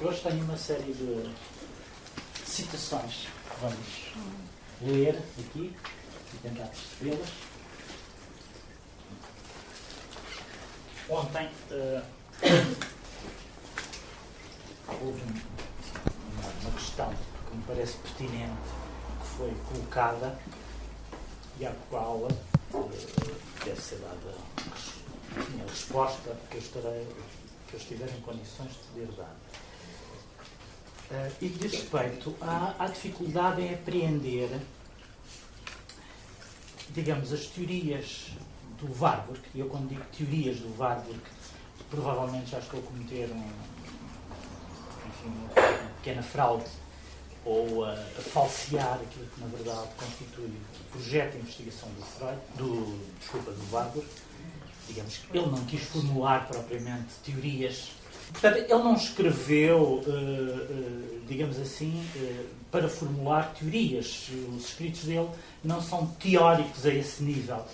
Hoje tenho uma série de citações que vamos ler aqui e tentar percebê-las. Ontem uh, houve uma, uma questão que me parece pertinente que foi colocada e à qual uh, deve ser dada a resposta que eu, estarei, que eu estiver em condições de poder dar. Uh, e diz respeito à, à dificuldade em apreender, digamos, as teorias do Warburg, e eu quando digo teorias do Warburg, provavelmente já estou a cometer um, enfim, uma pequena fraude ou a, a, falsear aquilo que na verdade constitui o projeto de investigação do Freud, do, desculpa, do Warburg. Digamos ele não quis formular propriamente teorias. Portanto, ele não escreveu, uh, uh, digamos assim, uh, para formular teorias. Os escritos dele não são teóricos a esse nível.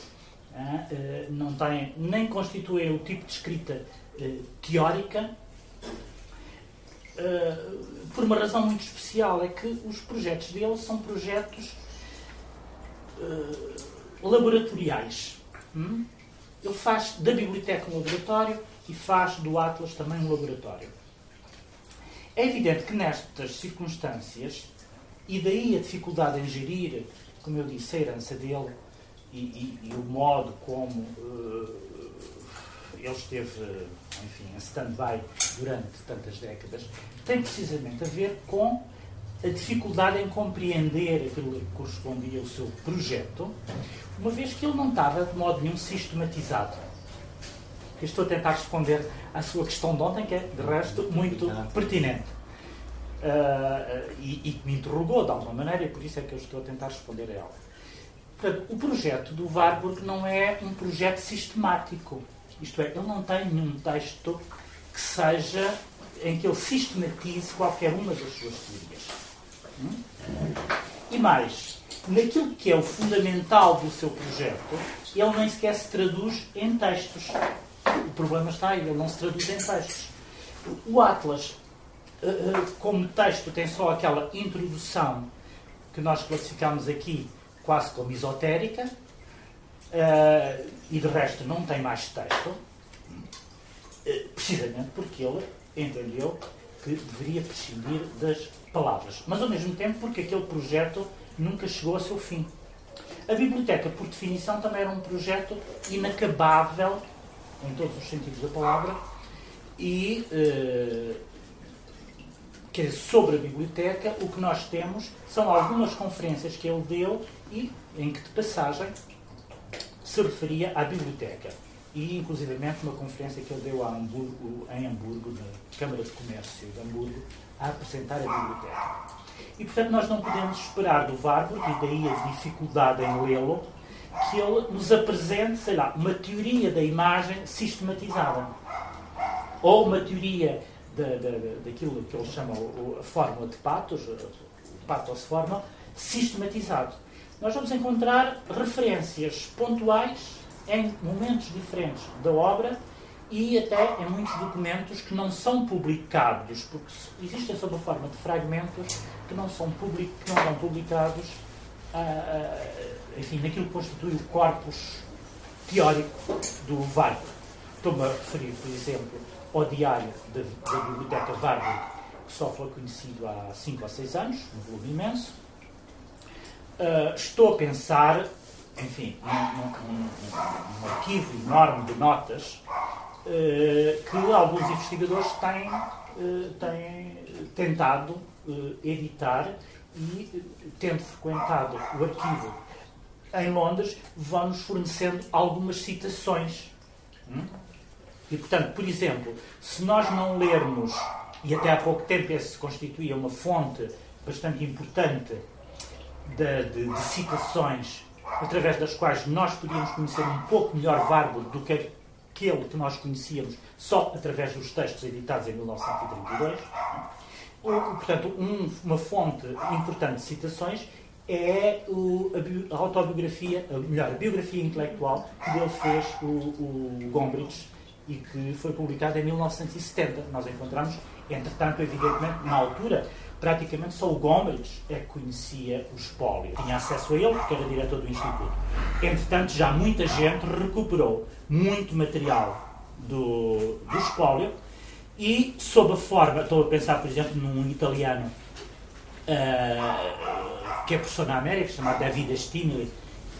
não têm, nem constituem o tipo de escrita teórica, por uma razão muito especial, é que os projetos dele são projetos laboratoriais. Hum? Ele faz da biblioteca um laboratório e faz do Atlas também um laboratório. É evidente que nestas circunstâncias, e daí a dificuldade em gerir, como eu disse, a herança dele e, e, e o modo como uh, ele esteve, enfim, em stand-by durante tantas décadas, tem precisamente a ver com a dificuldade em compreender aquilo que correspondia ao seu projeto, uma vez que ele não estava de modo nenhum sistematizado. Eu estou a tentar responder à sua questão de ontem, que é, de resto, muito pertinente. Uh, e, que me interrogou de alguma maneira, e por isso é que eu estou a tentar responder a ela. Portanto, o projeto do Warburg não é um projeto sistemático. Isto é, ele não tem nenhum texto que seja em que ele sistematize qualquer uma das suas teorias. Hum? E mais, naquilo que é o fundamental do seu projeto, ele nem sequer se traduz em textos. O problema está aí, ele não se traduz em textos. O Atlas, eh, eh, como texto, tem só aquela introdução que nós classificamos aqui quase como esotérica, eh, e de resto não tem mais texto, precisamente porque ele entendeu que deveria prescindir das palavras, mas ao mesmo tempo porque aquele projeto nunca chegou a seu fim. A biblioteca, por definição, também era um projeto inacabável, em todos os sentidos da palavra, e eh, dizer, sobre a biblioteca, o que nós temos são algumas conferências que ele deu e em que, de passagem, se referia à biblioteca. E, inclusivamente, uma conferência que ele deu a Hamburgo, em Hamburgo, na Câmara de Comércio de Hamburgo, a apresentar a biblioteca. E, portanto, nós não podemos esperar do Warburg, e daí a dificuldade em lê-lo, que ele nos apresente, sei lá, uma teoria da imagem sistematizada. Ou uma teoria da, da, daquilo que ele chama a fórmula de patos, patos forma, sistematizado. Nós vamos encontrar referências pontuais em momentos diferentes da obra e até em muitos documentos que não são publicados, porque existem sob a forma de fragmentos que não são, public, que não são publicados, uh, enfim, naquilo que constitui o corpus teórico do Warburg. Estou-me a referir, por exemplo, ao diário da, da Biblioteca Warburg, que só foi conhecido há 5 ou 6 anos, um volume imenso. Uh, estou a pensar, enfim, num, arquivo enorme de notas eh, que alguns investigadores têm, eh, têm tentado editar e, tendo frequentado o arquivo em Londres, vão-nos fornecendo algumas citações. Hum? E, portanto, por exemplo, se nós não lermos, e até há pouco tempo esse constituía uma fonte bastante importante de, de, de citações através das quais nós podíamos conhecer um pouco melhor Warburg do que aquele que nós conhecíamos só através dos textos editados em 1932. Portanto, um, uma fonte importante de citações é o, a, a, autobiografia, a, melhor, a biografia intelectual que ele fez, o, o Gombrich, e que foi publicado em 1970. Nós encontramos, entretanto, evidentemente, na altura, praticamente só o Gombrich é que conhecia o espólio. Tinha acesso a ele porque era diretor do Instituto. Entretanto, já muita gente recuperou muito material do, do espólio e, sob a forma, estou a pensar, por exemplo, num italiano uh, que é professor na América, chamado David Stimoli,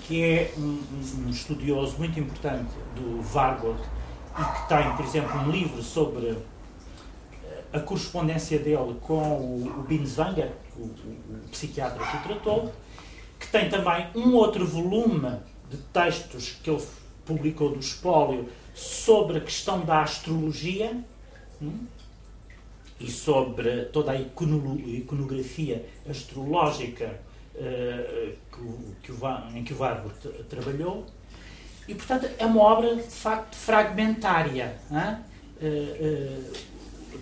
que é um, um, estudioso muito importante do Warburg e que tem, por exemplo, um livro sobre a correspondência dele com o, o Binswanger, o, o, o, psiquiatra que o tratou, que tem também um outro volume de textos que ele publicou do espólio sobre a questão da astrologia e sobre toda a iconografia astrológica uh, que, em que o Warburg trabalhou. E, portanto, é uma obra, de facto, fragmentária. Hein? Uh, uh,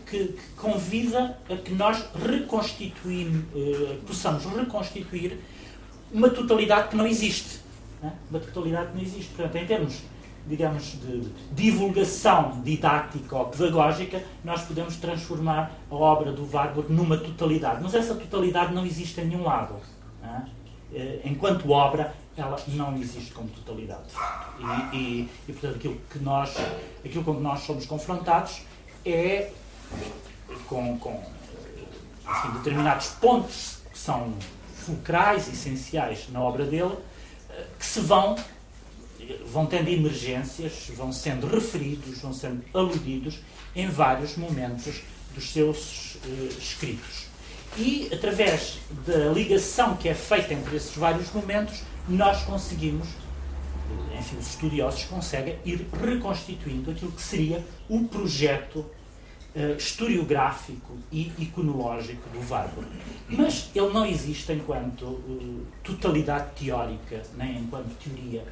que, convida a que nós eh, possamos reconstituir uma totalidade que não existe. Né? Uma totalidade que não existe. Portanto, em termos, digamos, de divulgação didática ou pedagógica, nós podemos transformar a obra do Warburg numa totalidade. Mas essa totalidade não existe em nenhum lado. Né? Enquanto obra, ela não existe como totalidade. E, e, e, portanto, aquilo, que nós, aquilo com que nós somos confrontados é com, com determinados pontos que são fulcrais, essenciais na obra dele, que se vão, vão tendo emergências, vão sendo referidos, vão sendo aludidos em vários momentos dos seus uh, escritos. E, através da ligação que é feita entre esses vários momentos, nós conseguimos, enfim, os estudiosos conseguem ir reconstituindo aquilo que seria o projeto uh, historiográfico e iconológico do Warburg. Mas ele não existe enquanto totalidade teórica, nem enquanto teoria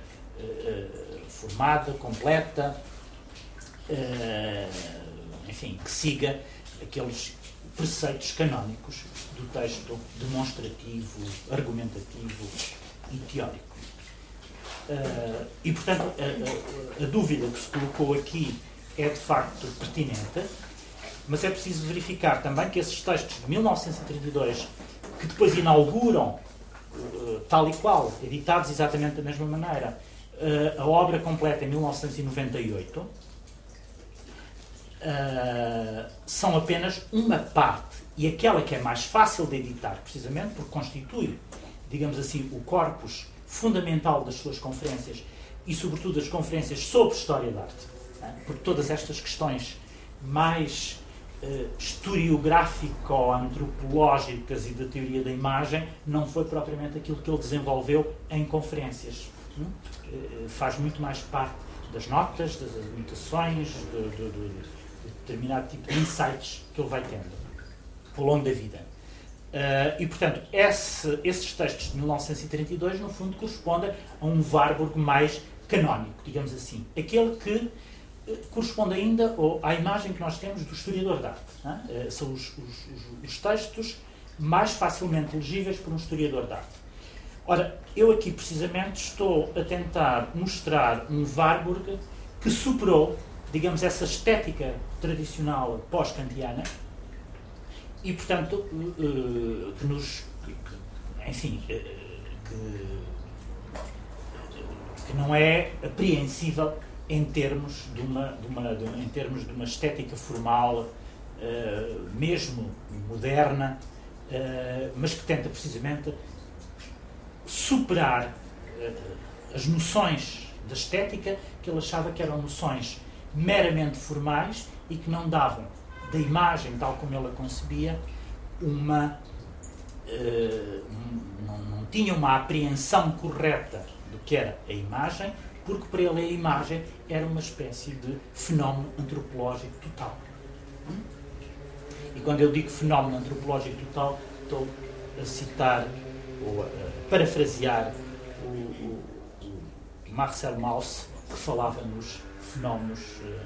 formada, completa, enfim, que siga aqueles preceitos canónicos do texto demonstrativo, argumentativo e teórico. E, portanto, a, a, a, dúvida que se colocou aqui é de facto pertinente, mas é preciso verificar também que esses textos de 1932, que depois inauguram, tal e qual, editados exatamente da mesma maneira, a obra completa em 1998, uh, eh, são apenas uma parte. E aquela que é mais fácil de editar, precisamente porque constitui, digamos assim, o corpus fundamental das suas conferências e, sobretudo, as conferências sobre história da arte. Né? Porque todas estas questões mais uh, historiográfico-antropológicas e da teoria da imagem não foi propriamente aquilo que ele desenvolveu em conferências. Uh, faz muito mais parte das notas, das anotações, de, de, de, de, determinado tipo de insights que ele vai tendo ao longo da vida. Uh, e, portanto, esse, esses textos de 1932, no fundo, correspondem a um Warburg mais canónico, digamos assim. Aquele que corresponde ainda à imagem que nós temos do historiador de arte. É? São os, os, os, textos mais facilmente legíveis por um historiador de arte. Ora, eu aqui precisamente estou a tentar mostrar um Warburg que superou, digamos, essa estética tradicional pós-kantiana e, portanto, eh, que nos. enfim. Eh, que, que não é apreensível em termos de uma, de uma, de, em termos de uma estética formal, mesmo moderna, mas que tenta precisamente superar uh, as noções da estética que ele achava que eram noções meramente formais e que não davam da imagem, tal como ele a concebia, uma. não, não tinha uma apreensão correta do que era a imagem, porque para ele a imagem era uma espécie de fenómeno antropológico total. E quando eu digo fenómeno antropológico total, estou a citar ou a parafrasear o, o, o Marcel Mauss, que falava nos fenómenos uh,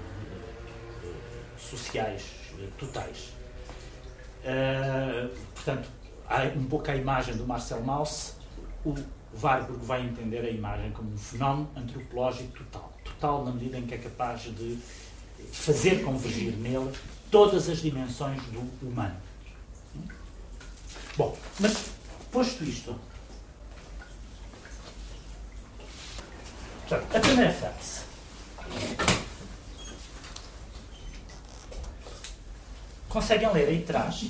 sociais uh, totais. Portanto, há um pouco a imagem do Marcel Mauss, o Warburg vai entender a imagem como um fenómeno antropológico total. Total na medida em que é capaz de fazer convergir nele todas as dimensões do humano. Bom, mas posto isto, portanto, a primeira frase. Conseguem ler aí atrás?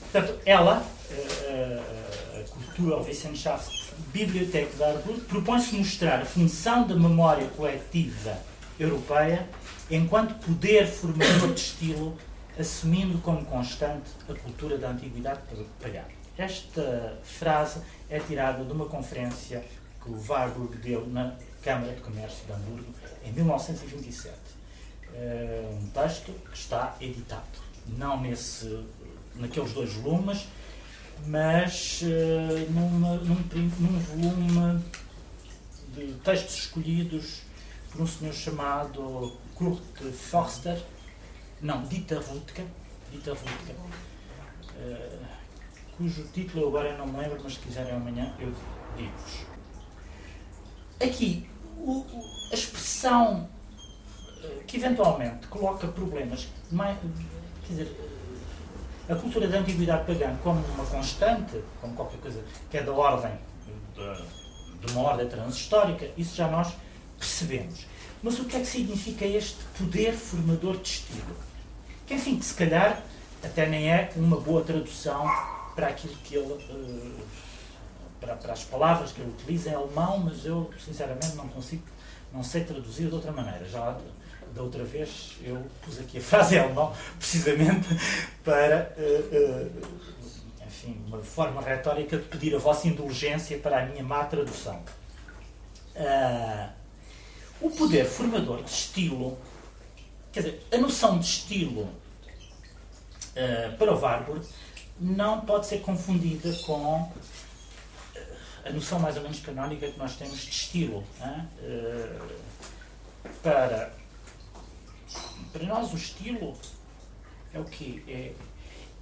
Portanto, ela, eh, eh, a cultura Wissenschaft Biblioteca de Harburg, propõe-se mostrar a função da memória coletiva europeia enquanto poder formador de estilo, assumindo como constante a cultura da antiguidade pagã. Esta frase é tirada de uma conferência que o Warburg deu na Câmara de Comércio de Hamburgo em 1927. É um texto que está editado, não nesse, naqueles dois volumes, mas uh, numa, num, num volume de textos escolhidos por um senhor chamado Kurt Forster, não, Dieter Rutke, Dieter Rutke uh, cujo título agora não me lembro, mas se quiserem amanhã eu digo-vos. Aqui, o, a expressão uh, que eventualmente coloca problemas, mais, quer dizer, a cultura da antiguidade pagã como uma constante, como qualquer coisa que é da ordem, de, de uma ordem transhistórica, isso já nós percebemos. Mas o que é que significa este poder formador de estilo? Que, enfim, que se calhar até nem é uma boa tradução para aquilo que ele. Uh, para, para, as palavras que ele utiliza em alemão, mas eu, sinceramente, não consigo, não sei traduzir de outra maneira. Já da outra vez eu pus aqui a frase em alemão, precisamente para. Uh, uh, enfim, uma forma retórica de pedir a vossa indulgência para a minha má tradução. Uh, o poder formador de estilo, quer dizer, a noção de estilo uh, para o Warburg não pode ser confundida com a noção mais ou menos canónica que nós temos de estilo. Uh, para, para nós o estilo é o quê? É,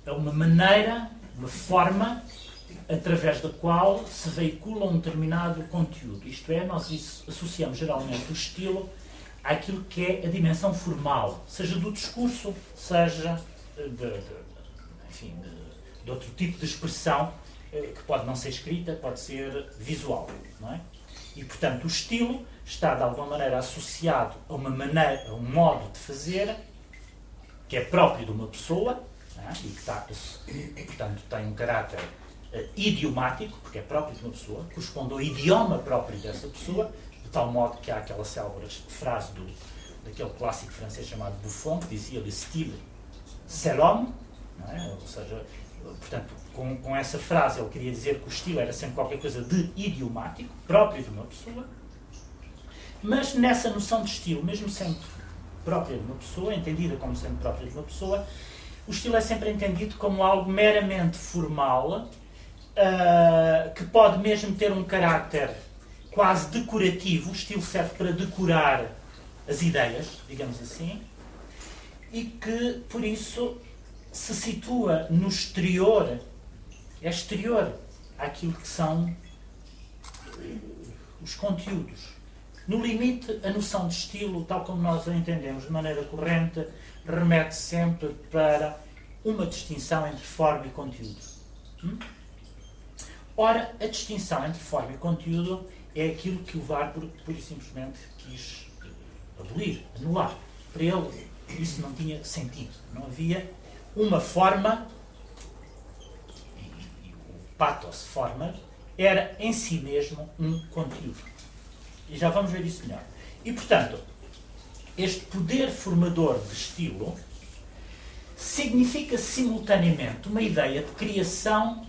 é uma maneira, uma forma através da qual se veicula um determinado conteúdo. Isto é, nós associamos geralmente o estilo àquilo que é a dimensão formal, seja do discurso, seja de, de, enfim, de, de outro tipo de expressão eh, que pode não ser escrita, pode ser visual. Não é? E, portanto, o estilo está, de alguma maneira, associado a uma maneira, a um modo de fazer que é próprio de uma pessoa é? e que está, portanto, tem um caráter uh, idiomático, porque é próprio de uma pessoa, corresponde ao idioma próprio dessa pessoa, de tal modo que há aquela célebre frase do, daquele clássico francês chamado Buffon, que dizia le style c'est l'homme, é? ou seja, portanto, com, com essa frase ele queria dizer que o estilo era sempre qualquer coisa de idiomático, próprio de uma pessoa, mas nessa noção de estilo, mesmo sendo própria de uma pessoa, entendida como sendo própria de uma pessoa, o estilo é sempre entendido como algo meramente formal uh, que pode mesmo ter um caráter quase decorativo, o estilo serve para decorar as ideias, digamos assim, e que, por isso, se situa no exterior, é exterior àquilo que são os conteúdos. No limite, a noção de estilo, tal como nós a entendemos de maneira corrente, remete sempre para uma distinção entre forma e conteúdo. Hum? Ora, a distinção entre forma e conteúdo é aquilo que o Warburg pura e simplesmente quis abolir, anular. Para ele, isso não tinha sentido. Não havia uma forma, pathos forma, era em si mesmo um conteúdo. E já vamos ver isso melhor. E, portanto, este poder formador de estilo significa simultaneamente uma ideia de criação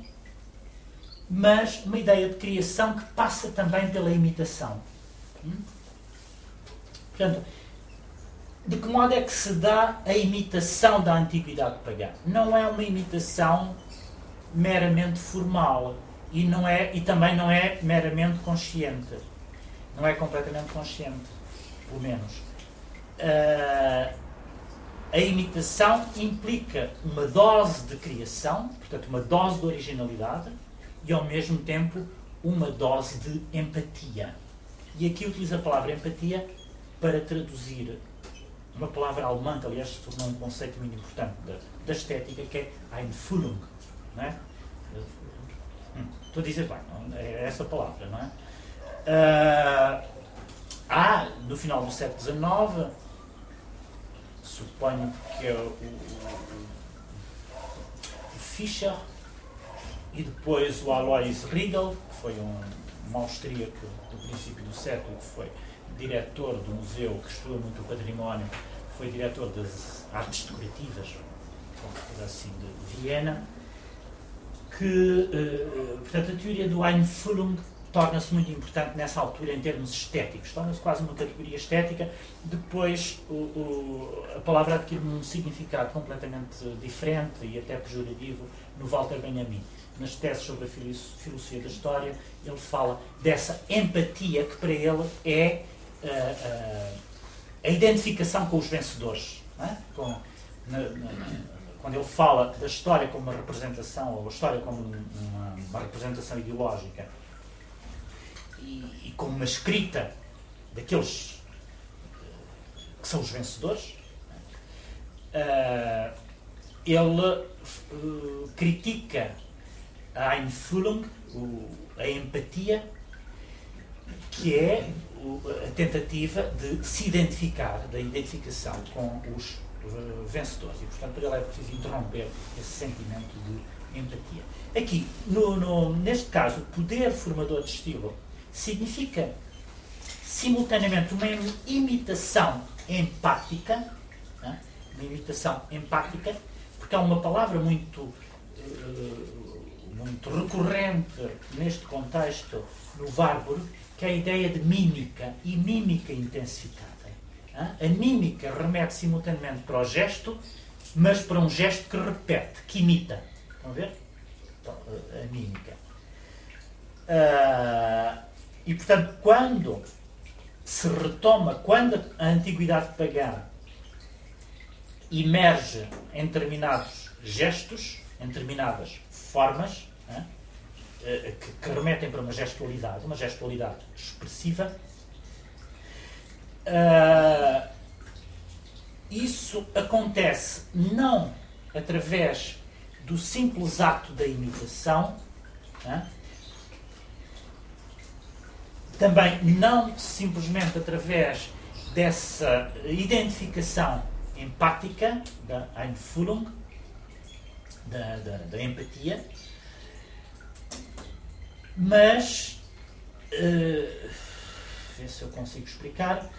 mas uma ideia de criação que passa também pela imitação. Hum? Portanto, de que modo é que se dá a imitação da antiguidade pagã? Não é uma imitação meramente formal e não é e também não é meramente consciente. Não é completamente consciente, pelo menos. Uh, a imitação implica uma dose de criação, portanto, uma dose de originalidade, e ao mesmo tempo uma dose de empatia. E aqui utilizo a palavra empatia para traduzir uma palavra alemã que, aliás, se tornou um conceito muito importante da, da estética, que é Einfühlung. Não é? Hum, estou a dizer bem, é essa palavra, não é? Uh, há, no final do século XIX, suponho que é o, o, o Fischer e depois o Alois Riegel, que foi um, um austríaco do princípio do século, que foi diretor do museu que estuda muito o património, foi diretor das artes decorativas, assim, de Viena, que, uh, portanto, a teoria do Einfühlung torna-se muito importante nessa altura em termos estéticos, torna-se quase uma categoria estética. Depois o, o, a palavra adquire um significado completamente diferente e até pejorativo no Walter Benjamin. Nas teses sobre a filosofia da história, ele fala dessa empatia que para ele é uh, uh, a identificação com os vencedores. É? Com, na, na, quando ele fala da história como uma representação, ou a história como uma, uma representação ideológica e, e como uma escrita daqueles que são os vencedores, uh, ele uh, critica a Einfühlung, a empatia, que é a tentativa de se identificar, da identificação com os vencedores. E, portanto, para ele é preciso interromper esse sentimento de empatia. Aqui, no, no, neste caso, poder formador de estilo significa simultaneamente uma imitação empática, né? uma imitação empática, porque há uma palavra muito, uh, muito recorrente neste contexto no Warburg, que é a ideia de mímica e mímica intensificada. Né? A mímica remete simultaneamente para o gesto, mas para um gesto que repete, que imita. Estão a ver? Então, a mímica. Uh, e, portanto, quando se retoma, quando a antiguidade pagã emerge em determinados gestos, em determinadas formas, né, que, que, remetem para uma gestualidade, uma gestualidade expressiva, uh, isso acontece não através do simples ato da imitação, né, também não simplesmente através dessa identificação empática da Einfühlung, da, da, da empatia, mas uh, ver se eu consigo explicar.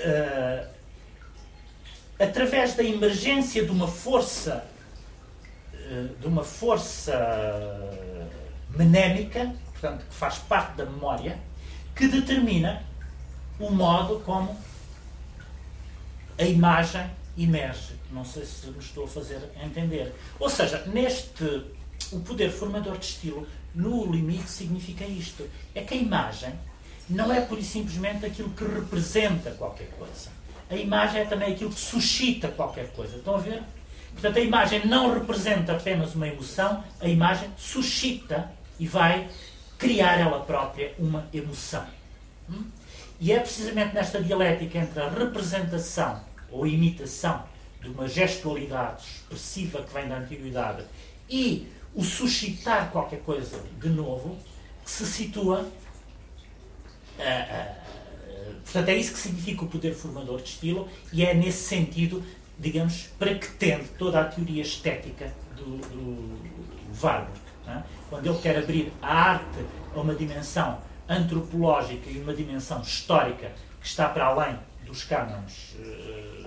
Uh, através da emergência de uma força uh, de uma força menémica, portanto, que faz parte da memória, que determina o modo como a imagem emerge. Não sei se me estou a fazer entender. Ou seja, neste o poder formador de estilo, no limite, significa isto: é que a imagem não é pura e simplesmente aquilo que representa qualquer coisa. A imagem é também aquilo que suscita qualquer coisa. Estão a ver? Portanto, a imagem não representa apenas uma emoção, a imagem suscita e vai criar ela própria uma emoção. Hum? E é precisamente nesta dialética entre a representação ou imitação de uma gestualidade expressiva que vem da antiguidade e o suscitar qualquer coisa de novo que se situa. Uh, uh, portanto, é isso que significa o poder formador de estilo e é nesse sentido, digamos, para que tende toda a teoria estética do, do Warburg. É? Quando ele quer abrir a arte a uma dimensão antropológica e uma dimensão histórica que está para além dos cânones, eh,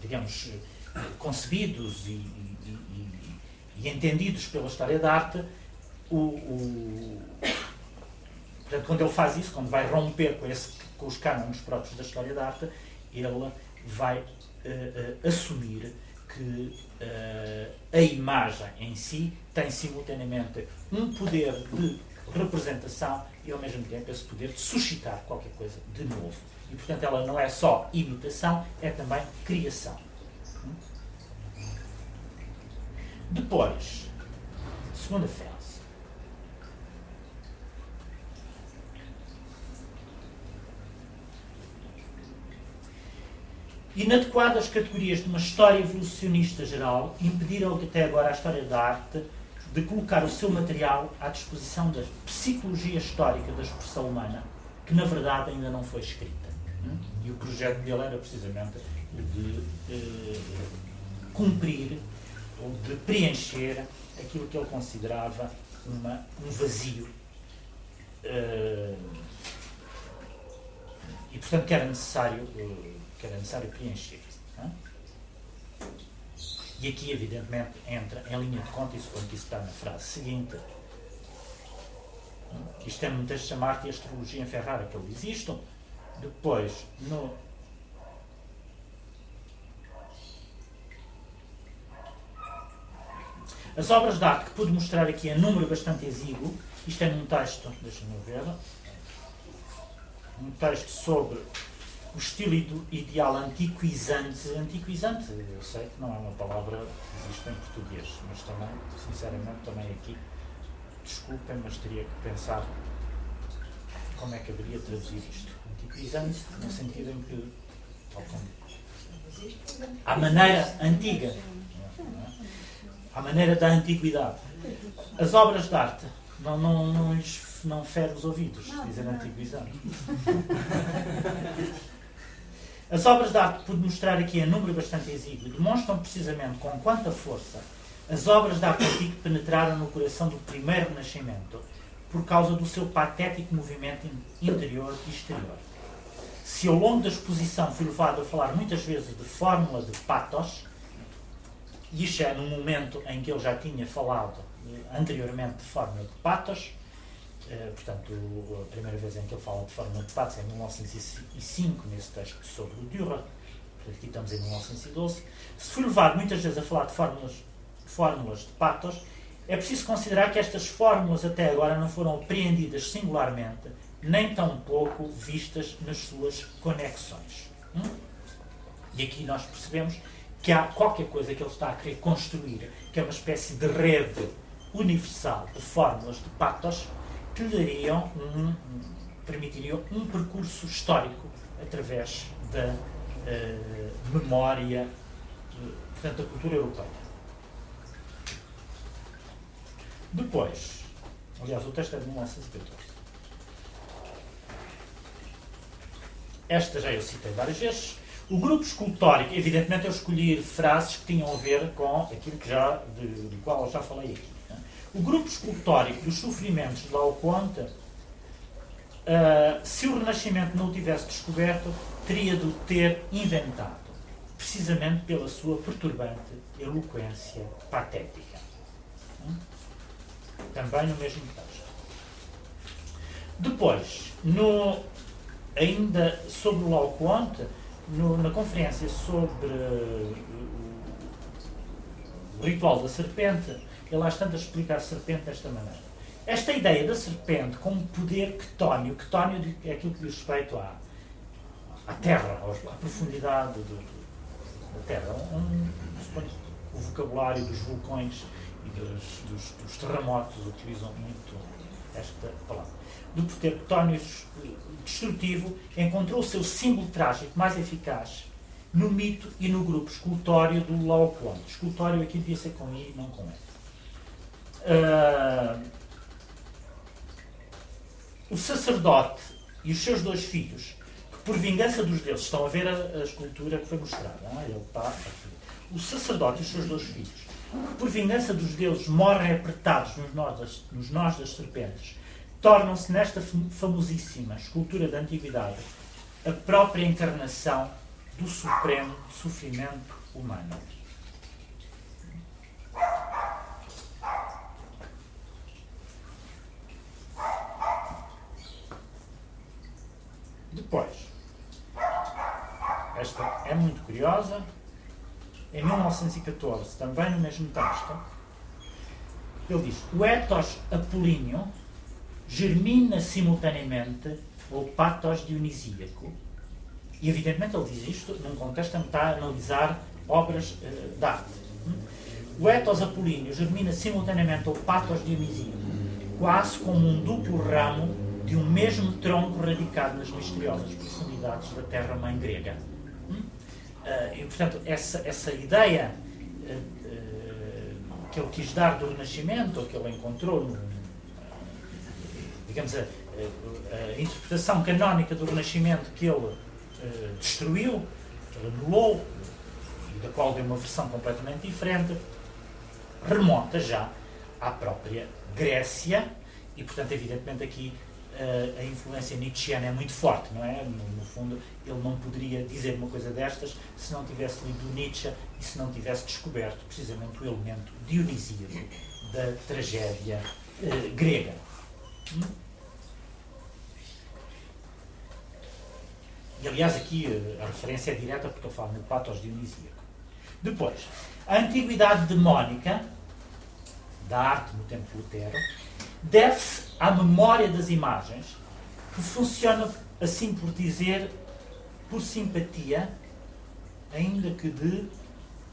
digamos, concebidos e, e, e, e, entendidos pela história da arte, o, o, portanto, quando ele faz isso, quando vai romper com, esse, com os cânones próprios da história da arte, ele vai uh, uh, assumir que uh, a imagem em si tem simultaneamente um poder de representação e ao mesmo tempo esse poder de suscitar qualquer coisa de novo. E portanto ela não é só imitação, é também criação. Depois, segunda inadequadas categorias de uma história evolucionista geral impediram até agora a história da arte de colocar o seu material à disposição da psicologia histórica da expressão humana, que na verdade ainda não foi escrita. E o projeto dele era precisamente de eh, cumprir ou de preencher aquilo que ele considerava uma, um vazio. Uh, e portanto que era necessário, uh, que era necessário preencher. É? E aqui, evidentemente, entra em linha de conta isso quando isso está na frase seguinte. Isto é muitas chamar-te astrologia em Ferrara, que ele diz isto. Depois, no, As obras de arte que pude mostrar aqui em número bastante exíguo, isto é num texto, deixa-me ver, um texto sobre o estilo ideal antiquizante. Antiquizante, eu sei que não é uma palavra que existe em português, mas também, sinceramente, também aqui, desculpem, mas teria que pensar como é que haveria traduzir isto. Antiquizante, no sentido em que, a maneira antiga, à maneira da antiguidade. As obras de arte não, não, não, não ferem os ouvidos, dizer antiguidade. As obras de arte, por mostrar aqui em número bastante exíguo, demonstram precisamente com quanta força as obras de arte antigo penetraram no coração do primeiro Renascimento por causa do seu patético movimento interior e exterior. Se ao longo da exposição fui levado a falar muitas vezes de fórmula de patos, isto é num momento em que ele já tinha falado eh, anteriormente de fórmula de patos, eh, portanto, a primeira vez em que ele fala de fórmula de patos é em 1905, nesse texto sobre o Dürer, aqui estamos em 1912. Se for levado muitas vezes a falar de fórmulas, fórmulas de patos, é preciso considerar que estas fórmulas até agora não foram apreendidas singularmente, nem tão pouco vistas nas suas conexões. Hum? E aqui nós percebemos que há qualquer coisa que ele está a querer construir, que é uma espécie de rede universal de fórmulas de patos que dariam um, permitiriam um percurso histórico através da uh, memória, portanto, da cultura europeia. Depois, aliás, o texto é de 1914. Esta já eu citei várias vezes. O grupo escultórico, evidentemente eu escolhi frases que tinham a ver com aquilo que já, de, qual eu já falei aqui. O grupo escultórico dos sofrimentos de Laoconte, uh, se o Renascimento não o tivesse descoberto, teria de o ter inventado, precisamente pela sua perturbante eloquência patética. Hum? Também no mesmo texto. Depois, no, ainda sobre o Laoconte, no, na conferência sobre o ritual da serpente, ele às tantas explica a serpente desta maneira. Esta ideia da serpente como poder quetónio, quetónio é aquilo que diz respeito à, à terra, à profundidade do, da terra. Um, o vocabulário dos vulcões e dos, dos, dos terremotos utilizam muito esta palavra. Do poder quetónio destrutivo encontrou o seu símbolo trágico mais eficaz no mito e no grupo escultório do Laocoonte. Escultório aqui devia ser com I, não com E. Uh, o sacerdote e os seus dois filhos, que por vingança dos deuses, estão a ver a, a escultura que foi mostrada, é? Ele está o sacerdote e os seus dois filhos, que por vingança dos deuses morrem apertados nos nós das, nos nós das serpentes, tornam-se nesta famosíssima escultura da antiguidade a própria encarnação do supremo sofrimento humano. Depois, esta é muito curiosa. Em 1914, também no mesmo texto, ele diz: O ethos apolíneo germina simultaneamente o patos dionisíaco. E, evidentemente, ele diz isto num contexto em que está a analisar obras uh, de arte. O ethos apolíneo germina simultaneamente o patos dionisíaco, quase como um duplo ramo de um mesmo tronco radicado nas misteriosas profundidades da terra-mãe grega. Uh, portanto, essa, essa ideia que ele quis dar do Renascimento, ou que ele encontrou, digamos, a, a, interpretação canónica do Renascimento que ele destruiu, que ele anulou, e da qual deu uma versão completamente diferente, remonta já à própria Grécia, e portanto, evidentemente, aqui a, a influência nietzscheana é muito forte, não é? No, no, fundo, ele não poderia dizer uma coisa destas se não tivesse lido Nietzsche e se não tivesse descoberto precisamente o elemento dionisíaco da tragédia eh, grega. Hum? E aliás, aqui eh, a referência é direta porque eu falo no patos dionisíaco. Depois, a antiguidade demónica da arte no tempo de Lutero deve-se à memória das imagens, que funciona, assim por dizer, por simpatia, ainda que de.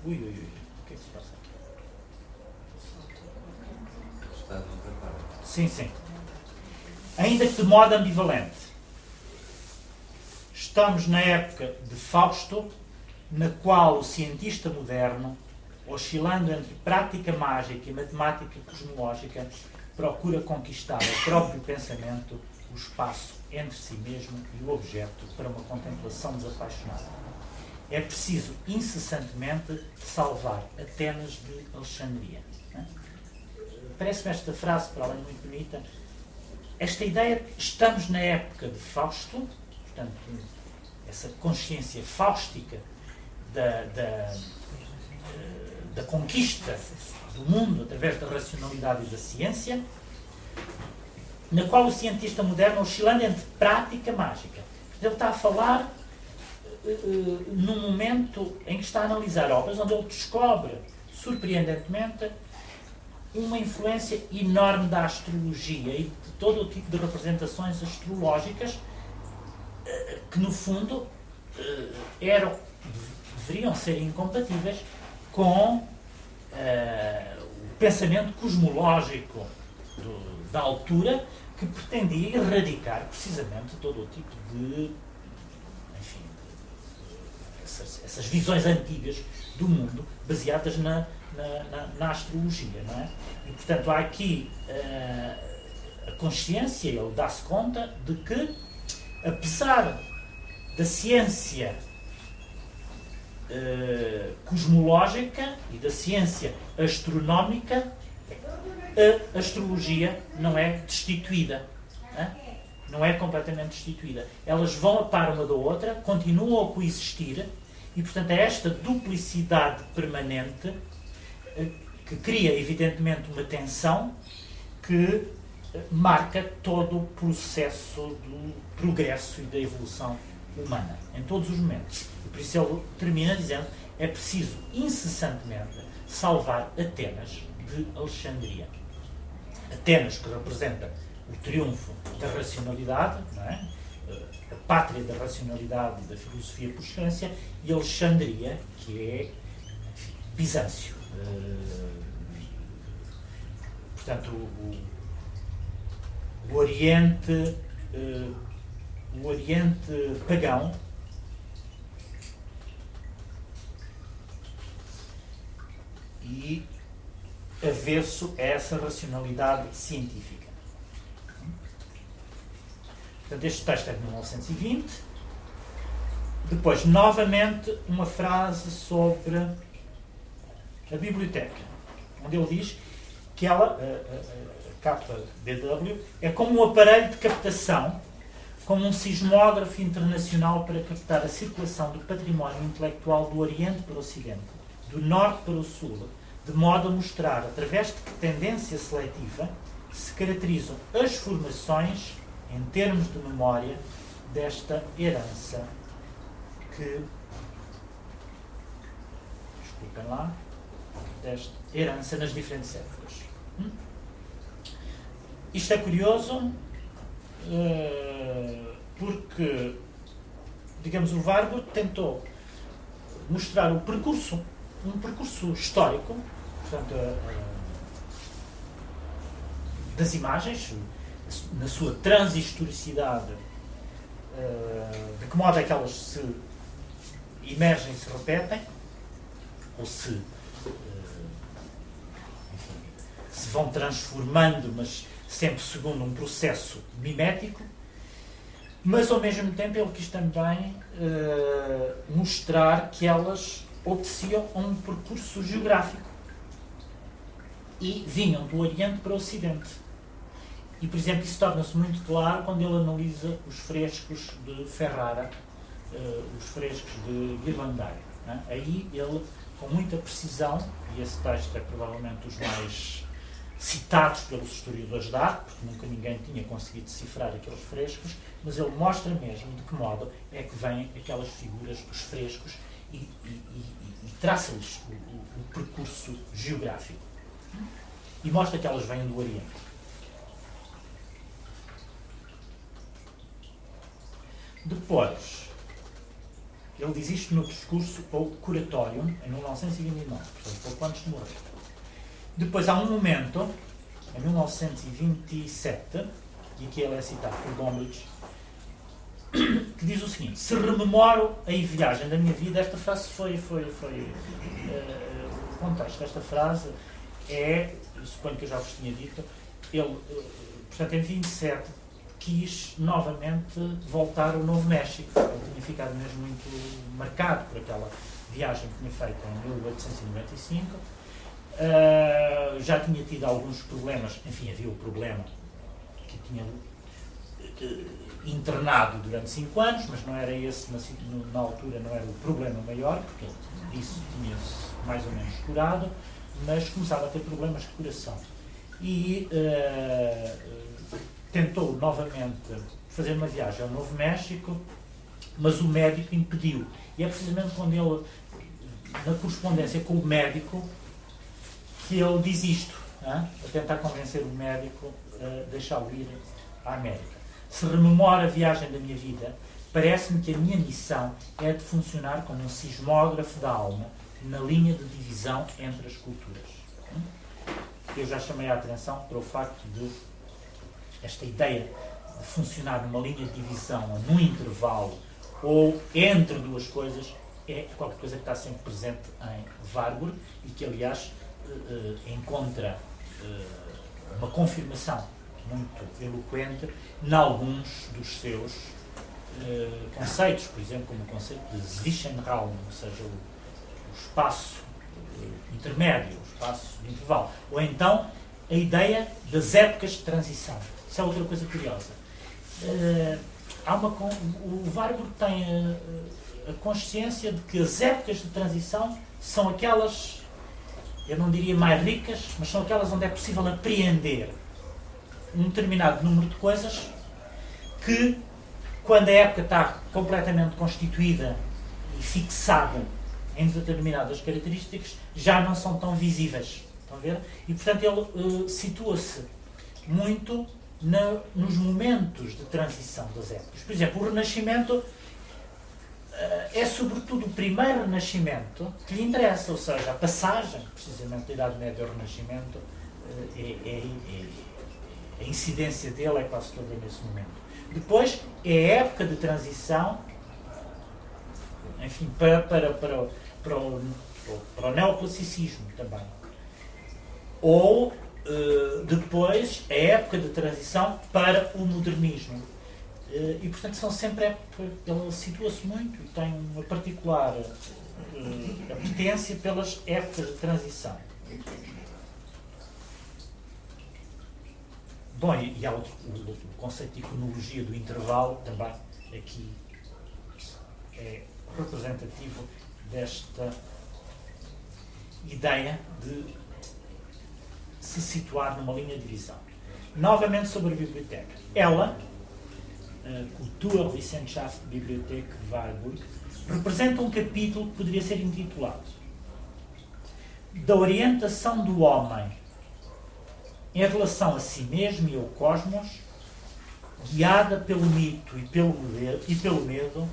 Ui, ui, ui. O que é que se passa aqui? Sim, sim. Ainda que de modo ambivalente. Estamos na época de Fausto, na qual o cientista moderno, oscilando entre prática mágica e matemática cosmológica, procura conquistar o próprio pensamento, o espaço entre si mesmo e o objeto para uma contemplação desapaixonada. É preciso incessantemente salvar Atenas de Alexandria. Parece-me esta frase, para além muito bonita, esta ideia, estamos na época de Fausto, portanto, essa consciência fáustica da, da, da conquista do mundo através da racionalidade e da ciência, na qual o cientista moderno oscilando entre prática e mágica. Ele está a falar uh, num momento em que está a analisar obras onde ele descobre, surpreendentemente, uma influência enorme da astrologia e de todo o tipo de representações astrológicas uh, que, no fundo, uh, eram, deveriam ser incompatíveis com uh, o pensamento cosmológico do, da altura que pretendia erradicar precisamente todo o tipo de, enfim, de, essas, essas, visões antigas do mundo baseadas na, na, na, na astrologia. Não é? E, portanto, há aqui uh, a consciência, ele dá-se conta de que, apesar da ciência uh, cosmológica e da ciência astronómica, a astrologia não é destituída. Não é completamente destituída. Elas vão a par uma da outra, continuam a coexistir, e portanto é esta duplicidade permanente eh, que cria, evidentemente, uma tensão que eh, marca todo o processo do progresso e da evolução humana, em todos os momentos. Por isso ele termina dizendo é preciso incessantemente salvar Atenas de Alexandria. Atenas, que representa o triunfo da racionalidade, é? a pátria da racionalidade e da filosofia por excelência, e Alexandria, que é enfim, Bizâncio. Uh, portanto, o, o Oriente. Uh, o Oriente pagão, e avesso a essa racionalidade científica. Portanto, este texto é de 1920. Depois, novamente, uma frase sobre a biblioteca, onde ele diz que ela, a, a, a é como um aparelho de captação como um sismógrafo internacional para captar a circulação do património intelectual do Oriente para o Ocidente, do Norte para o Sul, de modo a mostrar, através de que tendência seletiva, se caracterizam as formações, em termos de memória, desta herança que. Desculpem lá. Desta herança nas diferentes épocas. Hum? Isto é curioso eh, porque, digamos, o Vargo tentou mostrar o percurso, um percurso histórico, portanto, das imagens, na sua transhistoricidade, eh, de que modo é que elas se emergem se repetem, ou se, enfim, se vão transformando, mas sempre segundo um processo mimético, mas ao mesmo tempo ele quis também mostrar que elas obedeciam a um percurso geográfico e vinham do Oriente para o Ocidente. E, por exemplo, isso torna-se muito claro quando ele analisa os frescos de Ferrara, uh, os frescos de Ghirlandaio. Né? Aí ele, com muita precisão, e esse texto é provavelmente dos mais citados pelos historiadores de arte, porque nunca ninguém tinha conseguido decifrar aqueles frescos, mas ele mostra mesmo de que modo é que vêm aquelas figuras dos frescos e, e, e, traça-lhes o, o, o, percurso geográfico. E mostra que elas vêm do Oriente. Depois, ele diz isto no discurso ao Curatorium, em 1929, portanto, pouco antes de morrer. Depois há um momento, em 1927, e aqui ele é citado por Gombrich, que diz o seguinte: Se rememoro a viagem da minha vida, esta frase foi. foi, foi uh, o contexto desta frase é, suponho que eu já vos tinha dito, ele, uh, portanto, em 27, quis novamente voltar ao Novo México. Ele tinha ficado mesmo muito marcado por aquela viagem que tinha feito em 1895 Uh, já tinha tido alguns problemas, enfim, havia o problema que tinha internado durante cinco anos, mas não era esse, na, altura, não era o problema maior, porque isso tinha-se mais ou menos curado, mas começava a ter problemas de coração. E uh, tentou novamente fazer uma viagem ao Novo México, mas o médico impediu. E é precisamente quando ele, na correspondência com o médico, que ele diz isto, a tentar convencer o médico a deixá-lo ir à América. Se rememora a viagem da minha vida, parece-me que a minha missão é de funcionar como um sismógrafo da alma na linha de divisão entre as culturas. Eu já chamei a atenção para o facto de esta ideia de funcionar numa linha de divisão, num intervalo ou entre duas coisas, é qualquer coisa que está sempre presente em Warburg e que, aliás, uh, encontra uh, uma confirmação muito eloquente em alguns dos seus uh, conceitos, por exemplo, como o conceito de Zwischenraum, ou seja, o, o espaço intermédio, o espaço de intervalo. Ou então a ideia das épocas de transição. Isso é outra coisa curiosa. há uma, o Warburg tem a, a consciência de que as épocas de transição são aquelas eu não diria mais ricas, mas são aquelas onde é possível apreender um determinado número de coisas que, quando a época está completamente constituída e fixada em determinadas características, já não são tão visíveis. Estão a ver? E, portanto, ele uh, situa-se muito na, nos momentos de transição das épocas. Por exemplo, o Renascimento eh, é sobretudo o primeiro Renascimento que lhe interessa, ou seja, a passagem, precisamente da Idade Média ao Renascimento, eh, é, é, é, a incidência dele é quase toda nesse momento. Depois é a época de transição, enfim, para, para, para, para, o, para o neoclassicismo também. Ou uh, depois a época de transição para o modernismo eh, e, portanto, são sempre épocas, ele situa-se muito e tem uma particular uh, apetência pelas épocas de transição. Bom, e, e há outro, o, o, conceito de iconologia do intervalo também aqui é representativo desta ideia de se situar numa linha de visão. Novamente sobre a biblioteca. Ela, Kulturwissenschaft Bibliothek Warburg, representa um capítulo que poderia ser intitulado Da orientação do homem em relação a si mesmo e ao cosmos, guiada pelo mito e pelo e pelo medo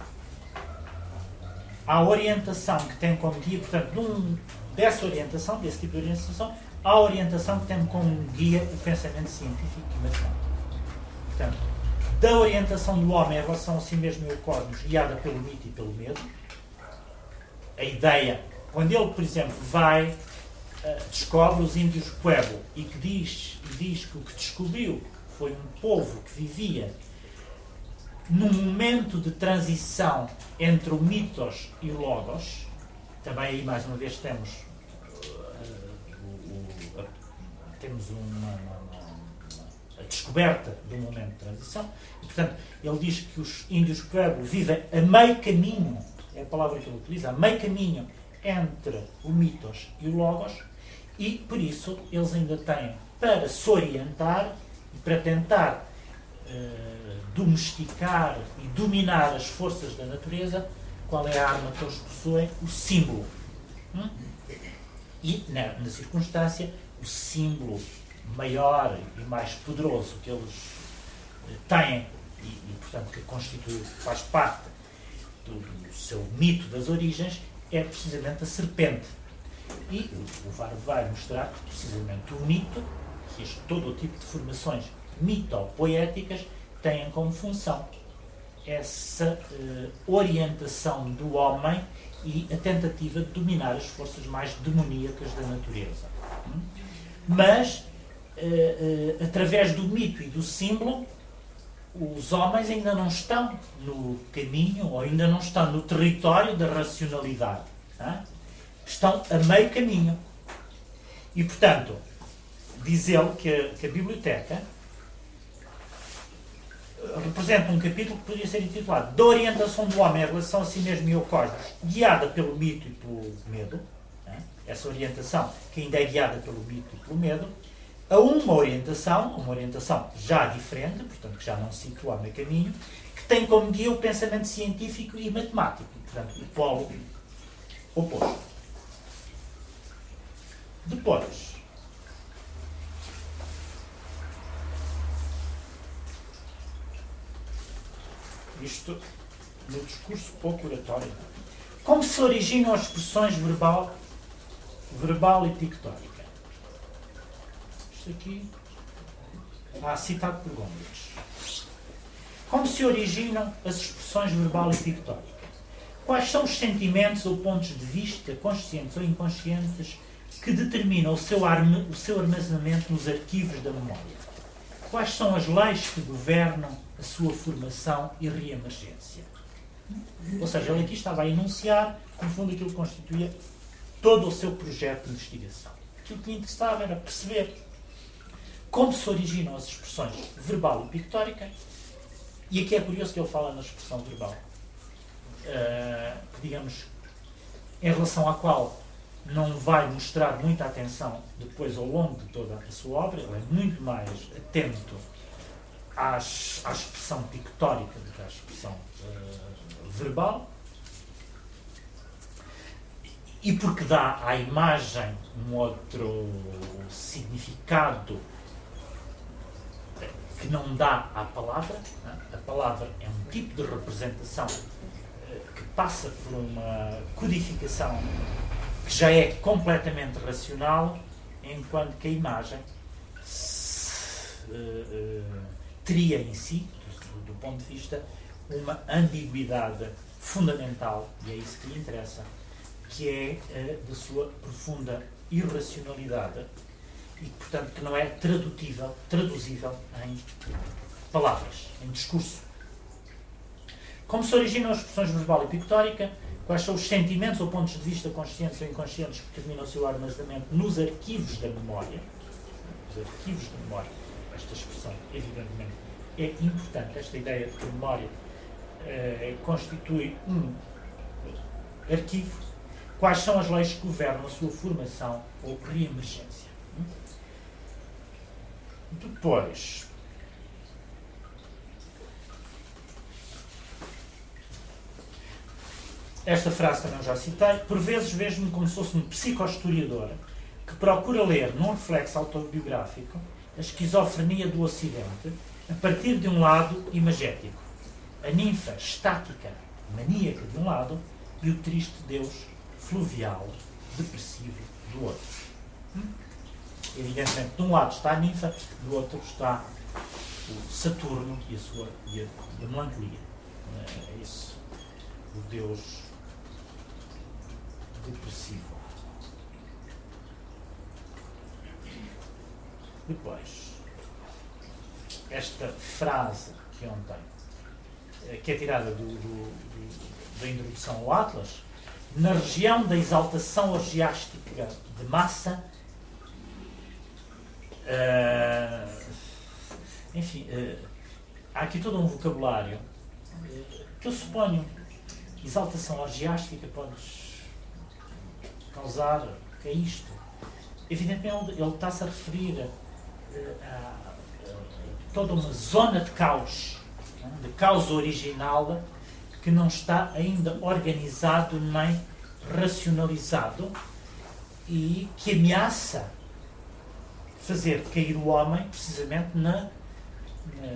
a orientação que tem como guia, portanto, num, dessa orientação, desse tipo de orientação, a orientação que tem como guia o pensamento científico e matemático. Portanto, da orientação do homem em relação a si mesmo e ao cosmos, guiada pelo mito e pelo medo, a ideia, quando ele, por exemplo, vai, descobre os índios Pueblo e que diz, diz que o que descobriu foi um povo que vivia num momento de transição entre o mitos e o logos, também aí mais uma vez temos, uh, temos uma, uma, uma, a descoberta do momento de transição, e portanto ele diz que os índios Pueblo vivem a meio caminho, é a palavra que ele utiliza, a meio caminho entre o mitos e o logos, e por isso eles ainda têm para se orientar e para tentar uh, domesticar e dominar as forças da natureza, qual é a arma que eles possuem? O símbolo. Hum? E, na, na, circunstância, o símbolo maior e mais poderoso que eles uh, têm e, e, portanto, que constitui, faz parte do, do, seu mito das origens, é precisamente a serpente. E o, VAR vai mostrar que, precisamente, o mito, que este, todo o tipo de formações mitopoéticas, têm como função essa uh, orientação do homem e a tentativa de dominar as forças mais demoníacas da natureza. Mas, uh, uh, através do mito e do símbolo, os homens ainda não estão no caminho ou ainda não estão no território da racionalidade. Tá? Estão a meio caminho. E, portanto, diz ele que a, que a biblioteca representa um capítulo que poderia ser intitulado Da orientação do homem em relação a si mesmo e ao cosmos, guiada pelo mito e pelo medo. Tá? Essa orientação que ainda é guiada pelo mito e pelo medo a uma orientação, uma orientação já diferente, portanto, que já não se situa no caminho, que tem como guia o pensamento científico e matemático, portanto, o polo oposto. Depois, isto no discurso pouco oratório, como se originam as expressões verbal, verbal e pictórica? Isto aqui. Ah, citado por Gomes. Como se originam as expressões verbal e pictórica? Quais são os sentimentos ou pontos de vista, conscientes ou inconscientes, que determinam o seu, arme, o seu armazenamento nos arquivos da memória? Quais são as leis que governam a sua formação e reemergência? Ou seja, ele aqui estava a enunciar, no fundo, aquilo que constituía todo o seu projeto de investigação. Aquilo que lhe interessava era perceber como se originam as expressões verbal e pictórica. E aqui é curioso que ele fala na expressão verbal, uh, que digamos, em relação à qual não vai mostrar muita atenção depois ao longo de toda a sua obra, ele é muito mais atento às, à expressão pictórica do que à expressão uh, verbal. E porque dá à imagem um outro significado que não dá à palavra. É? A palavra é um tipo de representação eh, que passa por uma codificação que já é completamente racional, enquanto que a imagem uh, teria em si, do, do, ponto de vista, uma ambiguidade fundamental, e é isso que lhe interessa, que é uh, da sua profunda irracionalidade e, portanto, que não é tradutível, traduzível em palavras, em discurso. Como se originam as expressões verbal e pictórica? Quais são os sentimentos ou pontos de vista conscientes ou inconscientes que determinam o seu armazenamento nos arquivos da memória? Os arquivos da memória. Esta expressão, evidentemente, é importante. Esta ideia de que a memória eh, constitui um arquivo. Quais são as leis que governam a sua formação ou reemergência? Depois, esta frase também já citei, por vezes vejo-me como se fosse um psicohistoriador que procura ler, num reflexo autobiográfico, a esquizofrenia do Ocidente a partir de um lado imagético. A ninfa estática, maníaca de um lado, e o triste Deus fluvial, depressivo do outro. Hum? Evidentemente, de um lado está a ninfa, do outro está o Saturno e a sua e a, e a melancolia. É isso. O Deus depressivo. Depois, esta frase que ontem, eh, que é tirada do, do, do, da introdução ao Atlas, na região da exaltação orgiástica de massa, uh, enfim, uh, há aqui todo um vocabulário que eu suponho, exaltação orgiástica pode causar, que é isto. Evidentemente, ele está-se a referir a, toda uma zona de caos, né, de caos original, que não está ainda organizado nem racionalizado e que ameaça fazer cair o homem precisamente na, na,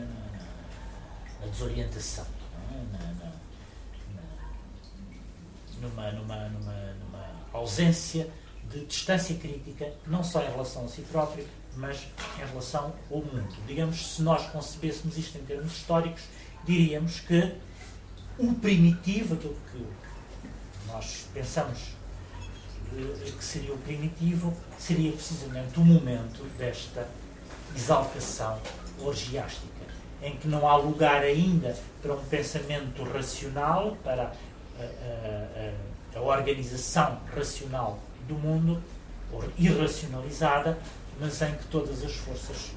na desorientação, é? na, numa, numa, numa ausência de distância crítica, não só em relação a si próprio, mas em relação ao mundo. Digamos, se nós concebêssemos isto em termos históricos, diríamos que o primitivo, aquilo que nós pensamos eh, que seria o primitivo, seria precisamente o momento desta exaltação orgiástica, em que não há lugar ainda para um pensamento racional, para a, a, a, a organização racional do mundo, ou irracionalizada, mas em que todas as forças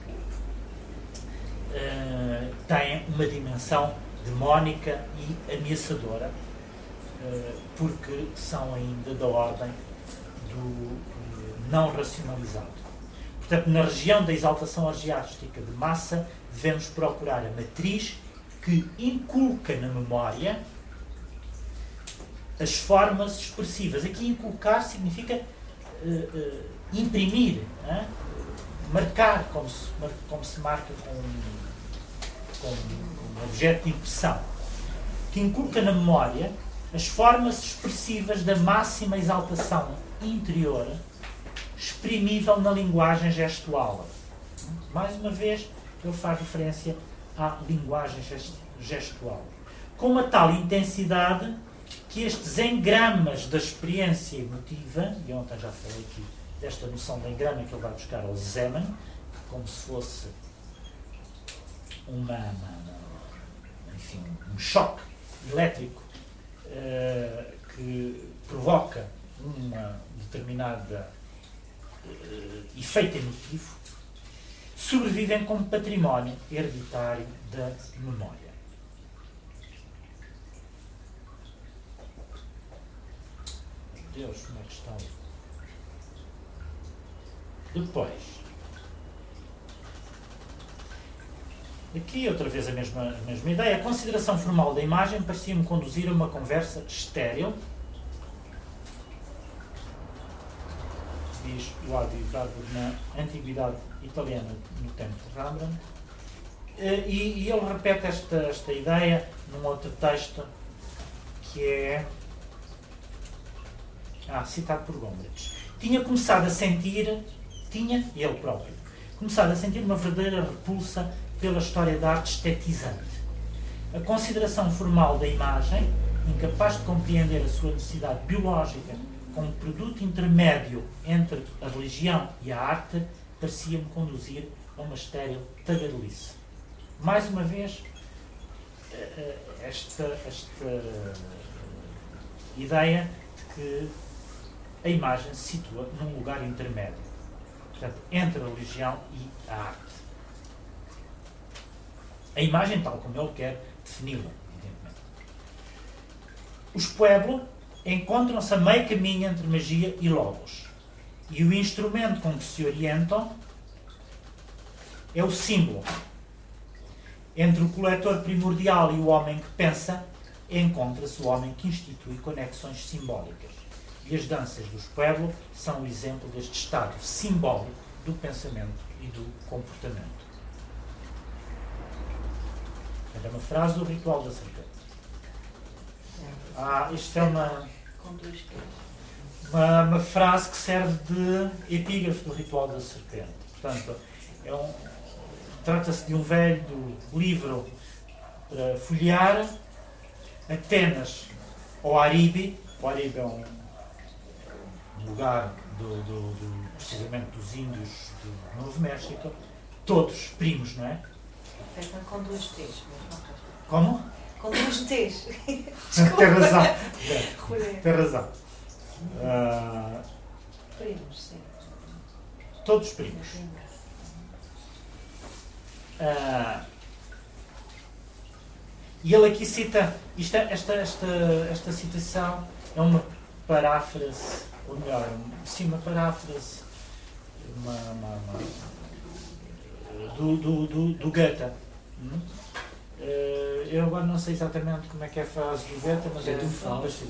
uh, têm uma dimensão demónica e ameaçadora, uh, porque são ainda da ordem do uh, não racionalizado. Portanto, na região da exaltação orgiástica de massa, devemos procurar a matriz que inculca na memória as formas expressivas. Aqui inculcar significa imprimir, marcar, como se, como se marca com, com um objeto de impressão, que inculca na memória as formas expressivas da máxima exaltação interior, exprimível na linguagem gestual. Mais uma vez, ele faz referência à linguagem gestual. Com uma tal intensidade que estes engramas da experiência emotiva, e ontem já falei aqui desta noção de engrama que ele vai buscar ao Zeman, como se fosse uma, uma enfim, um choque elétrico uh, que provoca um determinada uh, efeito emotivo, sobrevivem como património hereditário da memória. Deus, como é que está depois, aqui outra vez a mesma, a mesma ideia, a consideração formal da imagem parecia-me conduzir a uma conversa estéril, diz o Adi na Antiguidade Italiana, no tempo de Rembrandt, eh, e, e ele repete esta, esta ideia num outro texto que é ah, citado por Gombrich. Tinha começado a sentir tinha, ele próprio, começado a sentir uma verdadeira repulsa pela história da arte estetizante. A consideração formal da imagem, incapaz de compreender a sua necessidade biológica como produto intermédio entre a religião e a arte, parecia-me conduzir a uma estéril tagarelice. Mais uma vez, eh, eh, esta, esta ideia de que a imagem se situa num lugar intermédio portanto, entre a religião e a arte. A imagem, tal como ele quer defini-la, evidentemente. Os pueblos encontram-se a meio caminho entre magia e logos. E o instrumento com que se orientam é o símbolo. Entre o coletor primordial e o homem que pensa, encontra-se o homem que institui conexões simbólicas. E as danças dos pueblos são o exemplo deste estado simbólico do pensamento e do comportamento. É uma frase do ritual da serpente. Ah, isto é uma, uma, uma, frase que serve de epígrafe do ritual da serpente. Portanto, é um, trata-se de um velho livro para folhear, Atenas ou Aribe. O Aribe é um lugar do, do, do, precisamente dos índios do Novo México, todos primos, não é? Com duas T's. Como? Com duas T's. Tem razão. Tem razão. Uh, primos, sim. Todos primos. Uh, e ele aqui cita, isto, é, esta, esta, esta citação é uma paráfrase, ou melhor, sim, uma paráfrase uma, uma, uma, do, do, do, do Goethe. Hum? Uh, eu agora não sei exatamente como é que é a frase do Goethe, mas é, é do Fausto.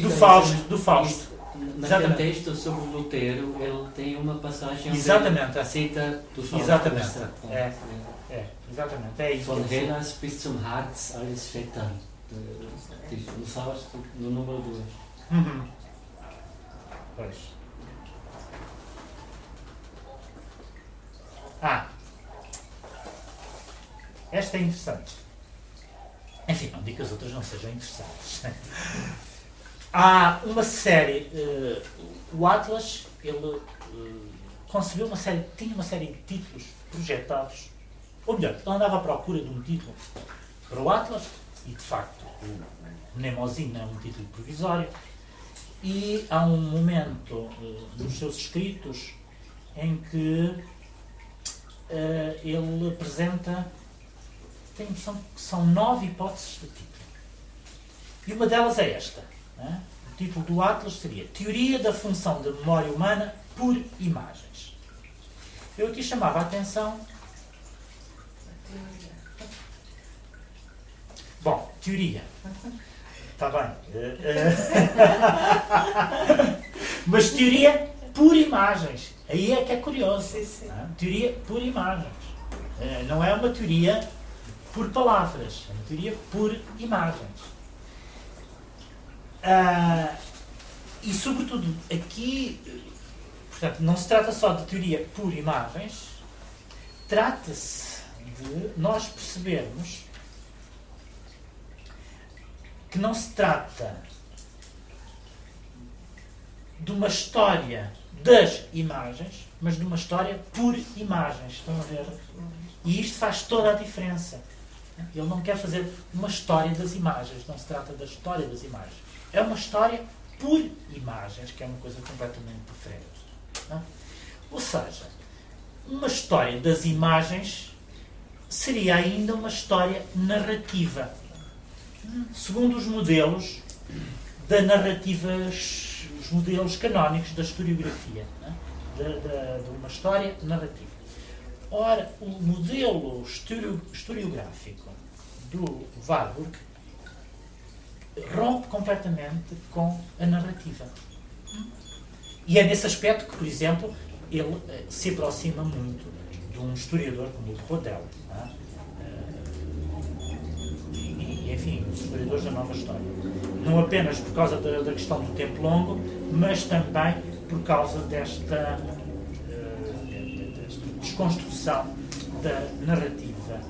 do Fausto. Do Fausto. Naquele texto sobre Lutero, ele tem uma passagem exatamente. onde cita do Fausto. Exatamente. É, é, exatamente. É isso. Von Hellas bis zum Herz alles fettern. No Fausto, no número 2. Uhum. Pois. Ah. Esta é interessante. Enfim, não digo que as outras não sejam interessantes. Há uma série, uh, o Atlas, ele uh, concebeu uma série, tinha uma série de títulos projetados, ou melhor, ele andava à procura de um título para o Atlas, e de facto o Mnemosyne é um título provisório, e há um momento uh, nos seus escritos em que ele apresenta, tem são, são nove hipóteses de título. E uma delas é esta né? O título do Atlas seria Teoria da função da memória humana por imagens. Eu aqui chamava a atenção. Bom, teoria. Está bem. Mas teoria por imagens. Aí é que é curioso. Sim, sim. Né? Teoria por imagens. Eh, não é uma teoria por palavras, é uma teoria por imagens. Ah, e, sobretudo, aqui, portanto, não se trata só de teoria por imagens, trata-se de nós percebermos que não se trata de uma história das imagens, mas de uma história por imagens. Estão a ver? E isto faz toda a diferença. Ele não quer fazer uma história das imagens, não se trata da história das imagens é uma história por imagens, que é uma coisa completamente diferente. Não? Ou seja, uma história das imagens seria ainda uma história narrativa. Segundo os modelos da narrativa, os modelos canónicos da historiografia, de, uma história narrativa. Ora, o modelo historiográfico do Warburg rompe completamente com a narrativa. E é nesse aspecto que, por exemplo, ele eh, se aproxima muito de um historiador como o Rodel. É? E, enfim, os historiadores da nova história. Não apenas por causa da, da, questão do tempo longo, mas também por causa desta, desta desconstrução da narrativa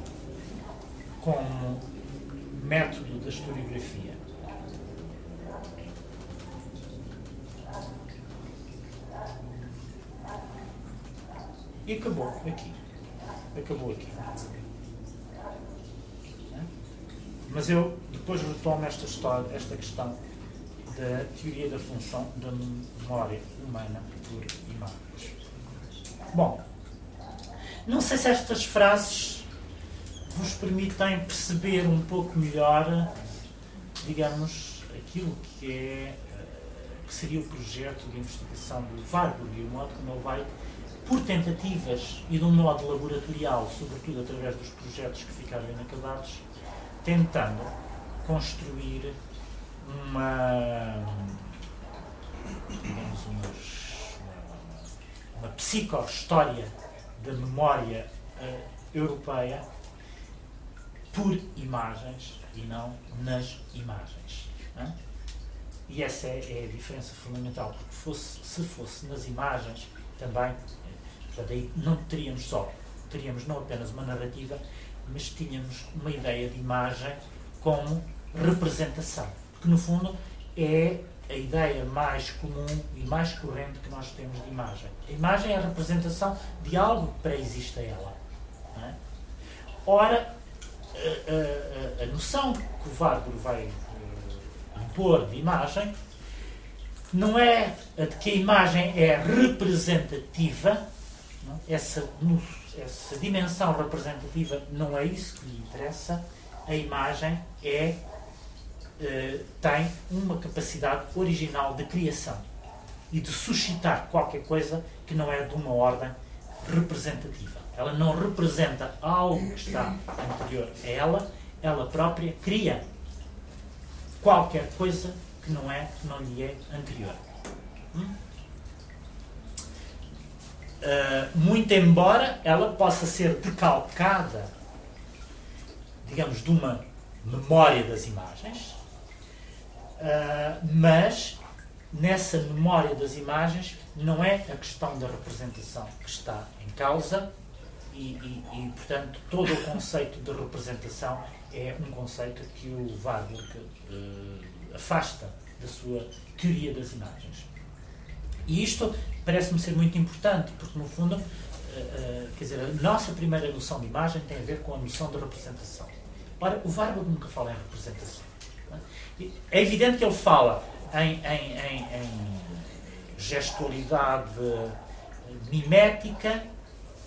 como método da historiografia. E acabou aqui. Acabou aqui. Mas eu depois retomo esta história, esta questão da teoria da função da memória humana por imagens. Bom, não sei se estas frases vos permitem perceber um pouco melhor, digamos, aquilo que é que seria o projeto de investigação do Warburg e o modo como ele vai por tentativas e de um modo laboratorial, sobretudo através dos projetos que ficaram inacabados, tentando construir uma, digamos, uma, uma psico-história da memória uh, europeia por imagens e não nas imagens. E essa é, é, a diferença fundamental, porque fosse, se fosse nas imagens, também Portanto, aí não teríamos só, teríamos não apenas uma narrativa, mas tínhamos uma ideia de imagem como representação. Porque, no fundo, é a ideia mais comum e mais corrente que nós temos de imagem. A imagem é a representação de algo que pré-existe a ela. É? Ora, a, a, a, noção que o Warburg vai uh, impor de imagem não é a de que a imagem é representativa, não? Essa, essa dimensão representativa não é isso que lhe interessa, a imagem é eh, tem uma capacidade original de criação e de suscitar qualquer coisa que não é de uma ordem representativa. Ela não representa algo que está anterior a ela, ela própria cria qualquer coisa que não é, que não lhe é anterior. Hum? Uh, muito embora ela possa ser decalcada, digamos, de uma memória das imagens, Uh, mas nessa memória das imagens não é a questão da representação que está em causa e, e, e portanto, todo o conceito de representação é um conceito que o Warburg uh, afasta da sua teoria das imagens. E isto parece-me ser muito importante, porque, no fundo, uh, uh, quer dizer, a nossa primeira noção de imagem tem a ver com a noção de representação. Ora, o Warburg nunca fala em representação. É evidente que ele fala em, em, em, em gestualidade mimética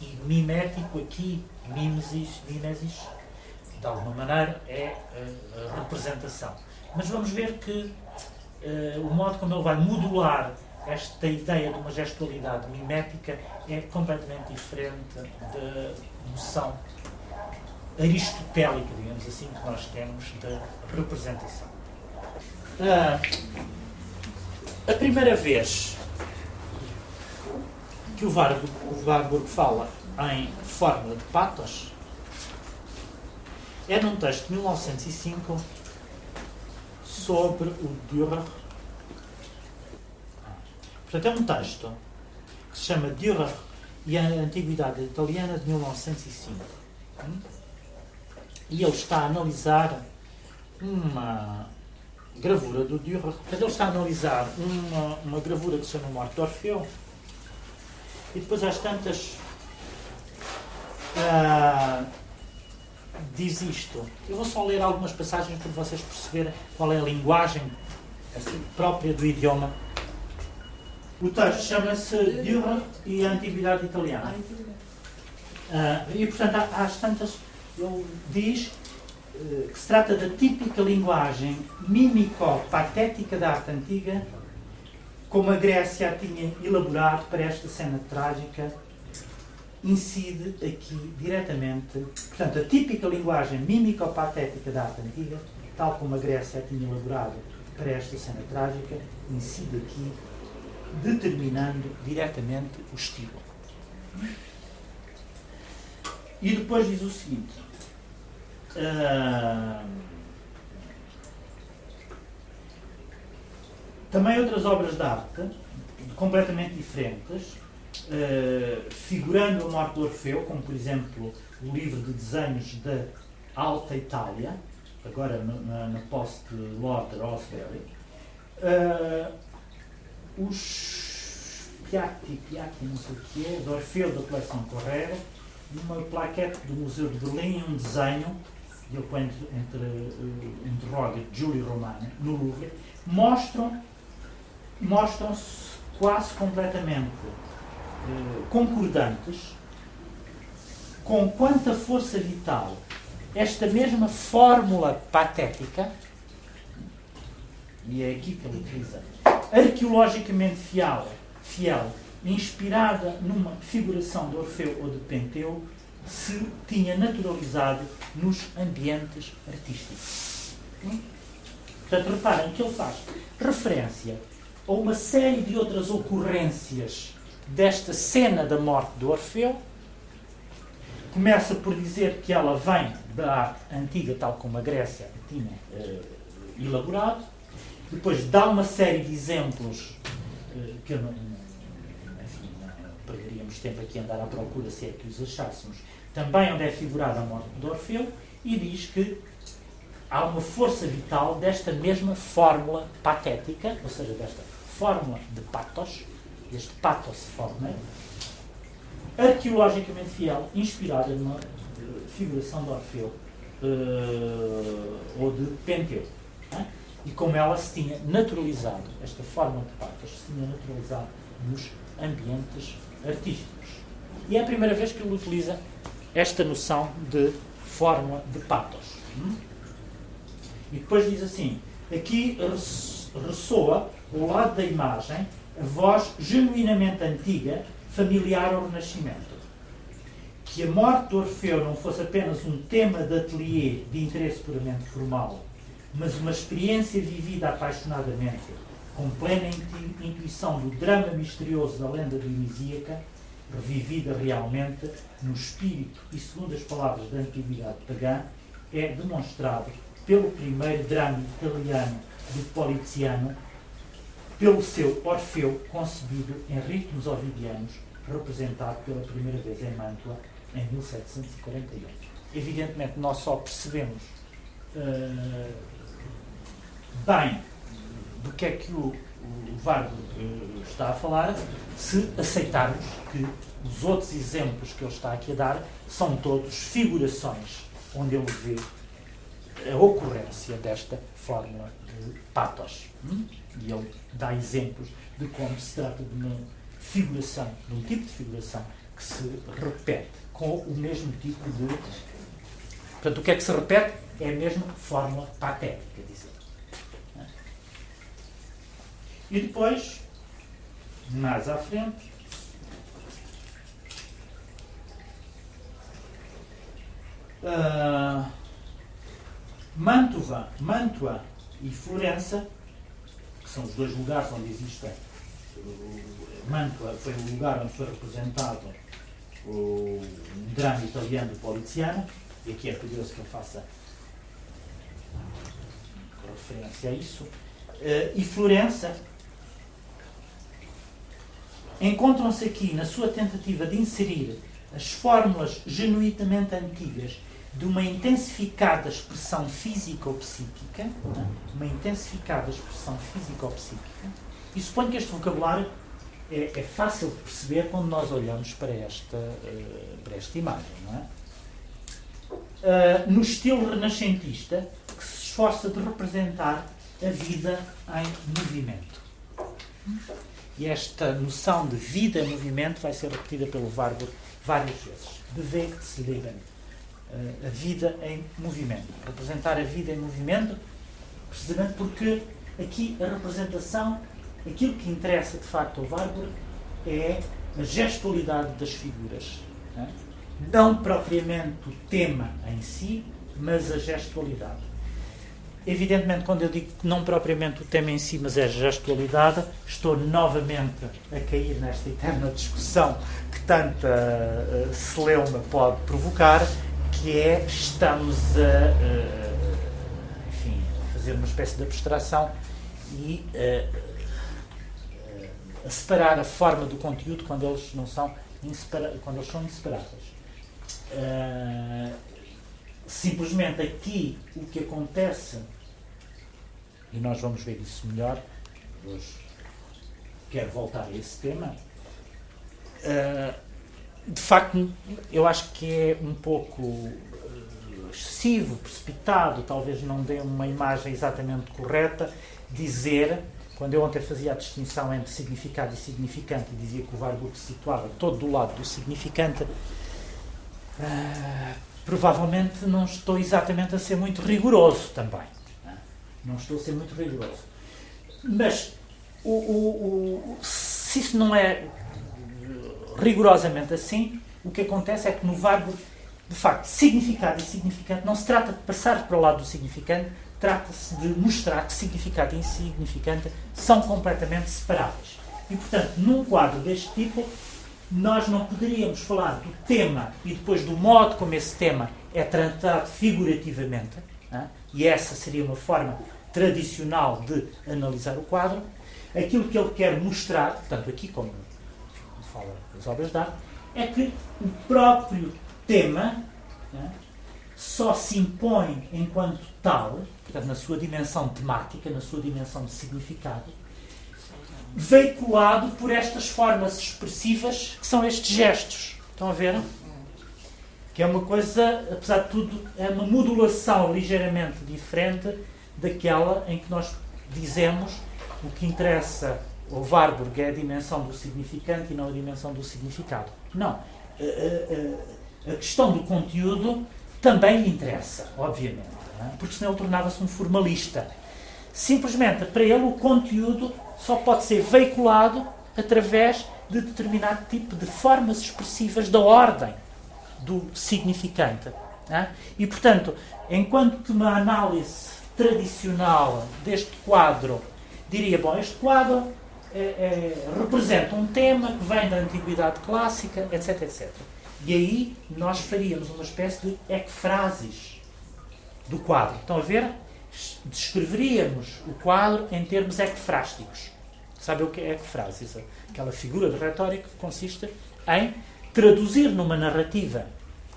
e mimético aqui, mimesis, mimesis, de alguma maneira é a, a representação. Mas vamos ver que uh, o modo como ele vai modular esta ideia de uma gestualidade mimética é completamente diferente da noção aristotélica, digamos assim, que nós temos da representação. Ah, a primeira vez que o Warburg, o Warburg fala em fórmula de patos é num texto de 1905 sobre o Dürer. Portanto, é um texto que se chama Dürer e a Antiguidade Italiana de 1905. E ele está a analisar uma gravura do Dürer. Portanto, ele está a analisar uma, uma gravura que se chama Morte de Orfeu e depois às tantas uh, diz isto. Eu vou só ler algumas passagens para vocês perceberem qual é a linguagem própria do idioma. O texto chama-se Dürer e a Antiguidade Italiana. Uh, e portanto, às tantas, ele diz eh, que se trata da típica linguagem mímico-patética da arte antiga, como a Grécia a tinha elaborado para esta cena trágica, incide aqui diretamente. Portanto, a típica linguagem mímico-patética da arte antiga, tal como a Grécia a tinha elaborado para esta cena trágica, incide aqui, determinando diretamente o estilo. E depois diz o seguinte também outras obras de arte, completamente diferentes, uh, figurando a morte de Orfeu, como por exemplo o livro de desenhos da Alta Itália, agora na, na posse de Lord Rosebery, uh, os Piatti, Piatti, não sei o que é, de Orfeu da coleção Correro, uma plaquete do Museu de Berlim, um desenho ele põe entre, entre uh, interroga Giulio Romano no Louvre, mostram mostram-se quase completamente uh, concordantes com quanta força vital esta mesma fórmula patética, e é aqui que ele utiliza, arqueologicamente fiel, fiel, inspirada numa figuração de Orfeu ou de Penteu, se tinha naturalizado nos ambientes artísticos. Portanto, reparem que ele faz referência a uma série de outras ocorrências desta cena da morte de Orfeu. Começa por dizer que ela vem da arte antiga, tal como a Grécia tinha eh, elaborado. Depois dá uma série de exemplos eh, que eu não, enfim, não perderíamos tempo aqui a andar à procura se é que os achássemos também onde é figurada a morte de Orfeu, e diz que há uma força vital desta mesma fórmula patética, ou seja, desta fórmula de patos, deste patos forma, arqueologicamente fiel, inspirada numa figuração de Orfeu uh, ou de Penteu. Né? E como ela se tinha naturalizado, esta forma de patos se tinha naturalizado nos ambientes artísticos. E é a primeira vez que ele utiliza esta noção de fórmula de patos. Hum? E depois diz assim: aqui ressoa, ao lado da imagem, a voz genuinamente antiga, familiar ao Renascimento. Que a morte de Orfeu não fosse apenas um tema de ateliê de interesse puramente formal, mas uma experiência vivida apaixonadamente, com plena intuição do drama misterioso da lenda dionisíaca, revivida realmente no espírito e segundo as palavras da antiguidade pagã, é demonstrado pelo primeiro drama italiano de Poliziano, pelo seu Orfeu, concebido em ritmos ovidianos, representado pela primeira vez em Mantua em 1748. Evidentemente, nós só percebemos uh, bem do que é que o, o Vargo uh, está a falar se aceitarmos que os outros exemplos que ele está aqui a dar são todos figurações onde ele vê a ocorrência desta fórmula de patos. Hum? E ele dá exemplos de como se trata de uma figuração, de um tipo de figuração que se repete com o mesmo tipo de. Portanto, o que é que se repete? É a mesma fórmula patética, dizer. E depois, mais à frente, uh, Mantova, Mantua e Florença, que são os dois lugares onde existem. Mantua foi o lugar onde foi representado o drama italiano do Poliziano, e aqui é curioso que eu faça referência a isso. Eh, e Florença encontram-se aqui na sua tentativa de inserir as fórmulas genuinamente antigas de uma intensificada expressão físico-psíquica, é? uma intensificada expressão físico-psíquica, e suponho que este vocabulário é, é, fácil de perceber quando nós olhamos para esta, uh, para esta imagem, não é? Uh, no estilo renascentista, que se esforça de representar a vida em movimento. E esta noção de vida em movimento vai ser repetida pelo Warburg várias vezes. Bewegtsleben a vida em movimento. Representar a vida em movimento, precisamente porque aqui a representação, aquilo que interessa de facto ao Warburg é a gestualidade das figuras. Não, não propriamente o tema em si, mas a gestualidade. Evidentemente, quando eu digo não propriamente o tema em si, mas é gestualidade, estou novamente a cair nesta eterna discussão que tanta uh, celeuma pode provocar que é estamos a, enfim, fazer uma espécie de abstração e a separar a forma do conteúdo quando eles não são quando eles são inseparáveis. simplesmente aqui o que acontece, e nós vamos ver isso melhor, hoje quero voltar a esse tema. Uh, de facto, eu acho que é um pouco eh, excessivo, precipitado, talvez não dê uma imagem exatamente correta, dizer, quando eu ontem fazia a distinção entre significado e significante e dizia que o Warburg se situava todo do lado do significante, uh, provavelmente não estou exatamente a ser muito rigoroso também. Não, estou a ser muito rigoroso. Mas o, o, o, se isso não é rigorosamente assim, o que acontece é que no verbo, de facto, significado e significante, não se trata de passar para o lado do significante, trata-se de mostrar que significado e insignificante são completamente separáveis. E, portanto, num quadro deste tipo, nós não poderíamos falar do tema e depois do modo como esse tema é tratado figurativamente, né? e essa seria uma forma tradicional de analisar o quadro, aquilo que ele quer mostrar, tanto aqui como fala das obras de arte, é que o próprio tema né, só se impõe enquanto tal, portanto, na sua dimensão temática, na sua dimensão de significado, veiculado por estas formas expressivas que são estes gestos. Estão a ver? Que é uma coisa, apesar de tudo, é uma modulação ligeiramente diferente daquela em que nós dizemos o que interessa ao Warburg é a dimensão do significante e não a dimensão do significado. Não. A, a, a questão do conteúdo também lhe interessa, obviamente, é? porque senão ele tornava-se um formalista. Simplesmente, para ele, o conteúdo só pode ser veiculado através de determinado tipo de formas expressivas da ordem do significante. É? E, portanto, enquanto que uma análise tradicional deste quadro diria, bom, este quadro é, é, representa um tema que vem da antiguidade clássica, etc, etc. E aí nós faríamos uma espécie de ecfrases do quadro. Estão a ver? Descreveríamos o quadro em termos ecfrásticos. Sabe o que é ecfrases? Aquela figura de retórica que consiste em traduzir numa narrativa,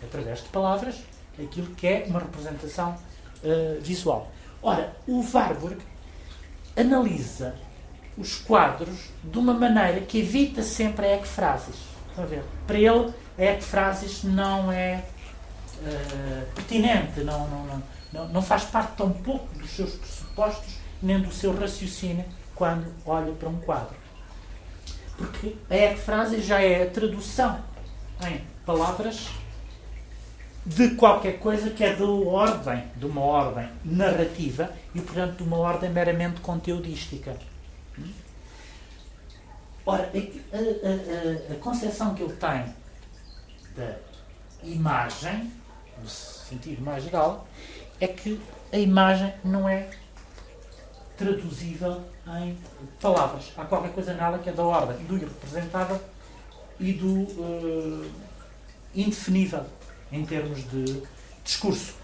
através de palavras, aquilo que é uma representação uh, visual. Ora, o Warburg analisa os quadros de uma maneira que evita sempre a ecfrases. Estão a ver? Para ele, a ecfrases não é uh, pertinente, não, não, não, não faz parte tão pouco dos seus pressupostos nem do seu raciocínio quando olha para um quadro. Porque a ecfrase já é a tradução em palavras de qualquer coisa que é de ordem, de uma ordem narrativa e, portanto, de uma ordem meramente conteudística. Ora, a, a, a, concepção que ele tem da imagem, no sentido mais geral, é que a imagem não é traduzível em palavras. Há qualquer coisa nela que é da ordem do irrepresentável e do uh, indefinível em termos de discurso.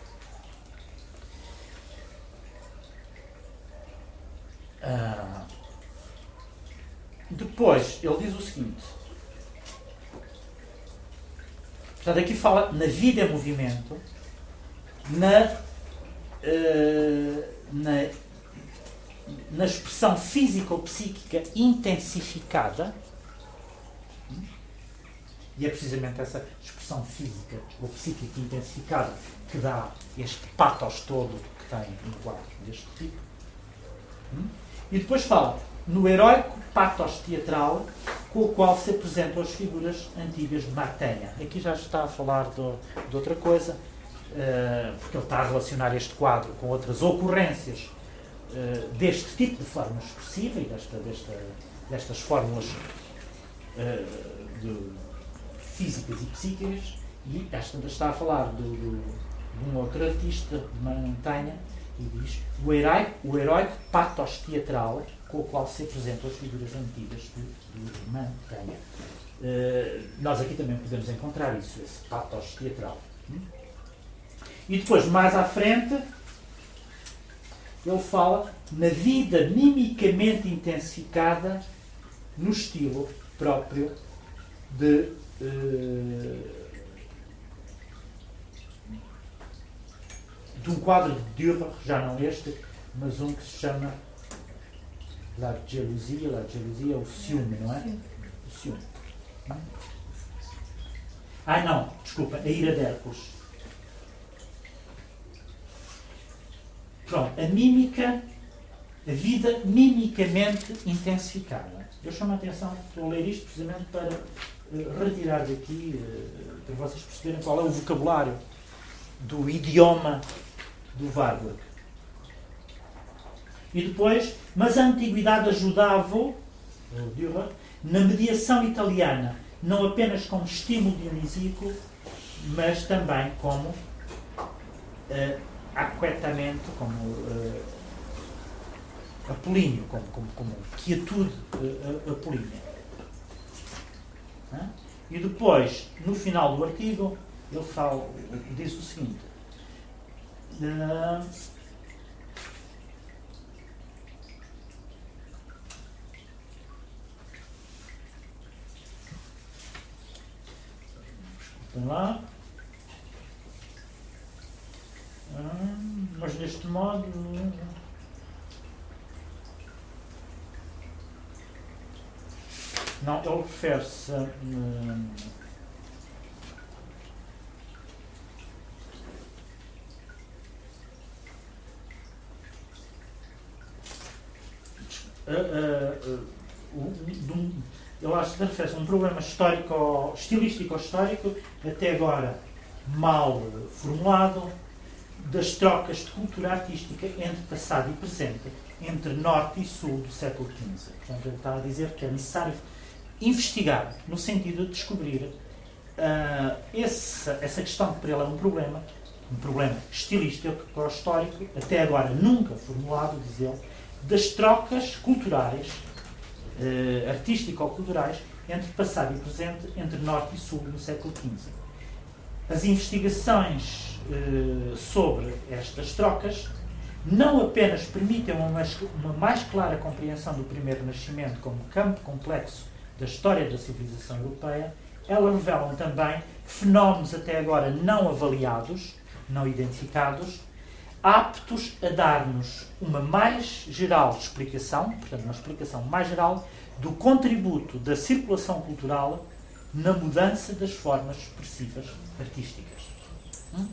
Ah, depois, ele diz o seguinte. Portanto, aqui fala na vida em movimento, na, uh, na, na expressão físico-psíquica intensificada, e é precisamente essa expressão física ou psíquica intensificada que dá este patos todo que tem um quadro deste tipo. Hum? E depois fala no heróico patos teatral com o qual se apresentam as figuras antigas de Martenha. Aqui já está a falar de, de outra coisa, uh, porque ele está a relacionar este quadro com outras ocorrências uh, deste tipo de forma expressiva e desta, desta, destas fórmulas uh, de físicas e psíquicas, e esta está a falar do, do, de um outro artista de montanha, e diz o herói, o heróico patos teatral com o qual se apresentam as figuras antigas de, de montanha. Uh, nós aqui também podemos encontrar isso, esse patos teatral. E depois, mais à frente, ele fala na vida mimicamente intensificada no estilo próprio de de um quadro de Dürer, já não este, mas um que se chama La Jalousia, La Jalousia é o ciúme, não é? O ciúme. Ah, não, desculpa, a ira de Hércules. Pronto, a mímica, a vida mimicamente intensificada. Eu chamo a atenção, estou a ler isto precisamente para retirar daqui, eh, para vocês perceberem qual é o vocabulário do idioma do Warburg. E depois, mas a antiguidade ajudava na mediação italiana, não apenas como estímulo dionisíaco, mas também como uh, aquietamento, como uh, apolíneo, como, como, como quietude uh, apolínea. E depois, no final do artigo, ele fala, diz o seguinte. Uh, lá. deste modo. Não, ele refere-se. Hum, a, a, um, ele acho que refere-se a um problema histórico, estilístico-histórico, até agora mal formulado, das trocas de cultura artística entre passado e presente, entre norte e sul do século XV. Portanto, ele está a dizer que é necessário investigar, no sentido de descobrir uh, essa questão que para ele é um problema, um problema estilístico, histórico, até agora nunca formulado, diz ele, das trocas culturais, uh, artístico-culturais, entre passado e presente, entre norte e sul no século XV. As investigações uh, sobre estas trocas não apenas permitem uma mais, uma mais clara compreensão do primeiro nascimento como campo complexo da história da civilização europeia, elas revelam também fenómenos até agora não avaliados, não identificados, aptos a dar-nos uma mais geral explicação, portanto, uma explicação mais geral do contributo da circulação cultural na mudança das formas expressivas artísticas. Hum?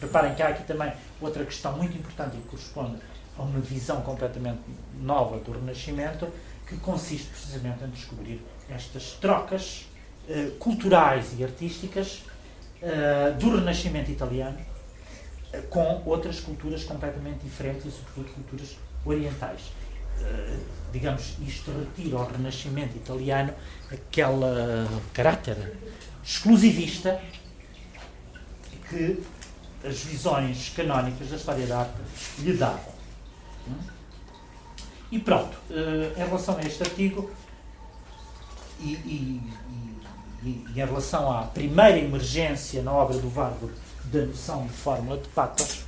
Reparem que há aqui também outra questão muito importante e que corresponde a uma visão completamente nova do Renascimento, que consiste precisamente em descobrir estas trocas uh, culturais e artísticas uh, do Renascimento italiano uh, com outras culturas completamente diferentes e, sobretudo, culturas orientais. digamos, isto retira ao Renascimento italiano aquele caráter exclusivista que as visões canónicas da história da arte lhe davam. Hum? E pronto, uh, em relação a este artigo e, e, e, e, em relação à primeira emergência na obra do Warburg da noção de fórmula de patos,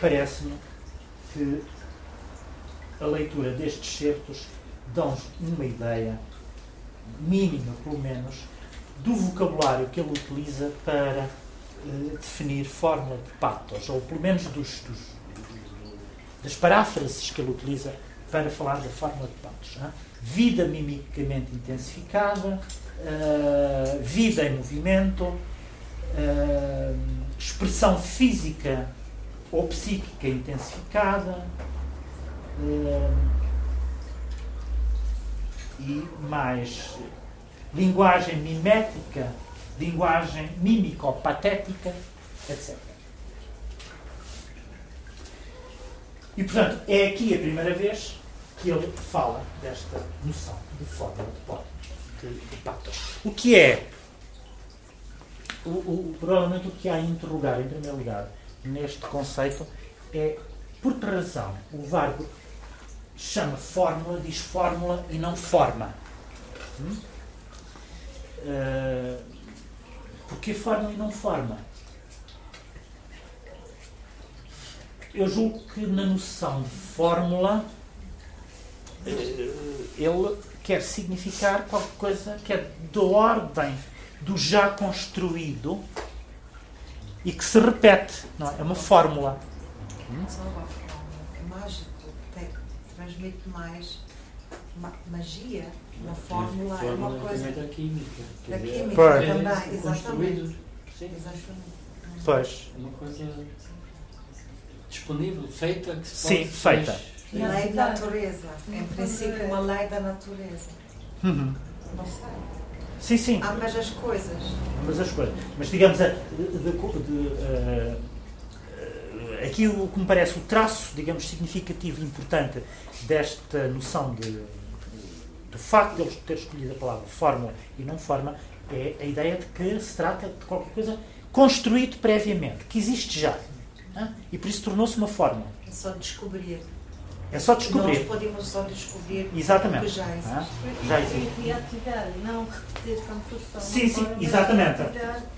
parece-me que a leitura destes certos dão-nos uma ideia, mínima pelo menos, do vocabulário que ele utiliza para uh, definir fórmula de patos, ou pelo menos dos, dos, das paráfrases que ele utiliza para falar da fórmula de Patos. É? Vida mimicamente intensificada, uh, vida em movimento, uh, expressão física ou psíquica intensificada uh, e mais linguagem mimética, linguagem mímico-patética, etc. E, portanto, é aqui a primeira vez que ele fala desta noção de fórmula de, de, patos. O que é, o, o, provavelmente o que há a interrogar, em primeiro lugar, neste conceito é por que razão o Vargo chama fórmula, diz fórmula e não forma. Hum? Uh, porquê fórmula e não forma? Eu julgo que na noção de fórmula eh, ele quer significar qualquer coisa que é da ordem do já construído e que se repete. Não é? é uma fórmula. Hum? É mágico, transmite mais magia. Uma fórmula é uma coisa. Da química. Da química também, exatamente. Sim. Exatamente. Pois. É uma coisa disponível, feita, que se Sim, feita. Lei da natureza. Em princípio, uma lei da natureza. Uhum. Não sei. Sim, sim. Ambas as coisas. Ambas as coisas. Mas digamos, de, de, de, uh, aqui o que me parece o traço, digamos, significativo e importante desta noção de, do facto de eles ter escolhido a palavra fórmula e não forma é a ideia de que se trata de qualquer coisa construído previamente, que existe já. E por isso tornou-se uma fórmula. É só descobrir. É só descobrir. Nós podemos só descobrir exatamente. que já existe. Ah, já existe. Reativar, não repetir construção. Sim, sim, exatamente.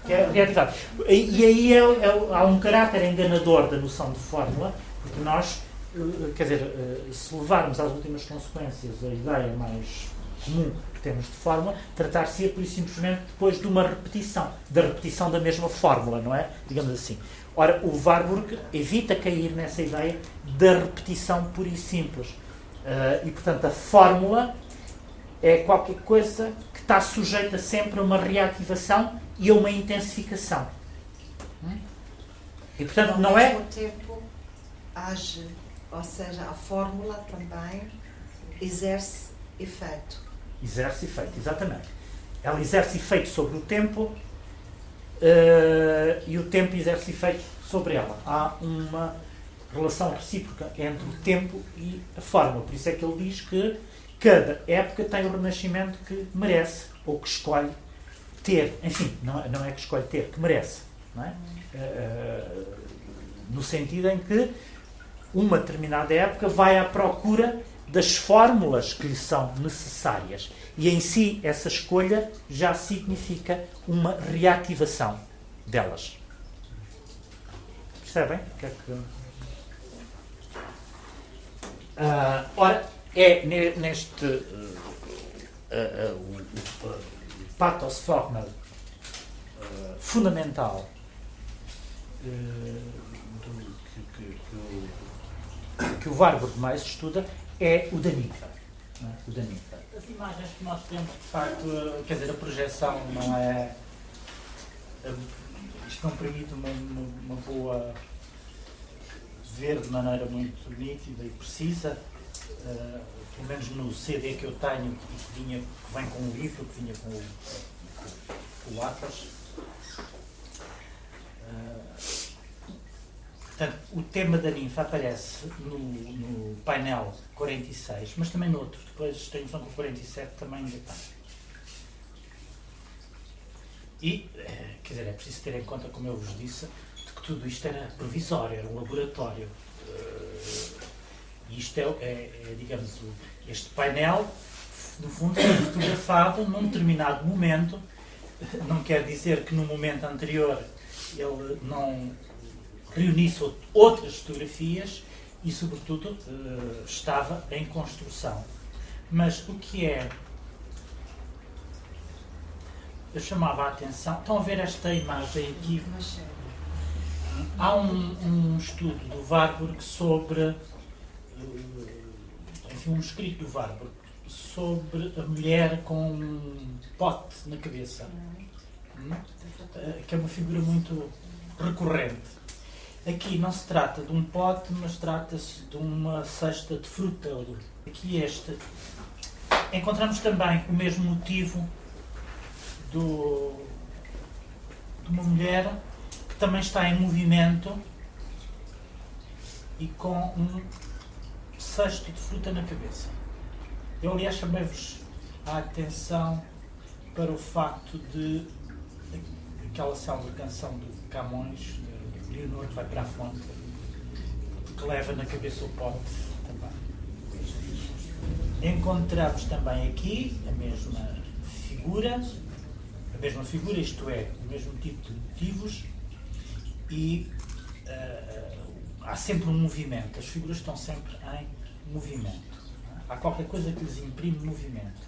Que é reativar. E, e aí é, é, há um caráter enganador da noção de fórmula, porque nós, eh, quer dizer, eh, se levarmos às últimas consequências a ideia mais comum termos de fórmula, tratar-se por simplesmente depois de uma repetição, da repetição da mesma fórmula, não é? Digamos assim. Ora, o Warburg evita cair nessa ideia da repetição pura e simples. Uh, e, portanto, a fórmula é qualquer coisa que está sujeita sempre a uma reativação e a uma intensificação. Hum? E, portanto, Ao não é. mesmo tempo, age, ou seja, a fórmula também exerce efeito. Exerce efeito, exatamente. Ela exerce efeito sobre o tempo uh, e o tempo exerce efeito sobre ela. Há uma relação recíproca entre o tempo e a fórmula. Por isso é que ele diz que cada época tem o renascimento que merece ou que escolhe ter. Enfim, não, é, não é que escolhe ter, que merece. Não é? Uh, no sentido em que uma determinada época vai à procura das fórmulas que lhe são necessárias. E em si, essa escolha já significa uma reativação delas. Percebem? É. Uh, ora, é neste uh, uh, uh, pathos formal fundamental do, que, que, que, o, que o Warburg mais estuda é o da ninfa. É? Ninfa. As imagens que nós temos, de facto, quer dizer, a projeção não é. Isto não permite uma, uma, uma boa. ver de maneira muito nítida e precisa uh, pelo menos no CD que eu tenho, que, vinha, que vem com o livro, que vinha com o, com o Atlas. Portanto, o tema da ninfa aparece no, no, painel 46, mas também noutro. Depois tenho noção que o 47 também ainda tem. E, eh, quer dizer, é preciso ter em conta, como eu vos disse, de que tudo isto era provisório, era um laboratório. E isto é, é, é digamos, este painel, no fundo, foi fotografado num determinado momento. Não quer dizer que no momento anterior ele não reunisse outras fotografias e, sobretudo, eh, estava em construção. Mas o que é. Eu chamava a atenção. Estão a ver esta imagem aqui? Há um, um estudo do Warburg sobre enfim, um escrito do Warburg sobre a mulher com um pote na cabeça, hum? Eh, que é uma figura muito recorrente. Aqui não se trata de um pote, mas trata-se de uma cesta de fruta. Aqui este. Encontramos também o mesmo motivo do, de uma mulher que também está em movimento e com um cesto de fruta na cabeça. Eu, aliás, chamei-vos a atenção para o facto de aquela célebre canção do Camões, Leonor que vai para a fonte, que leva na cabeça o pote também. Encontramos também aqui a mesma figura, a mesma figura, isto é, o mesmo tipo de motivos, e uh, há sempre um movimento, as figuras estão sempre em movimento. Há qualquer coisa que lhes imprime movimento.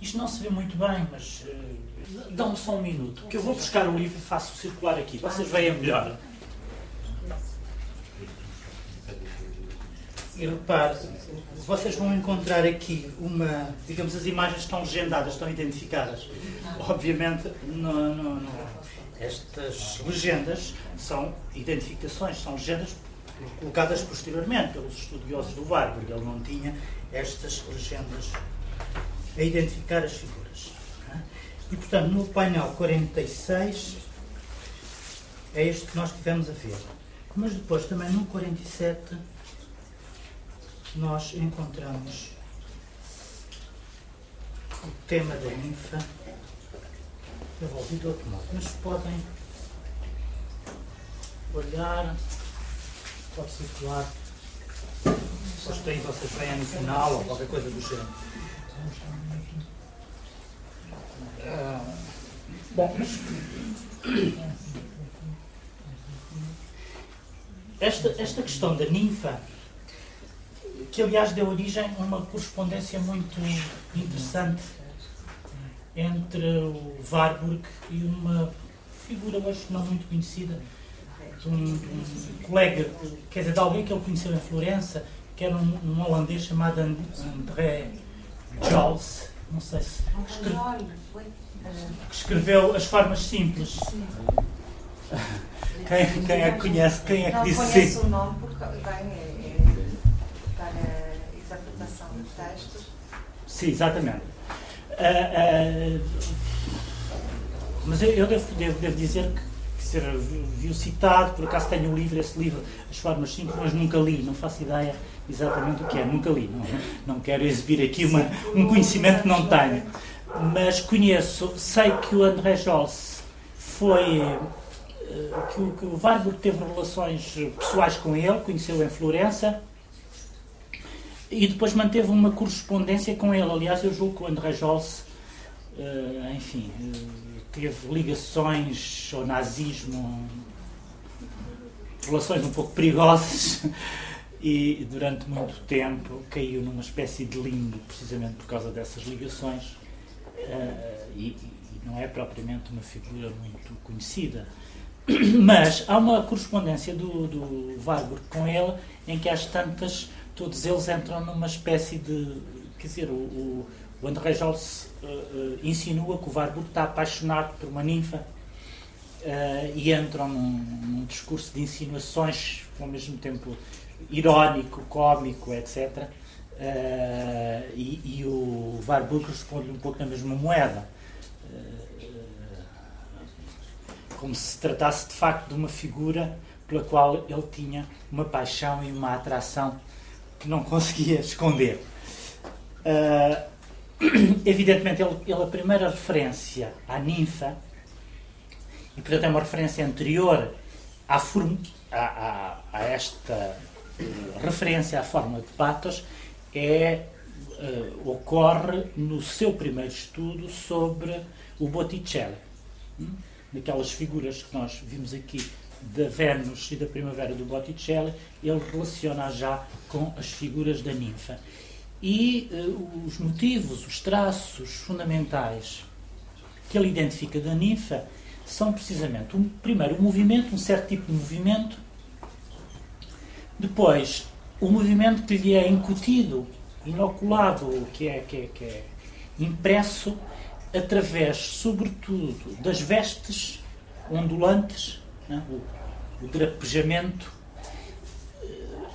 Isto não se vê muito bem, mas uh, dá-me só um minuto, que eu vou buscar o livro e faço circular aqui. Vocês veem melhor. E repare, vocês vão encontrar aqui uma. Digamos, as imagens estão legendadas, estão identificadas. Obviamente, não, não, não. estas legendas são identificações, são legendas colocadas posteriormente pelos estudiosos do Warburg. Ele não tinha estas legendas a identificar as figuras. E, portanto, no painel 46 é este que nós tivemos a ver. Mas depois também no 47 nós encontramos o tema da ninfa envolvido outro modo. Mas podem olhar pode circular. Depois tem vocês vêm no final ou qualquer coisa do género. Bom. Esta, esta questão da ninfa que aliás deu origem a uma correspondência muito interessante entre o Warburg e uma figura hoje não muito conhecida, de um, um colega, quer dizer, de alguém que ele conheceu em Florença, que era um, um holandês chamado André Jols, não sei se. Que escreve, que escreveu as formas simples. Quem, quem é que conhece? Quem é que Não disse conheço sim? o nome porque vem é, é, para interpretação de textos. Sim, exatamente. Ah, ah, mas eu, eu devo, devo- devo dizer que, que ser, vi-o citado, por acaso tenho o livro, esse livro, As Formas Simples, mas nunca li, não faço ideia exatamente o que é, nunca li. Não, não quero exibir aqui uma, um conhecimento que não tenho. Mas conheço, sei que o André Jols foi. eh, que o, que o Warburg teve relações pessoais com ele, conheceu em Florença e depois manteve uma correspondência com ele. Aliás, eu julgo que o André Jols, eh, enfim, eh, teve ligações ao nazismo, relações um pouco perigosas e durante muito tempo caiu numa espécie de limbo, precisamente por causa dessas ligações. Eh, e, e não é propriamente uma figura muito conhecida. Mas há uma correspondência do, do Warburg com ele em que às tantas todos eles entram numa espécie de. Quer dizer, o, o, o André Jols eh, eh, insinua que o Warburg está apaixonado por uma ninfa eh, e entram num, num discurso de insinuações ao mesmo tempo irónico, cómico, etc. Eh, e, e o Warburg responde um pouco na mesma moeda. Eh, como se se tratasse de facto de uma figura pela qual ele tinha uma paixão e uma atração que não conseguia esconder. Ah, evidentemente, ele, ele a primeira referência à ninfa, e portanto é uma referência anterior à, à- à- a esta referência à forma de patos, é, eh, ocorre no seu primeiro estudo sobre o Botticelli. Hum? Naquelas figuras que nós vimos aqui da Vênus e da Primavera do Botticelli, ele relaciona já com as figuras da ninfa. E eh, os motivos, os traços fundamentais que ele identifica da ninfa são precisamente, um, primeiro, o movimento, um certo tipo de movimento, depois, o movimento que lhe é incutido, inoculado, que é, que é, que é impresso através, sobretudo, das vestes ondulantes, né, o, o drapejamento eh,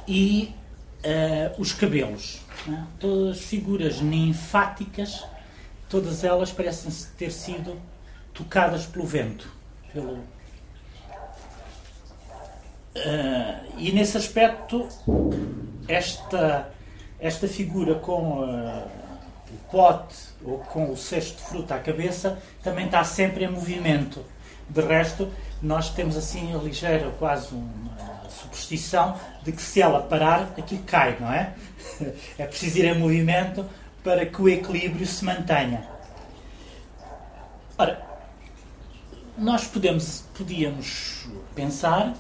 e eh, os cabelos. né, todas as figuras ninfáticas, todas elas parecem ter sido tocadas pelo vento. Pelo, eh, e nesse aspecto, esta, esta figura com eh, o pote ou com o cesto de fruta à cabeça também está sempre em movimento. De resto, nós temos assim a ligeira, quase uma superstição de que se ela parar, aquilo cai, não é? É preciso ir em movimento para que o equilíbrio se mantenha. Ora, nós podemos, podíamos pensar,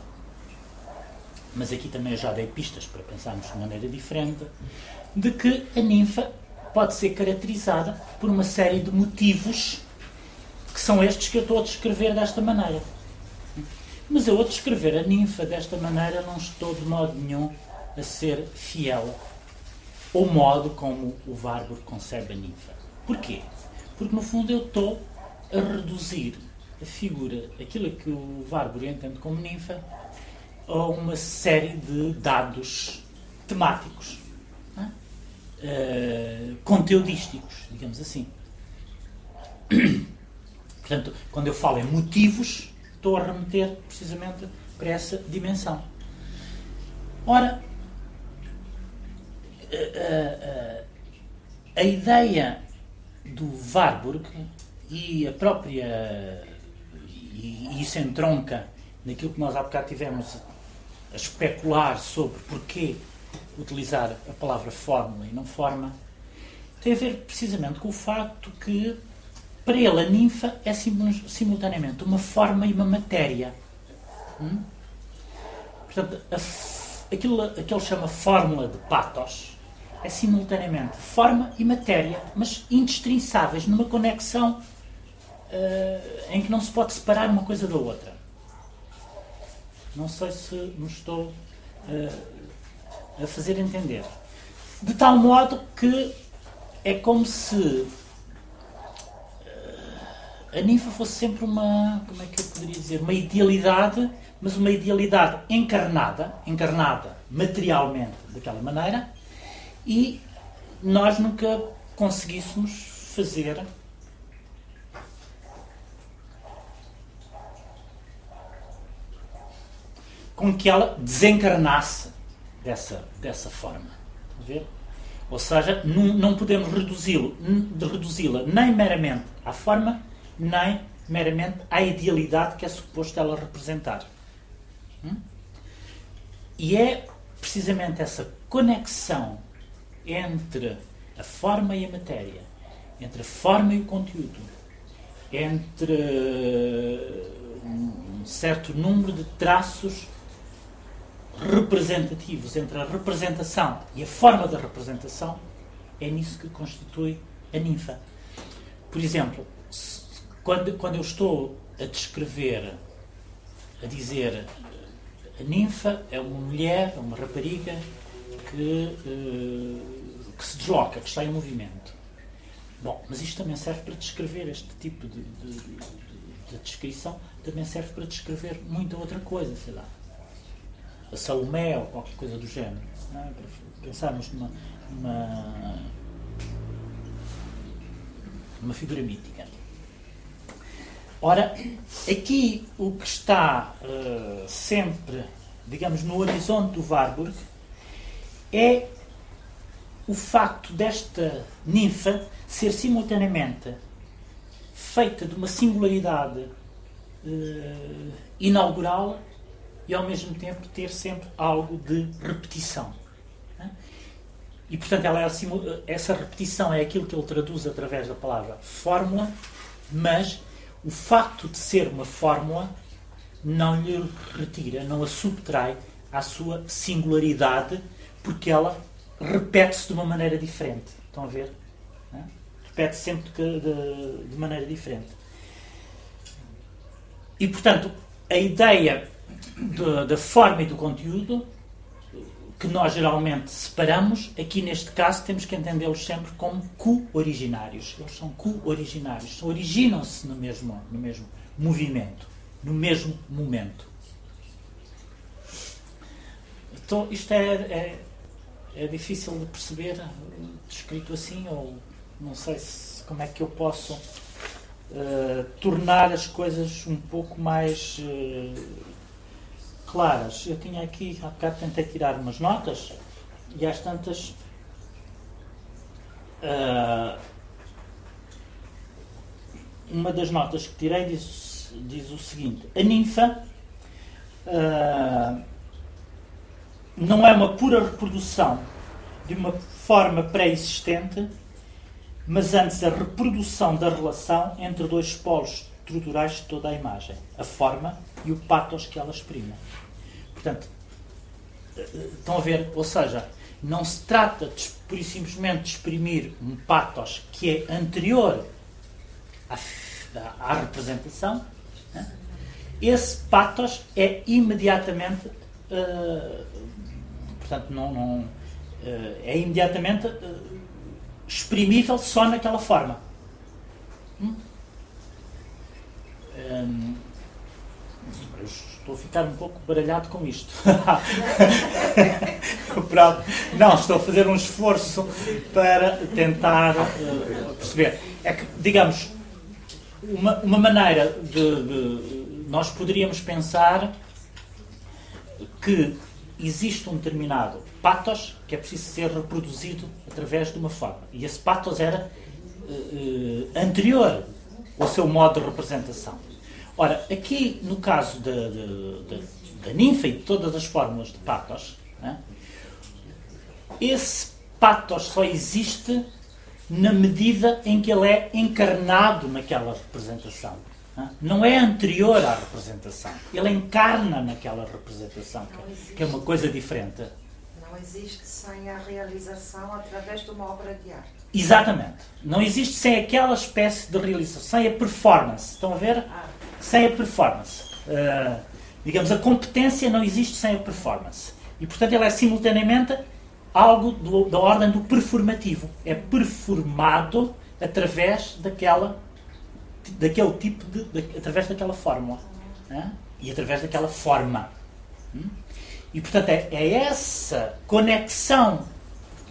mas aqui também eu já dei pistas para pensarmos de maneira diferente, de que a ninfa pode ser caracterizada por uma série de motivos que são estes que eu estou a descrever desta maneira. Mas eu a descrever a ninfa desta maneira não estou de modo nenhum a ser fiel ao modo como o Warburg concebe a ninfa. Porquê? Porque no fundo eu estou a reduzir a figura, aquilo que o Warburg entende como ninfa, a uma série de dados temáticos, é? Eh, conteudísticos, digamos assim. Portanto, quando eu falo em motivos, estou a remeter precisamente para essa dimensão. Ora, a, a- a ideia do Warburg e a própria. E, e isso entronca naquilo que nós há bocado tivemos a especular sobre porquê utilizar a palavra fórmula e não forma, tem a ver precisamente com o facto que para ele a ninfa é simu- simultaneamente uma forma e uma matéria. Hum? Portanto, a aquilo a que ele chama fórmula de patos, é simultaneamente forma e matéria, mas indestrinçáveis, numa conexão uh, em que não se pode separar uma coisa da outra. Não sei se me estou uh, a fazer entender. De tal modo que é como se uh, a ninfa fosse sempre uma, como é que eu poderia dizer, uma idealidade, mas uma idealidade encarnada, encarnada materialmente daquela maneira, e nós nunca conseguíssemos fazer com que ela desencarnasse dessa, dessa forma. Ou seja, não, não podemos reduzi-la reduzi nem meramente à forma, nem meramente à idealidade que é suposto ela representar. Hum? E é precisamente essa conexão entre a forma e a matéria, entre a forma e o conteúdo, entre um certo número de traços representativos, entre a representação e a forma da representação, é nisso que constitui a ninfa. Por exemplo, quando, quando eu estou a descrever, a dizer a ninfa é uma mulher, é uma rapariga que, uh, que se desloca, que está em movimento. Bom, mas isto também serve para descrever este tipo de, de, de, de descrição, também serve para descrever muita outra coisa, sei lá. A Salomé ou qualquer coisa do género. É? Para pensarmos numa, numa, numa figura mítica. Ora, aqui o que está uh, sempre, digamos, no horizonte do Warburg é o facto desta ninfa ser simultaneamente feita de uma singularidade uh, inaugural e ao mesmo tempo ter sempre algo de repetição. E portanto ela é essa repetição é aquilo que ele traduz através da palavra fórmula, mas o facto de ser uma fórmula não lhe retira, não a subtrai à sua singularidade porque ela repete-se de uma maneira diferente. Estão a ver? Repete -se sempre de, de, de, maneira diferente. E, portanto, a ideia da forma e do conteúdo, que nós geralmente separamos, aqui neste caso temos que entendê-los sempre como co-originários. Eles são co-originários, originam-se no mesmo, no mesmo movimento, no mesmo momento. Então, isto é, é é difícil de perceber descrito assim, ou não sei se, como é que eu posso uh, tornar as coisas um pouco mais uh, claras. Eu tinha aqui, há bocado tentei tirar umas notas e às tantas. Uh, uma das notas que tirei diz, diz o seguinte: a ninfa uh, não é uma pura reprodução de uma forma pré-existente, mas antes a reprodução da relação entre dois polos estruturais de toda a imagem, a forma e o patos que ela exprime. Portanto, estão a ver? Ou seja, não se trata de, por simplesmente de exprimir um patos que é anterior à, à representação. Né? Esse patos é imediatamente uh, Portanto, não, não eh, é imediatamente eh, exprimível só naquela forma. Hum? Hum, eu estou a ficar um pouco baralhado com isto. Não, estou a fazer um esforço para tentar uh, perceber. É que, digamos, uma, uma maneira de, de. Nós poderíamos pensar que existe um determinado patos que é preciso ser reproduzido através de uma forma. E esse patos era uh, anterior ao seu modo de representação. Ora, aqui no caso da, da ninfa e de todas as fórmulas de patos, né, esse patos só existe na medida em que ele é encarnado naquela representação. Não é anterior à representação. Ele encarna naquela representação, que é uma coisa diferente. Não Não existe sem a realização através de uma obra de arte. Exatamente. Não existe sem aquela espécie de realização, sem a performance. Estão a ver? Ah, Sem a performance. Uh, digamos, a competência não existe sem a performance. E, portanto, ela é simultaneamente algo do- da ordem do performativo. É performado através daquela, daquele tipo de. de- através daquela fórmula. né? E através daquela forma. Hum? E, portanto, é, é essa conexão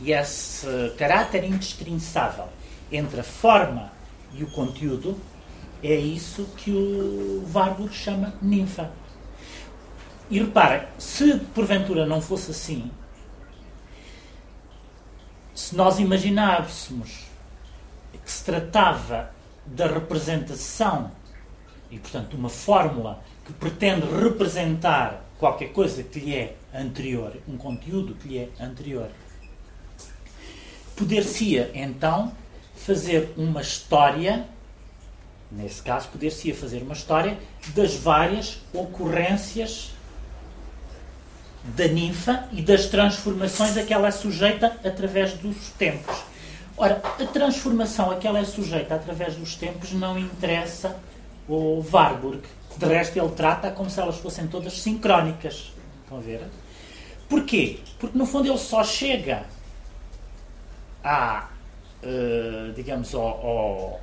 e esse caráter indestrinçável entre a forma e o conteúdo é isso que o Warburg chama ninfa. E reparem, se porventura não fosse assim, se nós imaginássemos que se tratava da representação e, portanto, uma fórmula que pretende representar qualquer coisa que lhe é anterior, um conteúdo que lhe é anterior, poder-se-ia então fazer uma história, nesse caso, poder-se-ia fazer uma história das várias ocorrências da ninfa e das transformações a que ela é sujeita através dos tempos. Ora, a transformação a que ela é sujeita através dos tempos não interessa o Warburg. De resto, ele trata como se elas fossem todas sincrónicas. Estão a ver? Porquê? Porque, no fundo, ele só chega à, eh, digamos, ao, ao-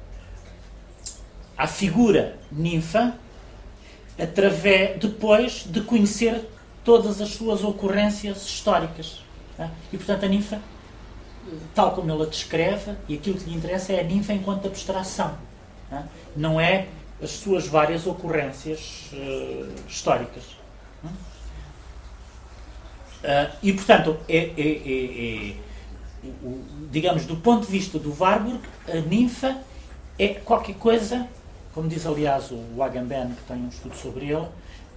à figura ninfa através, depois de conhecer todas as suas ocorrências históricas. né? E, portanto, a ninfa, tal como ele a descreve, e aquilo que lhe interessa é a ninfa enquanto abstração. né? Não é as suas várias ocorrências eh, históricas. Ah, e, portanto, é, é- é- é- digamos, do ponto de vista do Warburg, a ninfa é qualquer coisa, como diz aliás o Agamben, que tem um estudo sobre ele,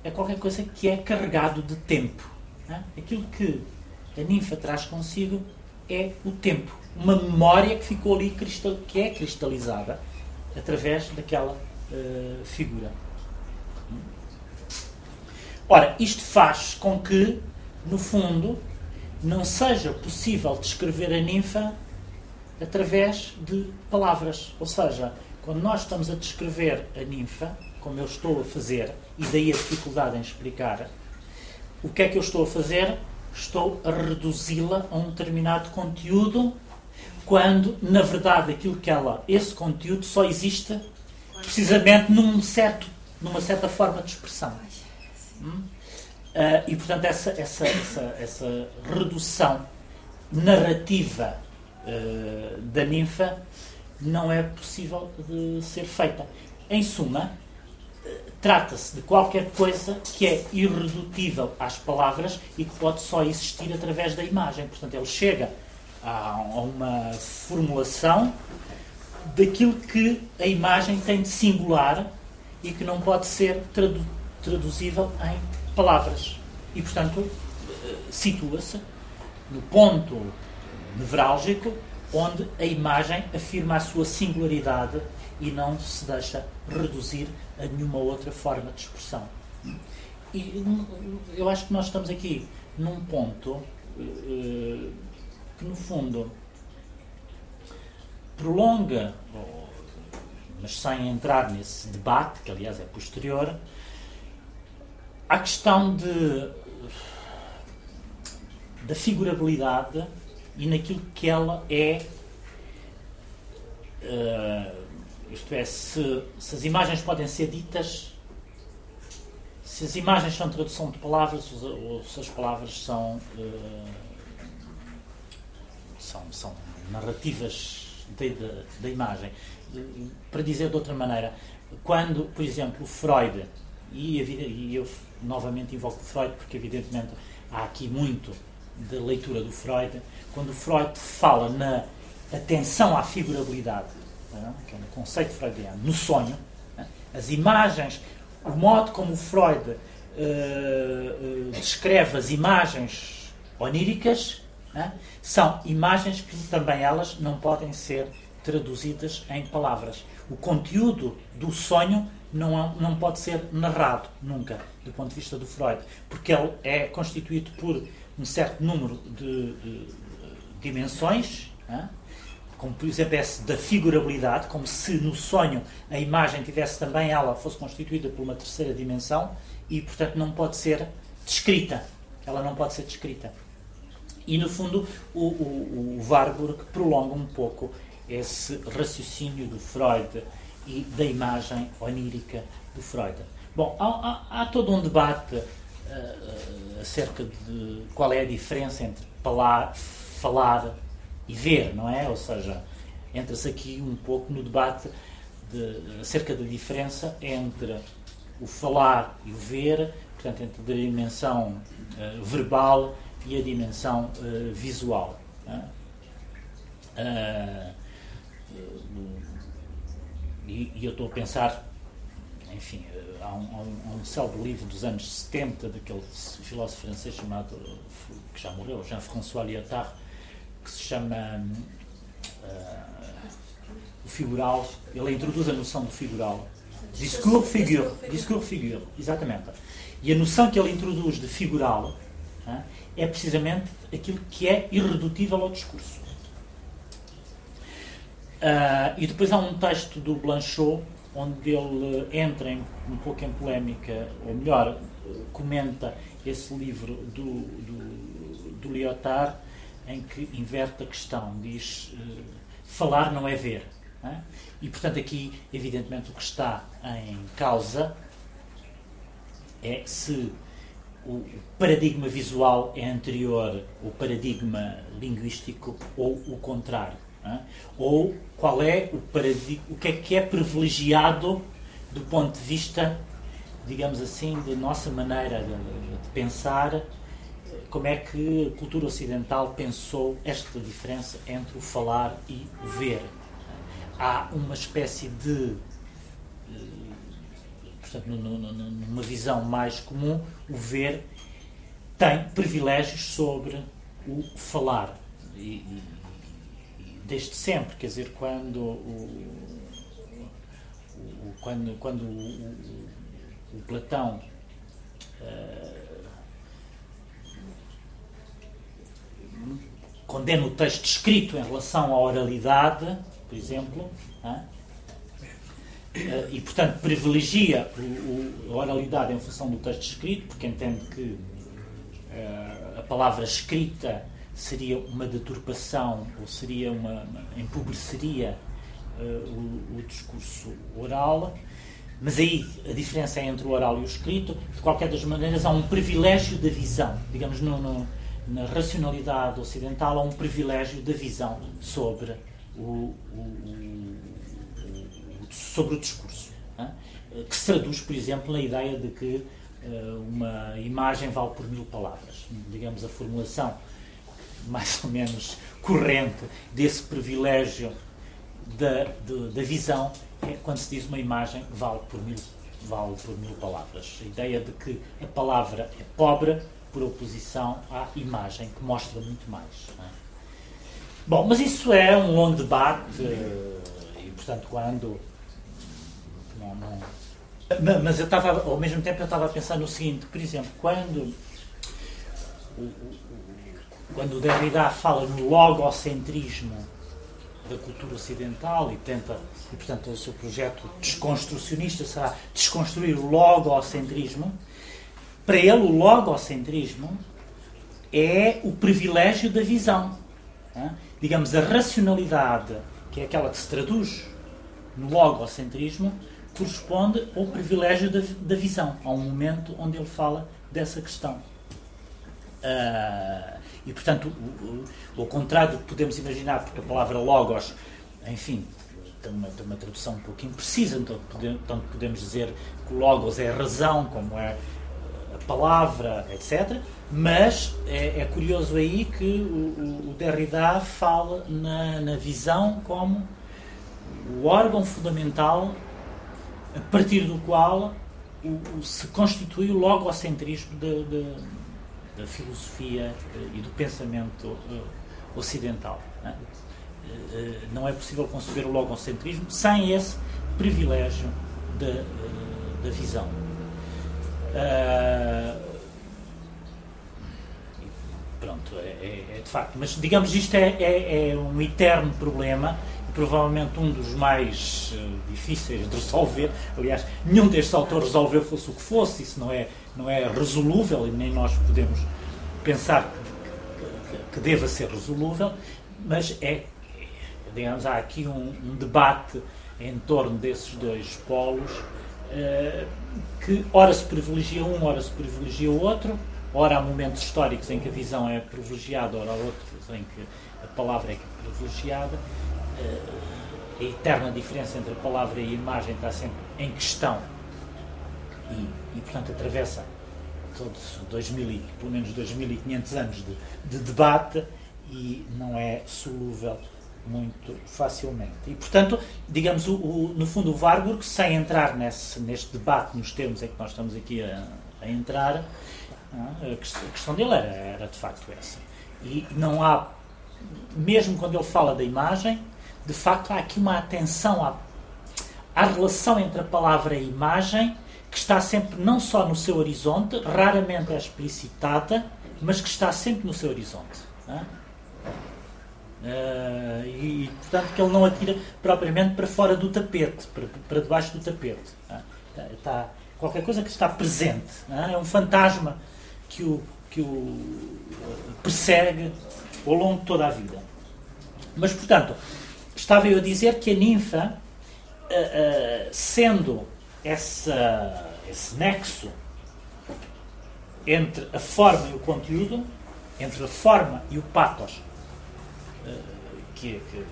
é qualquer coisa que é carregado de tempo. né? Aquilo que a ninfa traz consigo é o tempo. Uma memória que ficou ali, cristal, que é cristalizada através daquela eh, figura. Ora, isto faz com que, no fundo, não seja possível descrever a ninfa através de palavras. Ou seja, quando nós estamos a descrever a ninfa, como eu estou a fazer, e daí a dificuldade em explicar, o que é que eu estou a fazer? Estou a reduzi-la a um determinado conteúdo, quando, na verdade, aquilo que ela, esse conteúdo só existe precisamente num certo, numa certa forma de expressão. Hum? Ah, e, portanto, essa, essa, essa, essa redução narrativa ah, da ninfa não é possível de ser feita. Em suma, trata-se de qualquer coisa que é irredutível às palavras e que pode só existir através da imagem. Portanto, ele chega a, uma formulação daquilo que a imagem tem de singular e que não pode ser tradu traduzível em palavras. E, portanto, situa-se no ponto nevrálgico onde a imagem afirma a sua singularidade e não se deixa reduzir a nenhuma outra forma de expressão. E eu acho que nós estamos aqui num ponto eh, que, no fundo, prolonga, mas sem entrar nesse debate, que aliás é posterior, a questão de, da figurabilidade e naquilo que ela é. eh, isto é, se, se as imagens podem ser ditas, se as imagens são tradução de palavras ou, se as palavras são, eh, são, são narrativas da imagem. Para dizer de outra maneira, quando, por exemplo, Freud, e, e eu novamente invoco Freud porque evidentemente há aqui muito de leitura do Freud, quando Freud fala na atenção à figurabilidade, é? que é no conceito freudiano, no sonho, é? as imagens, o modo como Freud eh, eh, descreve as imagens oníricas, é? são imagens que também elas não podem ser traduzidas em palavras. O conteúdo do sonho não, não pode ser narrado nunca, do ponto de vista do Freud, porque ele é constituído por um certo número de, de dimensões, hein? como por exemplo esse da figurabilidade, como se no sonho a imagem tivesse também ela fosse constituída por uma terceira dimensão e portanto não pode ser descrita. Ela não pode ser descrita. E no fundo o, o, o Warburg prolonga um pouco esse raciocínio do Freud e da imagem onírica do Freud. Bom, há, há, há todo um debate acerca de qual é a diferença entre falar, falar e ver, não é? Ou seja, entra-se aqui um pouco no debate de, acerca da diferença entre o falar e o ver, portanto, entre a dimensão uh, verbal e a dimensão uh, visual. Uh, e, e, eu estou a pensar, enfim, há um, um, um célebre livro dos anos 70 daquele filósofo francês chamado, que já morreu, Jean-François Lyotard, que se chama uh, o figural. Ele introduz a noção do figural. Discours figure. Discours figure, exatamente. E a noção que ele introduz de figural é precisamente aquilo que é irredutível ao discurso. Uh, e depois há um texto do Blanchot onde ele entra em, um pouco em polémica, ou melhor, comenta esse livro do, do, do Lyotard, em que inverte a questão, diz uh, falar não é ver. É? E portanto aqui, evidentemente, o que está em causa é se o paradigma visual é anterior ao paradigma linguístico ou o contrário. É? Ou qual é o paradigma, o que é que é privilegiado do ponto de vista, digamos assim, da nossa maneira de, de pensar como é que a cultura ocidental pensou esta diferença entre o falar e o ver. Há uma espécie de. Eh, portanto, numa visão mais comum, o ver tem privilégios sobre o falar. E, desde sempre, quer dizer, quando o, o quando, quando o, o Platão uh, condena o texto escrito em relação à oralidade, por exemplo, é? e, portanto, privilegia a oralidade em função do texto escrito, porque entende que eh, a palavra escrita seria uma deturpação ou seria uma, empobreceria uh, o, o, discurso oral. Mas aí a diferença é entre o oral e o escrito. De qualquer das maneiras, há um privilégio da visão. Digamos, no, no na racionalidade ocidental há um privilégio da visão sobre o, o sobre o discurso, né? que se traduz, por exemplo, na ideia de que uh, uma imagem vale por mil palavras. Digamos, a formulação mais ou menos corrente desse privilégio da, de, da visão é quando se diz uma imagem vale por mil, vale por mil palavras. A ideia de que a palavra é pobre por oposição à imagem, que mostra muito mais. É? Bom, mas isso é um longo debate e, portanto, quando. Não, não, mas eu estava, ao mesmo tempo, eu estava a pensar no seguinte: por exemplo, quando. Quando o Derrida fala no logocentrismo da cultura ocidental e tenta, e portanto o seu projeto desconstrucionista será desconstruir o logocentrismo, para ele, o logocentrismo é o privilégio da visão. É? Digamos, a racionalidade, que é aquela que se traduz no logocentrismo, corresponde ao privilégio da, da visão. Há um momento onde ele fala dessa questão. Uh, e, portanto, ao contrário do que podemos imaginar, porque a palavra logos, enfim, tem uma, tem uma tradução um pouco imprecisa, então tanto podemos dizer que logos é a razão, como é palavra, etc. Mas é, é curioso aí que o, o, Derrida fala na, na visão como o órgão fundamental a partir do qual o, o, se constitui o logocentrismo da filosofia eh, e do pensamento uh, ocidental. Não é? Uh, não é possível conceber o logocentrismo sem esse privilégio da, da visão. Uh, pronto, é, é, é, de facto. Mas, digamos, isto é, é, é, um eterno problema provavelmente um dos mais uh, difíceis de resolver. Aliás, nenhum destes autores resolveu, fosse o que fosse, isso não é, não é resolúvel e nem nós podemos pensar que, que, que deva ser resolúvel, mas é, digamos, há aqui um, um debate em torno desses dois polos uh, que ora se privilegia um, ora se privilegia o outro Ora, há momentos históricos em que a visão é privilegiada, ora, há outros em que a palavra é privilegiada. Eh, a eterna diferença entre a palavra e a imagem está sempre em questão e, e portanto, atravessa todos 2000, pelo menos 2.500 anos de, de debate e não é solúvel muito facilmente. E, portanto, digamos, o, o, no fundo, o Warburg, sem entrar nesse, neste debate, nos termos em que nós estamos aqui a, a entrar, a questão dele era, era de facto essa. E não há, mesmo quando ele fala da imagem, de facto há aqui uma atenção à, à relação entre a palavra e a imagem que está sempre não só no seu horizonte, raramente é explicitada, mas que está sempre no seu horizonte. Uh, e, portanto, que ele não atira propriamente para fora do tapete, para, para debaixo do tapete. Está, qualquer coisa que está presente. É um fantasma que o, que o persegue ao longo de toda a vida. Mas, portanto, estava eu a dizer que a ninfa, uh, uh, sendo essa, esse nexo entre a forma e o conteúdo, entre a forma e o patos uh, que, que,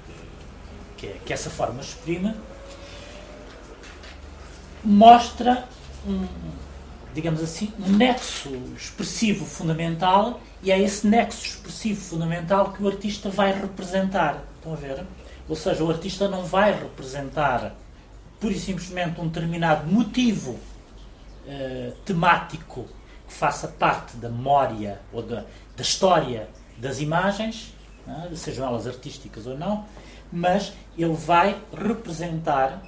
que, que, essa forma exprime, mostra um, digamos assim, um nexo expressivo fundamental e é esse nexo expressivo fundamental que o artista vai representar. Estão a ver? Ou seja, o artista não vai representar pura e simplesmente um determinado motivo uh, temático que faça parte da memória ou da, da história das imagens, é? sejam elas artísticas ou não, mas ele vai representar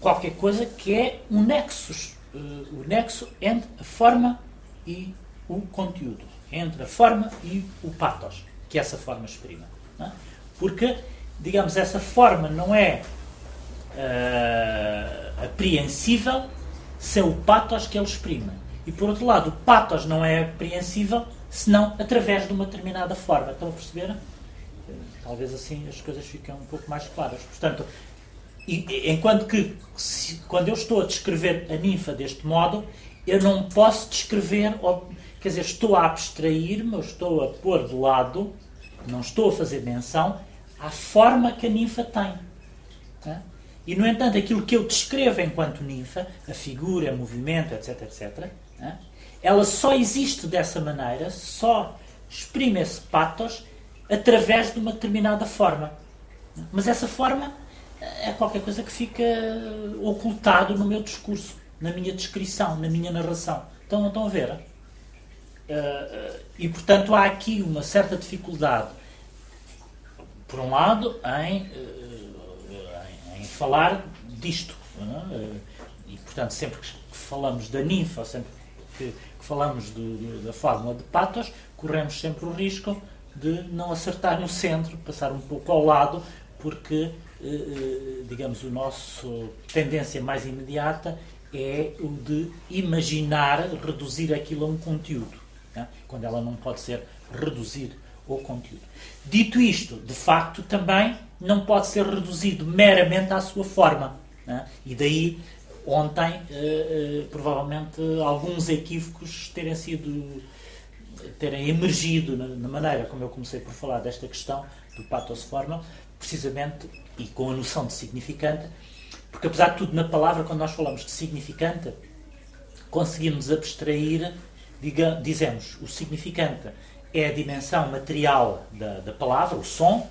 qualquer coisa que é um nexo uh, o nexo entre a forma e o conteúdo, entre a forma e o pathos que essa forma exprime. É? Porque, digamos, essa forma não é uh, apreensível sem o pathos que ele exprime. E, por outro lado, o pathos não é apreensível senão através de uma determinada forma. Estão a perceber? Talvez assim as coisas fiquem um pouco mais claras. Portanto, enquanto que, se, quando eu estou a descrever a ninfa deste modo, eu não posso descrever, ou, quer dizer, estou a abstrair-me, estou a pôr de lado, não estou a fazer menção à forma que a ninfa tem. Tá? E, no entanto, aquilo que eu descrevo enquanto ninfa, a figura, o movimento, etc., etc., tá? ela só existe dessa maneira, só exprime esse patos através de uma determinada forma. Mas essa forma é qualquer coisa que fica ocultado no meu discurso, na minha descrição, na minha narração. Então, estão a ver? Uh, e, portanto, há aqui uma certa dificuldade, por um lado, em falar disto. Uh, e, portanto, sempre que falamos da ninfa, sempre que, que falamos da fórmula de patos, corremos sempre o risco de não acertar no centro, passar um pouco ao lado, porque eh, eh, digamos, o nosso tendência mais imediata é o de imaginar reduzir aquilo a um conteúdo, né? quando ela não pode ser reduzir ao conteúdo. Dito isto, de facto, também não pode ser reduzido meramente à sua forma. Né? E daí, ontem, eh, eh, provavelmente, alguns equívocos terem sido terem emergido na, na, maneira como eu comecei por falar desta questão do pathos formal, precisamente e com a noção de significante, porque apesar de tudo, na palavra, quando nós falamos de significante, conseguimos abstrair, diga, dizemos, o significante é a dimensão material da, da palavra, o som,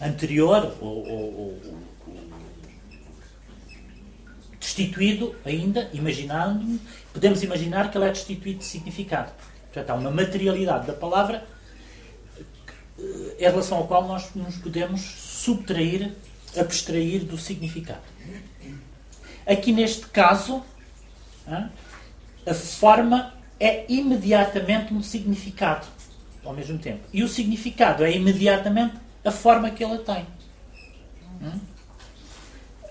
anterior ou, ou, ou, destituído ainda, imaginando, podemos imaginar que ele é destituído de significado. Portanto, há uma materialidade da palavra eh, em relação ao qual nós nos podemos subtrair, abstrair do significado. Aqui neste caso, a forma é imediatamente um significado. ao mesmo tempo. E o significado é imediatamente a forma que ela tem. Hum?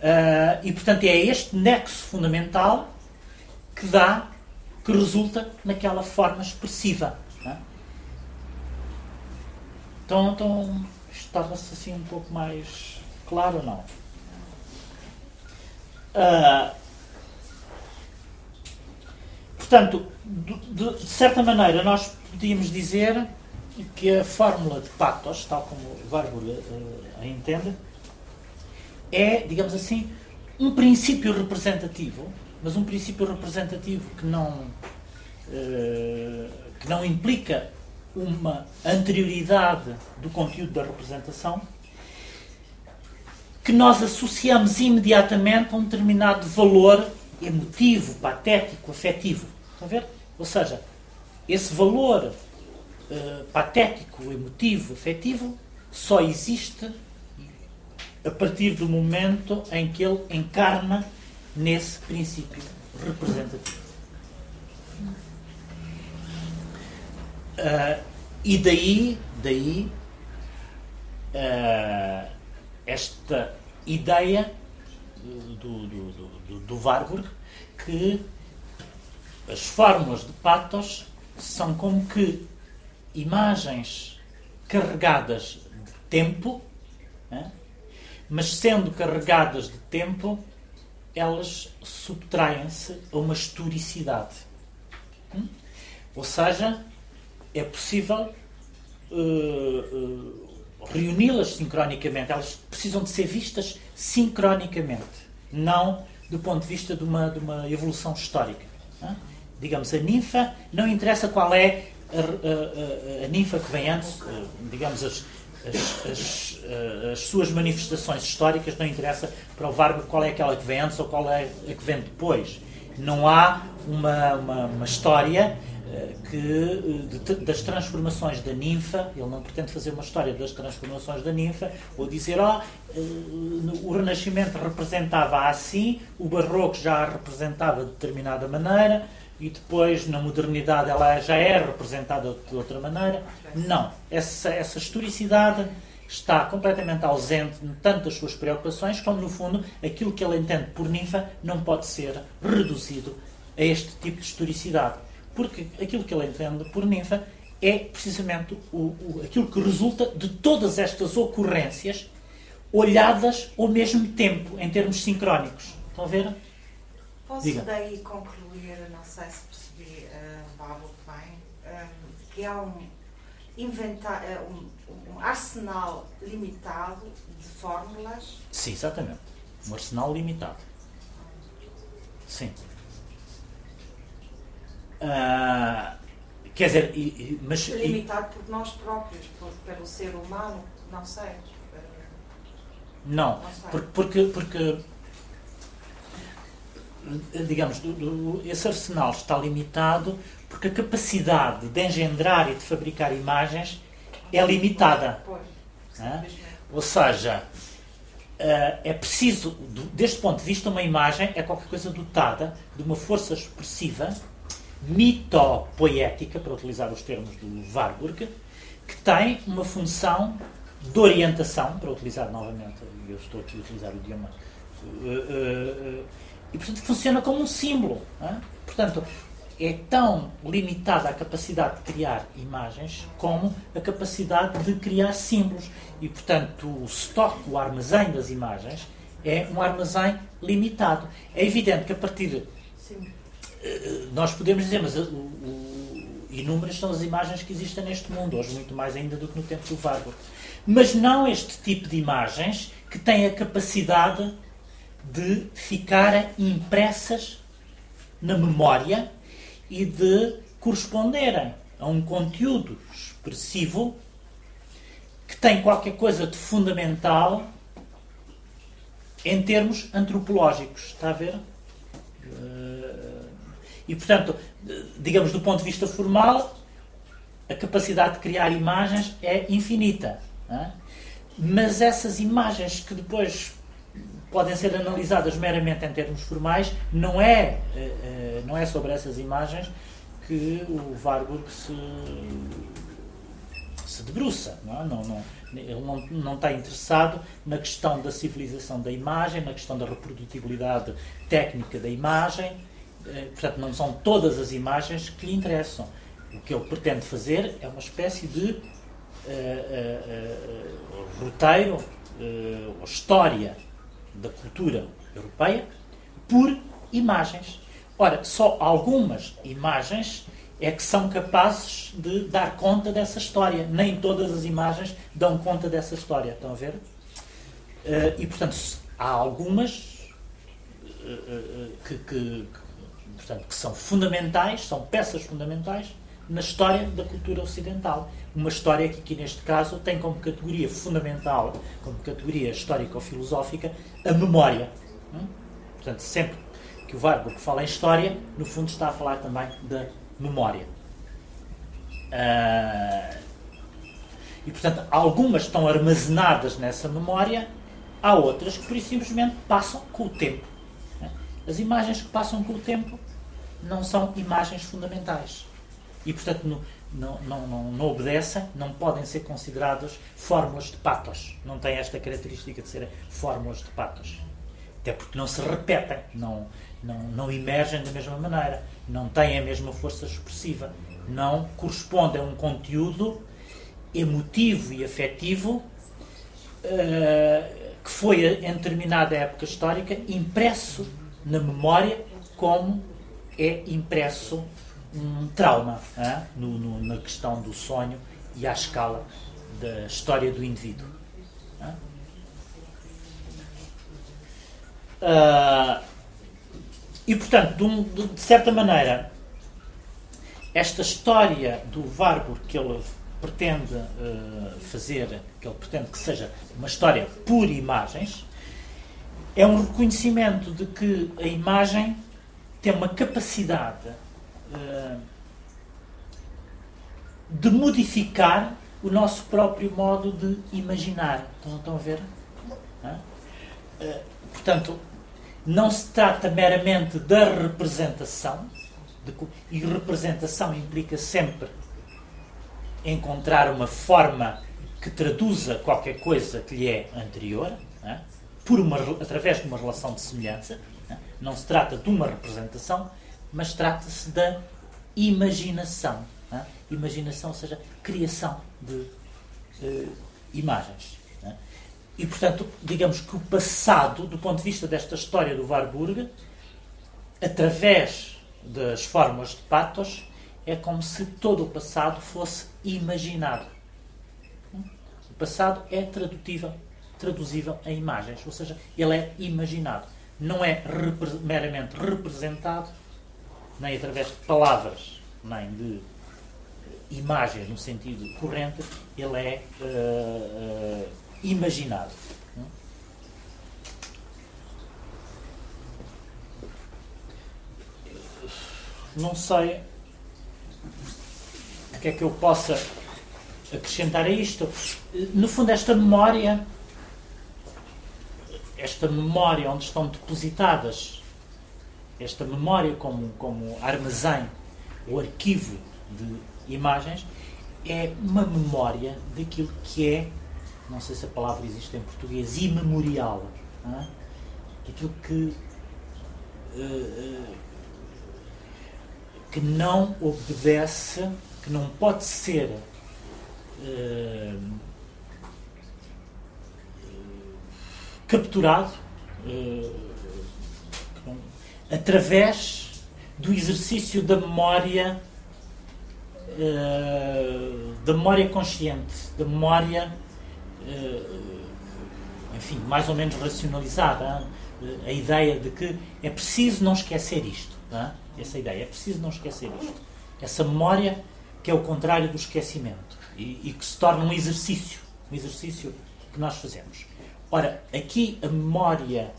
Uh, e portanto é este nexo fundamental que dá, que resulta naquela forma expressiva. É? Então, então torna-se assim um pouco mais claro ou não? Uh, portanto, de, de, de, certa maneira, nós podíamos dizer que a fórmula de Patos, tal como Warburg uh, a entende, é, digamos assim, um princípio representativo, mas um princípio representativo que não, uh, que não implica uma anterioridade do conteúdo da representação, que nós associamos imediatamente a um determinado valor emotivo, patético, afetivo. Estão a ver? Ou seja, esse valor uh, patético, emotivo, afetivo só existe a partir do momento em que ele encarna nesse princípio representativo. Uh, e daí, daí uh, esta ideia do, do, do, do Warburg que as fórmulas de patos são como que imagens carregadas de tempo, né? mas sendo carregadas de tempo, elas subtraem-se a uma historicidade. Hum? Ou seja, é possível uh, uh, reuni-las sincronicamente. Elas precisam de ser vistas sincronicamente, não do ponto de vista de uma, de uma evolução histórica. Digamos, a ninfa, não interessa qual é a, a, a, ninfa que vem antes, uh, digamos, as, as, as, as, suas manifestações históricas, não interessa Vargo qual é aquela que vem antes ou qual é a que vem depois. Não há uma, uma, uma história eh, que, eh, de, das transformações da ninfa, ele não pretende fazer uma história das transformações da ninfa, ou dizer, oh, o Renascimento representava assim, o Barroco já representava de determinada maneira, e depois na modernidade ela já é representada de outra maneira. Não. Essa, essa historicidade está completamente ausente tanto das suas preocupações como, no fundo, aquilo que ele entende por ninfa não pode ser reduzido a este tipo de historicidade. Porque aquilo que ele entende por ninfa é precisamente o, o, aquilo que resulta de todas estas ocorrências olhadas ao mesmo tempo, em termos sincrónicos. Estão a ver? Posso Diga. daí concluir, não sei se percebi uh, bem, um, que há um, inventar, uh, um, um, arsenal limitado de fórmulas? Sim, exatamente. Um arsenal limitado. Sim. Uh, quer dizer, e, mas. Limitado por nós próprios, por, pelo ser humano, não sei. Não, não sei. porque, porque, porque digamos, do, do, esse arsenal está limitado porque a capacidade de engendrar e de fabricar imagens é limitada. É? Ou seja, eh, é preciso, deste ponto de vista, uma imagem é qualquer coisa dotada de uma força expressiva, mitopoética, para utilizar os termos do Warburg, que tem uma função de orientação, para utilizar novamente, eu estou aqui a utilizar o idioma. Uh, uh, uh, e, portanto, funciona como um símbolo. É? Portanto, é tão limitada a capacidade de criar imagens como a capacidade de criar símbolos. E, portanto, o estoque, o armazém das imagens, é um armazém limitado. É evidente que a partir. Sim. Eh, nós podemos dizer, mas o, o, inúmeras são as imagens que existem neste mundo, hoje muito mais ainda do que no tempo do Vargo. Mas não este tipo de imagens que têm a capacidade de ficarem impressas na memória e de corresponderem a um conteúdo expressivo que tem qualquer coisa de fundamental em termos antropológicos. Está a ver? Eh, e, portanto, digamos, do ponto de vista formal, a capacidade de criar imagens é infinita. É? Mas essas imagens que depois podem ser analisadas meramente em termos formais, não é, eh, eh, não é sobre essas imagens que o Warburg se se debruça. Não, é? não, não, ele não, não está interessado na questão da civilização da imagem, na questão da reprodutibilidade técnica da imagem. Eh, portanto, não são todas as imagens que lhe interessam. O que ele pretende fazer é uma espécie de uh, uh, uh, roteiro ou história da cultura europeia por imagens. Ora, só algumas imagens é que são capazes de dar conta dessa história. Nem todas as imagens dão conta dessa história. Estão a ver? Uh, e, portanto, há algumas uh, uh, que, que, portanto, que são fundamentais, são peças fundamentais na história da cultura ocidental. Uma história que, aqui neste caso, tem como categoria fundamental, como categoria histórico-filosófica, a memória. Hum? Portanto, sempre que o Warburg fala em história, no fundo está a falar também da memória. Uh, e, portanto, algumas estão armazenadas nessa memória, há outras que, por isso, simplesmente passam com o tempo. As imagens que passam com o tempo não são imagens fundamentais. E, portanto, não, não, não, não, obedecem, não podem ser consideradas fórmulas de patos. Não têm esta característica de serem fórmulas de patos. Até porque não se repetem, não, não, não emergem da mesma maneira, não têm a mesma força expressiva, não correspondem a um conteúdo emotivo e afetivo uh, que foi, em determinada época histórica, impresso na memória como é impresso um trauma no, no, na questão do sonho e à escala da história do indivíduo. Uh, e, portanto, de, um, de, de, certa maneira, esta história do Warburg que ele pretende uh, fazer, que ele pretende que seja uma história por imagens, é um reconhecimento de que a imagem tem uma capacidade de modificar o nosso próprio modo de imaginar. Estão, estão a ver? Uh, portanto, não se trata meramente da representação, de, e representação implica sempre encontrar uma forma que traduza qualquer coisa que lhe é anterior, é? por uma, através de uma relação de semelhança. É? Não se trata de uma representação, mas trata-se da imaginação. É? Imaginação, ou seja, criação de eh, imagens. E, portanto, digamos que o passado, do ponto de vista desta história do Warburg, através das formas de patos, é como se todo o passado fosse imaginado. O passado é tradutível, traduzível em imagens, ou seja, ele é imaginado. Não é repre meramente representado, nem através de palavras, nem de imagens no sentido corrente, ele é uh, uh, imaginado. Não sei o que é que eu possa acrescentar a isto. No fundo, esta memória, esta memória onde estão depositadas, esta memória como, como armazém, o arquivo de imagens, é uma memória daquilo que é não sei se a palavra existe em português, imemorial. É? Aquilo que, uh, que não obedece, que não pode ser uh, capturado não, através do exercício da memória da memória consciente, da memória eh, enfim, mais ou menos racionalizada, eh, a ideia de que é preciso não esquecer isto. Não Essa ideia, é preciso não esquecer isto. Essa memória que é o contrário do esquecimento e, e que se torna um exercício, um exercício que nós fazemos. Ora, aqui a memória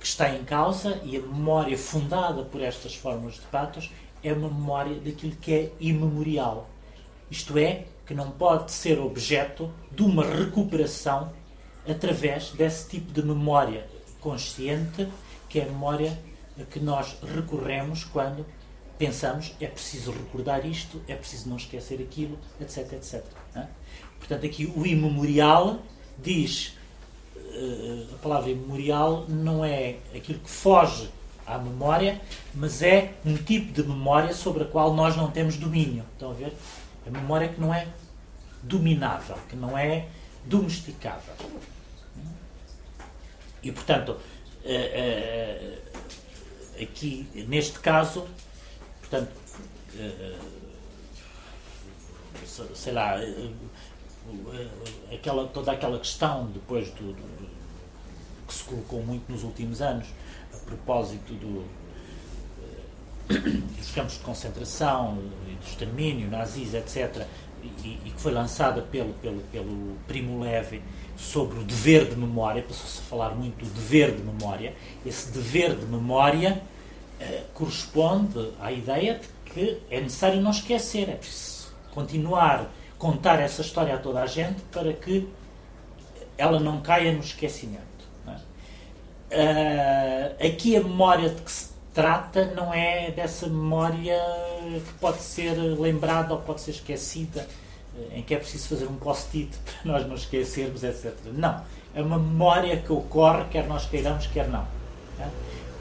que está em causa e a memória fundada por estas formas de patos é uma memória daquilo que é imemorial. Isto é, que não pode ser objeto de uma recuperação através desse tipo de memória consciente, que é a memória a que nós recorremos quando pensamos, é preciso recordar isto, é preciso não esquecer aquilo, etc, etc. Portanto, aqui o imemorial diz, a palavra imemorial não é aquilo que foge à memória, mas é um tipo de memória sobre a qual nós não temos domínio. Estão a ver? A memória que não é dominável, que não é domesticável. E, portanto, uh, uh, aqui, neste caso, portanto, sei lá, aquela, toda aquela questão depois do, do, que se colocou muito nos últimos anos a propósito do, dos campos de concentração do extermínio, nazis, etc., e, e, que foi lançada pelo, pelo, pelo Primo Levi sobre o dever de memória, passou-se a falar muito do dever de memória. Esse dever de memória eh, corresponde à ideia de que é necessário não esquecer, é preciso continuar contar essa história a toda a gente para que ela não caia no esquecimento. É? Uh, aqui a memória de que se trata não é dessa memória que pode ser lembrada ou pode ser esquecida, em que é preciso fazer um post-it para nós não esquecermos, etc. Não. É uma memória que ocorre, quer nós queiramos, quer não.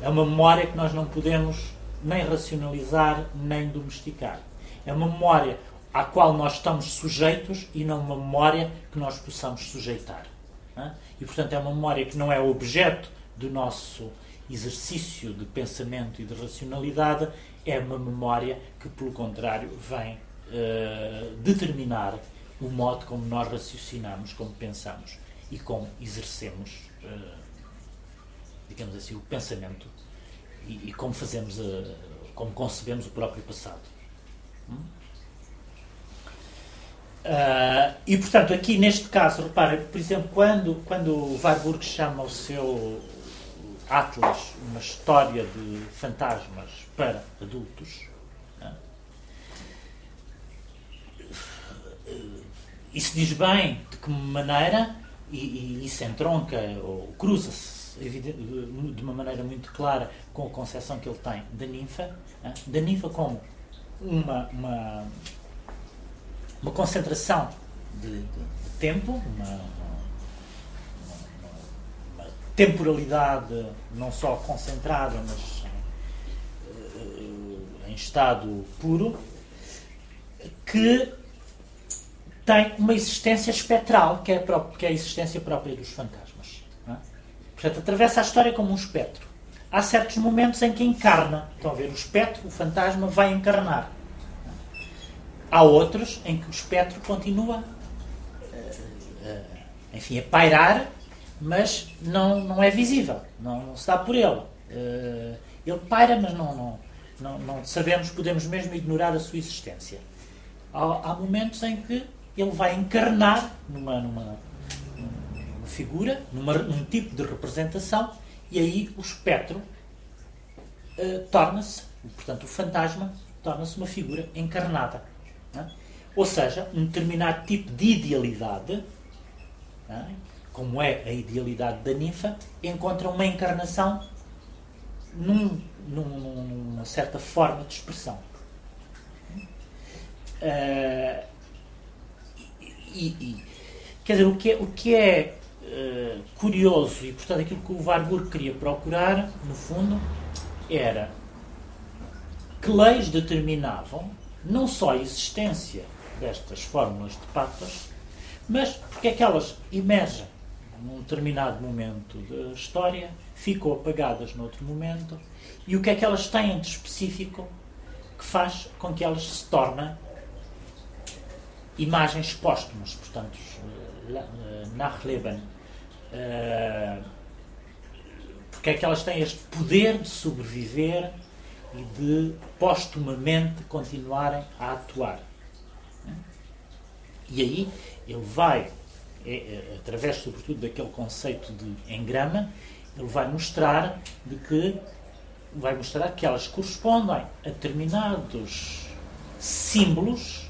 É uma memória que nós não podemos nem racionalizar, nem domesticar. É uma memória à qual nós estamos sujeitos e não uma memória que nós possamos sujeitar. E, portanto, é uma memória que não é objeto do nosso exercício de pensamento e de racionalidade, é uma memória que, pelo contrário, vem uh, determinar o modo como nós raciocinamos, como pensamos e como exercemos, uh, digamos assim, o pensamento e, e como fazemos, uh, como concebemos o próprio passado. Hum? Uh, e, portanto, aqui neste caso, repare, por exemplo, quando, quando o Warburg chama o seu Atlas uma história de fantasmas para adultos, uh, isso diz bem de que maneira, e, e isso entronca ou cruza-se de uma maneira muito clara com a concepção que ele tem da ninfa, uh, da ninfa como uma, uma uma concentração de, tempo, uma, uma, uma, temporalidade não só concentrada, mas uh, em estado puro, que tem uma existência espectral, que é a, própria, que é a existência própria dos fantasmas. É? Portanto, atravessa a história como um espectro. Há certos momentos em que encarna. Estão a ver? O espectro, o fantasma, vai encarnar. Há outros em que o espectro continua uh, uh, enfim, a pairar, mas não, não é visível, não, não se dá por ele. Uh, ele paira, mas não, não, não, não, sabemos, podemos mesmo ignorar a sua existência. Há, há momentos em que ele vai encarnar numa, numa, numa figura, numa, num tipo de representação, e aí o espectro torna-se, portanto, o fantasma torna-se uma figura encarnada. Ou seja, um determinado tipo de idealidade, como é a idealidade da ninfa, encontra uma encarnação num, num, numa certa forma de expressão. Uh, e, e, quer dizer, o que é, o que é uh, curioso e, portanto, aquilo que o Warburg queria procurar, no fundo, era que leis determinavam não só a existência destas fórmulas de patas, mas porque é que elas emergem num determinado momento da história, ficam apagadas noutro momento, e o que é que elas têm de específico que faz com que elas se tornem imagens póstumas, portanto, Nachleben. Eh, porque é que elas têm este poder de sobreviver e de postumamente continuarem a atuar. E aí ele vai, é, é, através sobretudo daquele conceito de engrama, ele vai mostrar de que vai mostrar que elas correspondem a determinados símbolos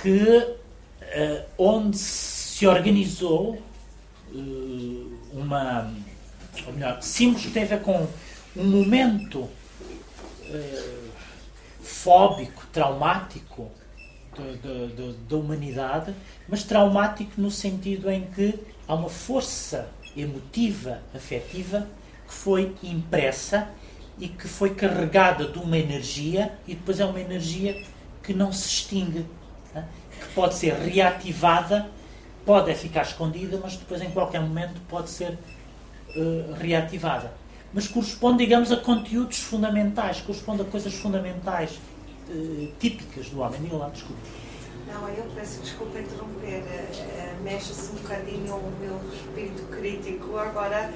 que uh, onde se organizou uh, uma ou melhor, símbolos que têm a ver com um momento uh, fóbico, traumático da humanidade, mas traumático no sentido em que há uma força emotiva, afetiva, que foi impressa e que foi carregada de uma energia e depois é uma energia que não se extingue, né? que pode ser reativada, pode é ficar escondida, mas depois em qualquer momento pode ser uh, reativada. Mas corresponde, digamos, a conteúdos fundamentais, corresponde a coisas fundamentais, uh, típicas do homem. Diga desculpe. Não, eu peço desculpa interromper, uh, mexe-se um bocadinho o meu espírito crítico agora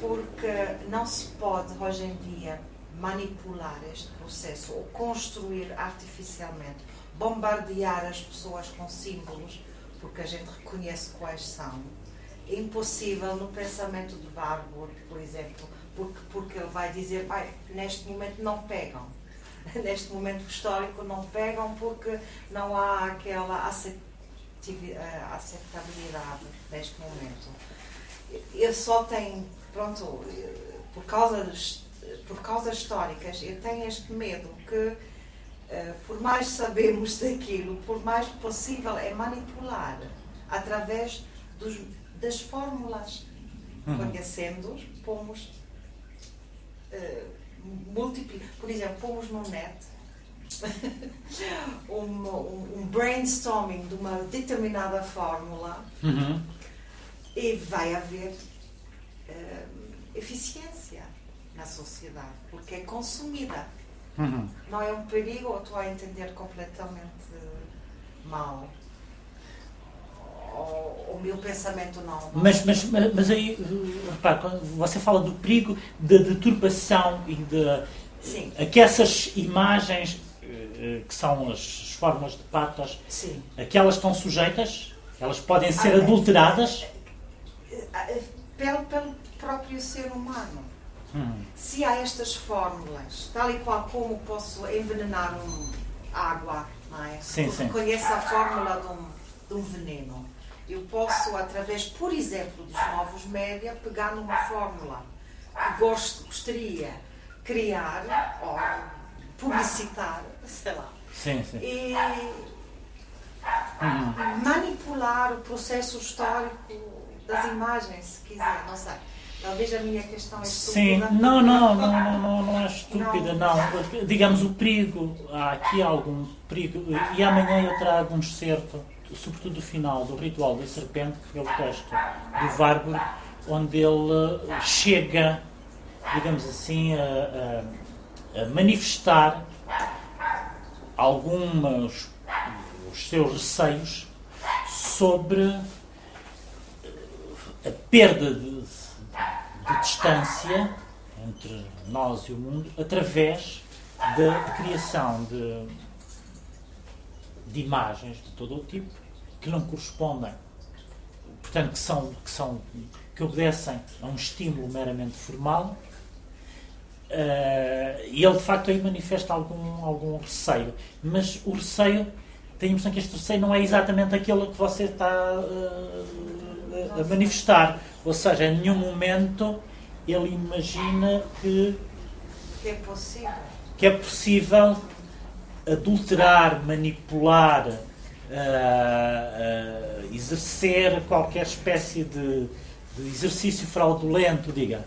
porque não se pode hoje em dia manipular este processo ou construir artificialmente, bombardear as pessoas com símbolos, porque a gente reconhece quais são. É impossível no pensamento de Barbour, por exemplo, porque, porque ele vai dizer, neste momento não pegam. Neste momento histórico não pegam porque não há aquela eh, aceitabilidade neste momento. Ele só tem pronto, por causas, por causas históricas, eu tenho este medo que, eh, por mais sabemos daquilo, por mais possível é manipular através dos, das fórmulas. Uhum. Conhecendo-os, pomos. Uh, por exemplo, pomos no net um, um, um, brainstorming de uma determinada fórmula uhum. e vai haver uh, eficiência na sociedade, porque é consumida. Uhum. Não é um perigo ou estou a entender completamente mal? O, meu pensamento não. Mas, mas, mas aí, repare, você fala do perigo da deturpação e de. Sim. Que essas imagens, eh, que são as formas de patas, Sim. aquelas estão sujeitas? Elas podem ser ah, adulteradas? Eh, eh, pelo, pelo próprio ser humano. Hum. Se há estas fórmulas, tal e qual como posso envenenar um água, não é? Sim, sim. conheço a fórmula de um, de um veneno. Eu posso, através, por exemplo, dos novos média, pegar numa fórmula que gosto, gostaria criar ou publicitar, sei lá. Sim, sim. E hum. manipular o processo histórico das imagens, se quiser, não sei. Talvez a minha questão é estúpida. Sim, não, não, não, não, não, não é estúpida, não. não. Digamos, o perigo, há aqui algum perigo, e amanhã eu trago um excerto, sobretudo do final, do Ritual da Serpente, que é o texto do Warburg, onde ele chega, digamos assim, a, a, a manifestar alguns os seus receios sobre a perda de de distância entre nós e o mundo através da criação de, de imagens de todo o tipo que não correspondem, portanto, que são, que são que obedecem a um estímulo meramente formal. Uh, e ele de facto aí manifesta algum, algum receio, mas o receio, tenho a impressão que este receio não é exatamente aquele que você está uh, a manifestar. Ou seja, em nenhum momento ele imagina que, que é possível, que é possível adulterar, manipular, uh, exercer qualquer espécie de, de, exercício fraudulento, diga.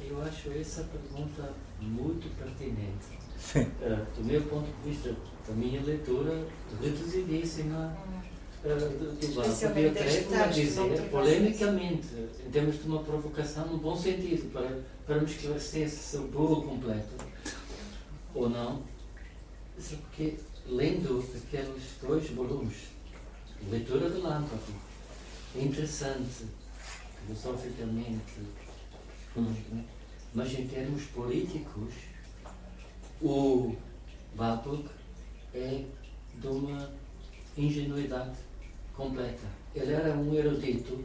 Eu acho essa pergunta muito pertinente. Uh, do meu ponto de vista, da minha leitura reduzidíssima do banco podia até dizer, polemicamente, em termos de uma provocação no bom sentido, para, para me esclarecer se o bolo completo ou não. Porque lendo aqueles dois volumes, leitura de Lampard, é interessante, filosoficamente, mas em termos políticos, o Warburg é de uma ingenuidade completa. Ele era um erudito,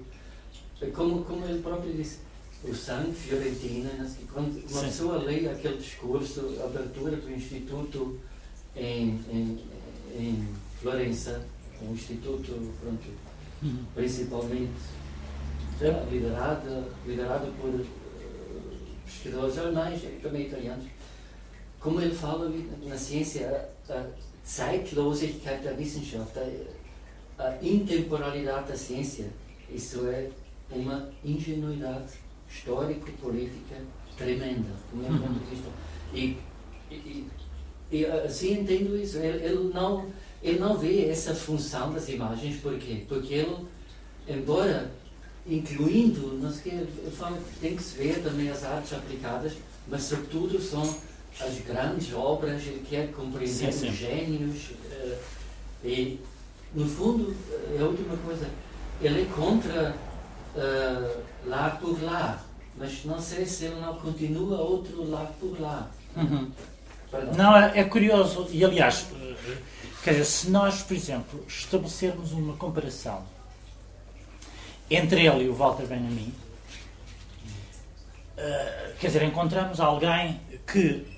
como, como ele próprio disse, o sangue Fiorentina, quando uma Sim. pessoa lê aquele discurso, a abertura do Instituto em, em, em Florença, um instituto pronto, principalmente liderado, liderado por uh, pesquisadores alemães e também italianos, como ele fala na ciência, a Zeitlosigkeit der Wissenschaft, a, a intemporalidade da ciência, isso é uma ingenuidade histórico-política tremenda, do meu ponto de vista. E, e, e assim entendo isso. Ele, ele, não, ele não vê essa função das imagens, por quê? Porque ele, embora incluindo, não sei o que tem que se ver também as artes aplicadas, mas sobretudo são as grandes obras, ele quer compreender sim, sim. os gênios. Uh, e, no fundo, é a última coisa, ele é contra uh, lá por lá, mas não sei se ele não continua outro lá por lá. Uhum. Não, é, é, curioso, e aliás, quer dizer, se nós, por exemplo, estabelecermos uma comparação entre ele e o Walter Benjamin, uh, quer dizer, encontramos alguém que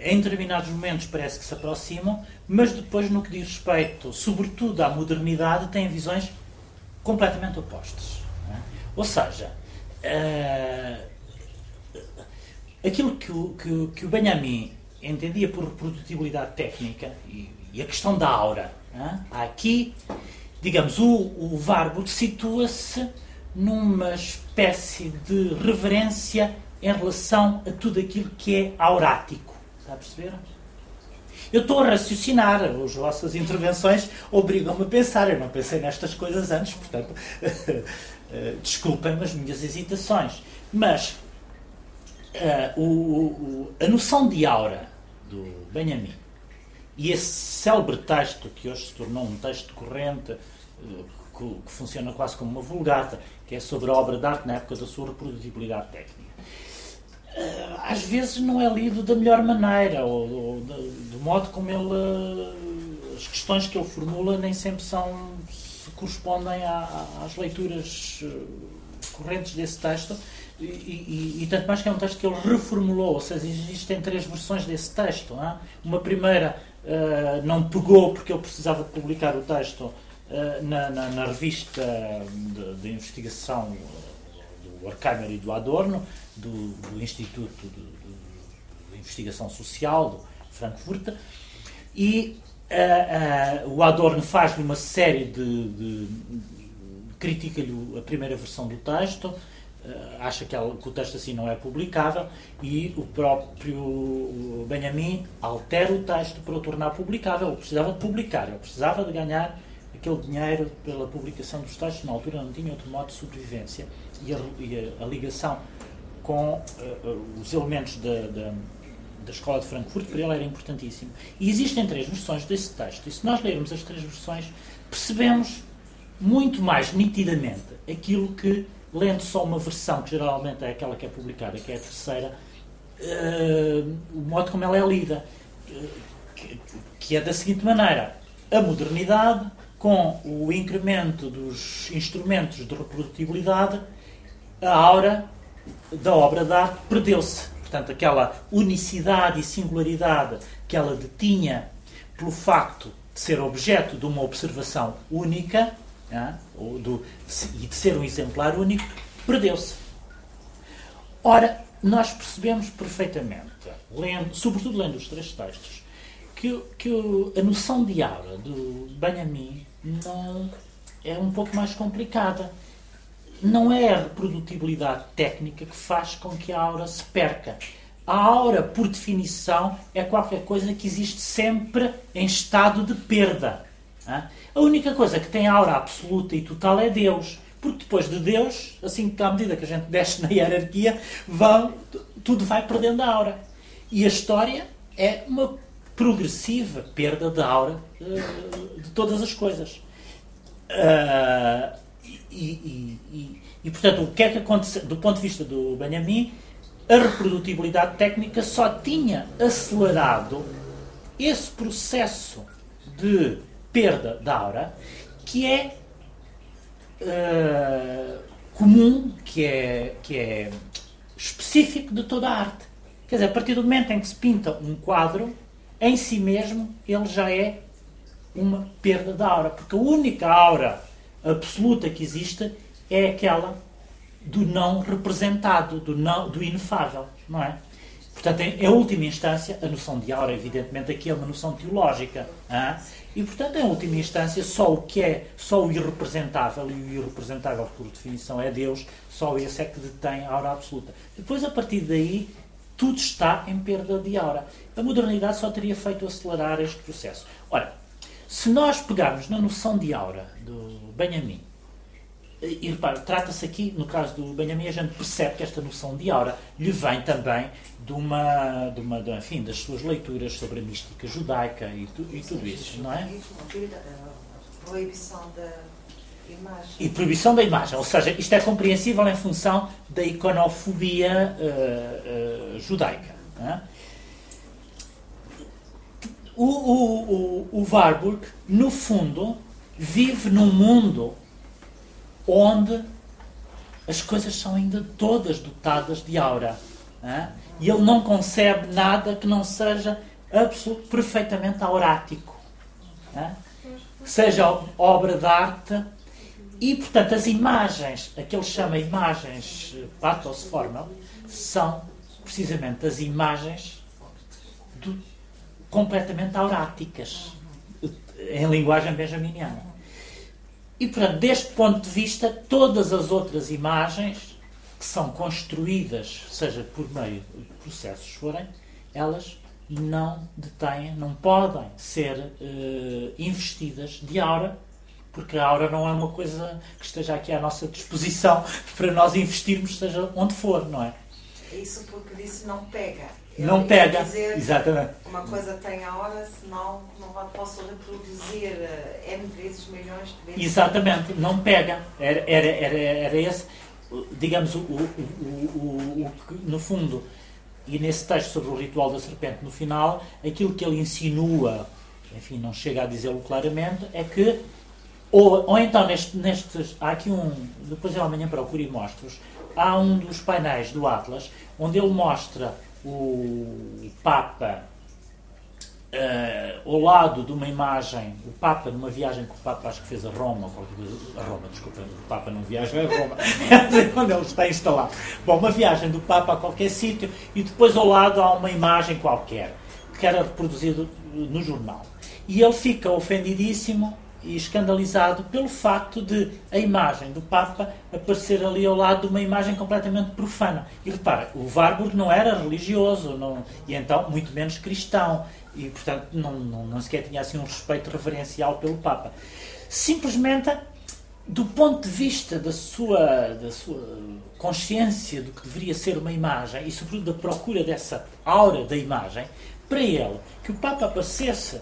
em determinados momentos parece que se aproximam, mas depois, no que diz respeito, sobretudo à modernidade, tem visões completamente opostas. É? Ou seja, uh, aquilo que o, que, que o Benjamin entendia por reprodutibilidade técnica e, e a questão da aura, aqui digamos, o, o situa-se numa espécie de reverência em relação a tudo aquilo que é aurático. Está a perceber? Eu estou a raciocinar, as vossas intervenções obrigam-me a pensar. Eu não pensei nestas coisas antes, portanto, desculpem-me as minhas hesitações. Mas uh, o, o, a noção de aura do Benjamin e esse célebre texto, que hoje se tornou um texto corrente, que, que, funciona quase como uma vulgata, que é sobre a obra de arte na época da sua reprodutibilidade técnica. Eh, às vezes não é lido da melhor maneira, ou, do modo como ele. as questões que ele formula nem sempre são. se correspondem às leituras eh, correntes desse texto. E, e, e, tanto mais que é um texto que ele reformulou, ou seja, existem três versões desse texto. É? Uma primeira uh, não pegou porque ele precisava de publicar o texto eh, na, na, na, revista de, de, investigação do Horkheimer e do Adorno, do, do Instituto de, de, Investigação Social de Frankfurt, e uh, uh, o Adorno faz-lhe uma série de. de critica-lhe a primeira versão do texto, uh, acha que, ela, que, o texto assim não é publicável, e o próprio Benjamin altera o texto para o tornar publicável. Ele precisava de publicar, ele precisava de ganhar aquele dinheiro pela publicação dos textos, na altura não tinha outro modo de sobrevivência, e a, e a, a ligação com uh, os elementos da, da, da, Escola de Frankfurt, para ele era importantíssimo. E existem três versões desse texto, e se nós lermos as três versões, percebemos muito mais nitidamente aquilo que, lendo só uma versão, que geralmente é aquela que é publicada, que é a terceira, uh, o modo como ela é lida, que, que é da seguinte maneira: a modernidade com o incremento dos instrumentos de reprodutibilidade, a aura da obra de arte perdeu-se. Portanto, aquela unicidade e singularidade que ela detinha pelo facto de ser objeto de uma observação única é? Do, e de ser um exemplar único, perdeu-se. Ora, nós percebemos perfeitamente, lendo, sobretudo lendo os três textos, que, que a noção de aura do Benjamin não é um pouco mais complicada. Não é a reprodutibilidade técnica que faz com que a aura se perca. A aura, por definição, é qualquer coisa que existe sempre em estado de perda. A única coisa que tem aura absoluta e total é Deus. Porque depois de Deus, assim que à medida que a gente desce na hierarquia, vão, tudo vai perdendo a aura. E a história é uma progressiva perda de aura uh, de todas as coisas. Uh, e, e, e, e, portanto, o que é que aconteceu? Do ponto de vista do Benjamin, a reprodutibilidade técnica só tinha acelerado esse processo de perda da aura que é uh, comum, que é, que é específico de toda a arte. Quer dizer, a partir do momento em que se pinta um quadro, em si mesmo ele já é uma perda da aura, porque a única aura absoluta que existe é aquela do não representado, do, não, do inefável, não é? Portanto, em, em, última instância, a noção de aura, evidentemente, aqui é uma noção teológica. Hein? E, portanto, em última instância, só o que é, só o irrepresentável, e o irrepresentável, por definição, é Deus, só esse é que detém a aura absoluta. Depois, a partir daí, tudo está em perda de aura. A modernidade só teria feito acelerar este processo. Ora, se nós pegarmos na noção de aura do Benjamin, e repare, trata-se aqui, no caso do Benjamin, a gente percebe que esta noção de aura lhe vem também de uma, de uma de, enfim, das suas leituras sobre a mística judaica e, tu, e tudo isso, não é? Proibição da imagem. E proibição da imagem, ou seja, isto é compreensível em função da iconofobia uh, uh, judaica. É? O, o, o, o Warburg, no fundo, vive num mundo onde as coisas são ainda todas dotadas de aura. E ele não concebe nada que não seja absoluto, perfeitamente aurático. Seja obra de arte. E, portanto, as imagens, a que ele chama imagens eh, pathos formal, são precisamente as imagens do, completamente auráticas, em linguagem benjaminiana. E, portanto, deste ponto de vista, todas as outras imagens que são construídas, seja por meio de processos forem, elas não detêm, não podem ser uh, investidas de aura, porque a aura não é uma coisa que esteja aqui à nossa disposição para nós investirmos, seja onde for, não é? Isso porque disse não pega. Eu não pega, exatamente. Uma coisa tem a hora, senão não posso reproduzir uh, N vezes, milhões de vezes. Exatamente, não pega. Era, era, era, era esse digamos, o, o, o, o, no fundo, e nesse texto sobre o ritual da serpente, no final, aquilo que ele insinua, enfim, não chega a dizê-lo claramente, é que, ou, ou então, neste, nestes, há aqui um, depois eu amanhã procuro e mostro-vos, há um dos painéis do Atlas, onde ele mostra o Papa uh, ao lado de uma imagem, o Papa, numa viagem que o Papa acho que fez a Roma, a Roma, desculpa, o Papa não viaja a Roma, é onde ele está instalado. Bom, uma viagem do Papa a qualquer sítio e depois ao lado há uma imagem qualquer, que era reproduzida no jornal. E ele fica ofendidíssimo e escandalizado pelo facto de a imagem do Papa aparecer ali ao lado de uma imagem completamente profana. E repara, o Warburg não era religioso, não, e então muito menos cristão e, portanto, não, não, não sequer tinha assim um respeito reverencial pelo Papa. Simplesmente, do ponto de vista da sua, da sua consciência do que deveria ser uma imagem e, sobretudo, da procura dessa aura da imagem, para ele, que o Papa aparecesse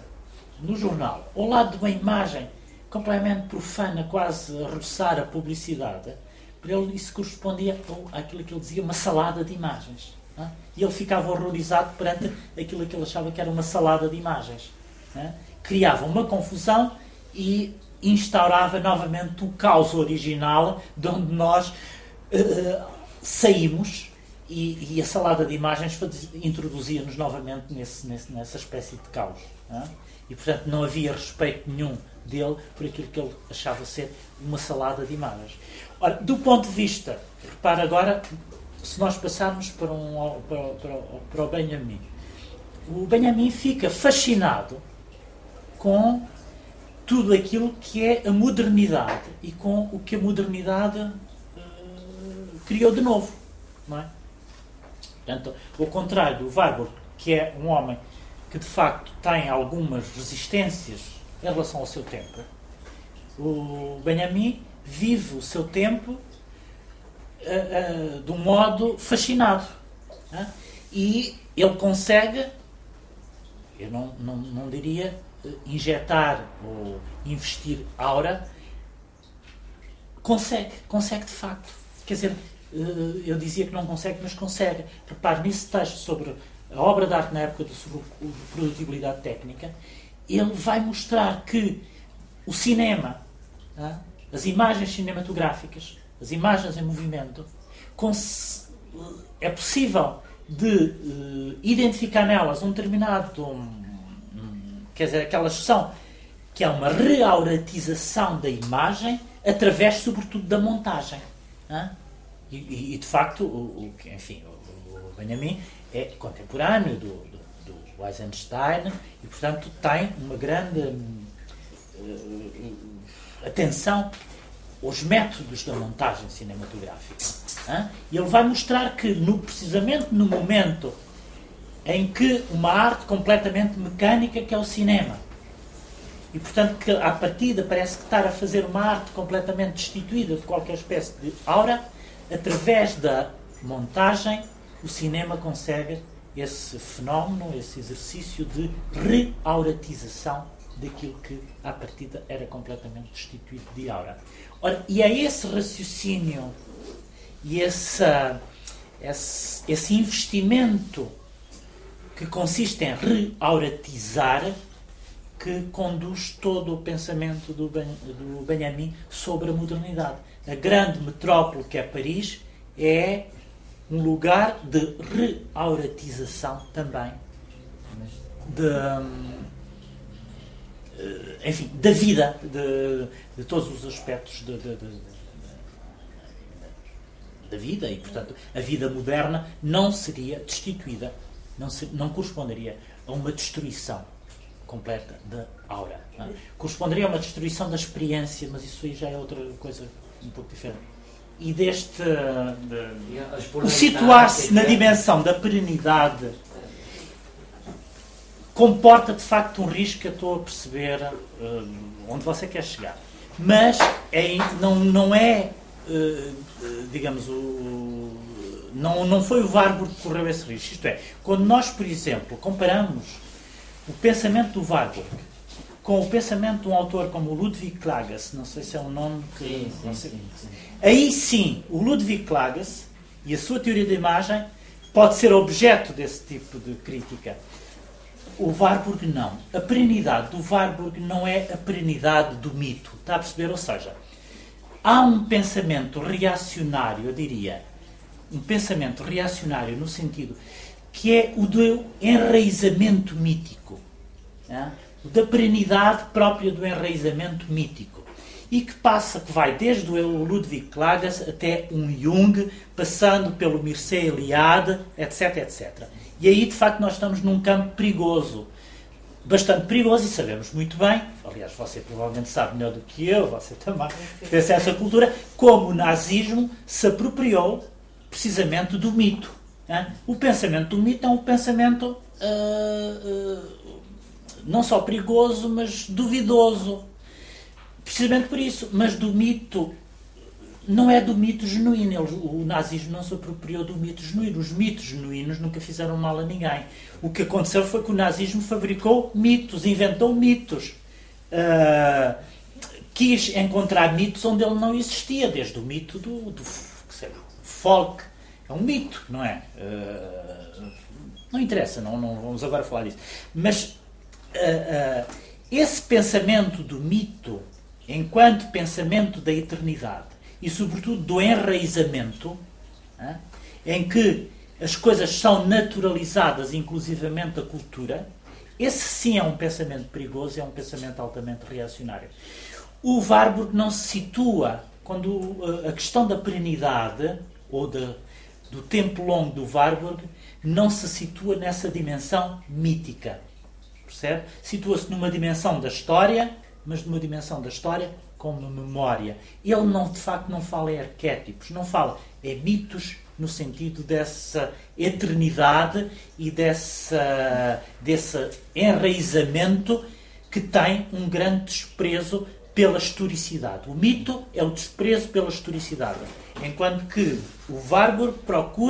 no jornal ao lado de uma imagem completamente profana, quase a roçar a publicidade, para ele isso correspondia àquilo que ele dizia, uma salada de imagens. É? E ele ficava horrorizado perante aquilo que ele achava que era uma salada de imagens. É? Criava uma confusão e instaurava novamente o caos original de onde nós uh, saímos e, e, a salada de imagens introduzia-nos novamente nesse, nesse, nessa espécie de caos. É? E, portanto, não havia respeito nenhum dele por aquilo que ele achava ser uma salada de imagens. Ora, do ponto de vista, repara agora, se nós passarmos para, um, para, para, para o Benjamin, o Benjamin fica fascinado com tudo aquilo que é a modernidade e com o que a modernidade uh, criou de novo. Não é? Portanto, ao contrário do Warburg, que é um homem que de facto tem algumas resistências em relação ao seu tempo, o Benjamin vive o seu tempo uh, uh, de um modo fascinado. Uh, e ele consegue, eu não, não, não diria injetar ou investir aura, consegue, consegue de facto. Quer dizer, eu dizia que não consegue, mas consegue. Repare, nesse texto sobre a obra de arte na época de produtibilidade técnica, ele vai mostrar que o cinema, as imagens cinematográficas, as imagens em movimento, é possível de uh, identificar nelas um determinado. Um, quer dizer, aquelas são que é uma reauratização da imagem através, sobretudo, da montagem. E, e, de facto, o, o, enfim, o Benjamin é contemporâneo do, do, do Eisenstein e, portanto, tem uma grande uh, atenção aos métodos da montagem cinematográfica. E ele vai mostrar que, no, precisamente no momento em que uma arte completamente mecânica, que é o cinema, e portanto que à partida parece que estar a fazer uma arte completamente destituída de qualquer espécie de aura, através da montagem, o cinema consegue esse fenómeno, esse exercício de reauratização daquilo que à partida era completamente destituído de aura. Ora, e é esse raciocínio e esse, esse, esse investimento que consiste em reauratizar que conduz todo o pensamento do, ben, do Benjamin sobre a modernidade. A grande metrópole que é Paris é um lugar de reauratização também de, eh, enfim, da vida, de, de todos os aspectos de, de, da vida e, portanto, a vida moderna não seria destituída, não, não corresponderia a uma destruição completa da aura. É? Corresponderia a uma destruição da experiência, mas isso aí já é outra coisa um pouco diferente. E deste. De, o situar-se na dimensão da perenidade comporta de facto um risco que eu estou a perceber uh, onde você quer chegar. Mas é, não, não é, uh, digamos, o, não, não foi o Warburg que correu esse risco. Isto é, quando nós, por exemplo, comparamos o pensamento do Warburg com o pensamento de um autor como o Ludwig Klages, não sei se é um nome que. Sim, sim, sim, sim. Aí sim, o Ludwig Klages e a sua teoria da imagem pode ser objeto desse tipo de crítica. O Warburg não. A perenidade do Warburg não é a perenidade do mito. Está a perceber? Ou seja, há um pensamento reacionário, eu diria, um pensamento reacionário no sentido que é o do enraizamento mítico, é? da perenidade própria do enraizamento mítico, e que passa, que vai desde o Ludwig Klages até um Jung, passando pelo Mircea Eliade, etc, etc. E aí, de facto, nós estamos num campo perigoso, bastante perigoso, e sabemos muito bem, aliás, você provavelmente sabe melhor do que eu, você também tem acesso à cultura, como o nazismo se apropriou precisamente do mito o pensamento do mito é um pensamento uh, uh, não só perigoso, mas duvidoso. Precisamente por isso. Mas do mito não é do mito genuíno. O nazismo não se apropriou do mito genuíno. Os mitos genuínos nunca fizeram mal a ninguém. O que aconteceu foi que o nazismo fabricou mitos, inventou mitos. Uh, quis encontrar mitos onde ele não existia, desde o mito do, do sei lá, folk, é um mito, não é? Uh, não interessa, não, não vamos agora falar disso. Mas uh, esse pensamento do mito, enquanto pensamento da eternidade e, sobretudo, do enraizamento, em que as coisas são naturalizadas, inclusivamente a cultura, esse sim é um pensamento perigoso, é um pensamento altamente reacionário. O Warburg não se situa quando a questão da perenidade ou da do tempo longo do Warburg não se situa nessa dimensão mítica. Percebe? Situa-se numa dimensão da história, mas numa dimensão da história como memória. Ele não, de facto não fala em arquétipos, não fala em mitos no sentido dessa eternidade e dessa, desse enraizamento que tem um grande desprezo pela historicidade. O mito é o desprezo pela historicidade, enquanto que o Warburg procura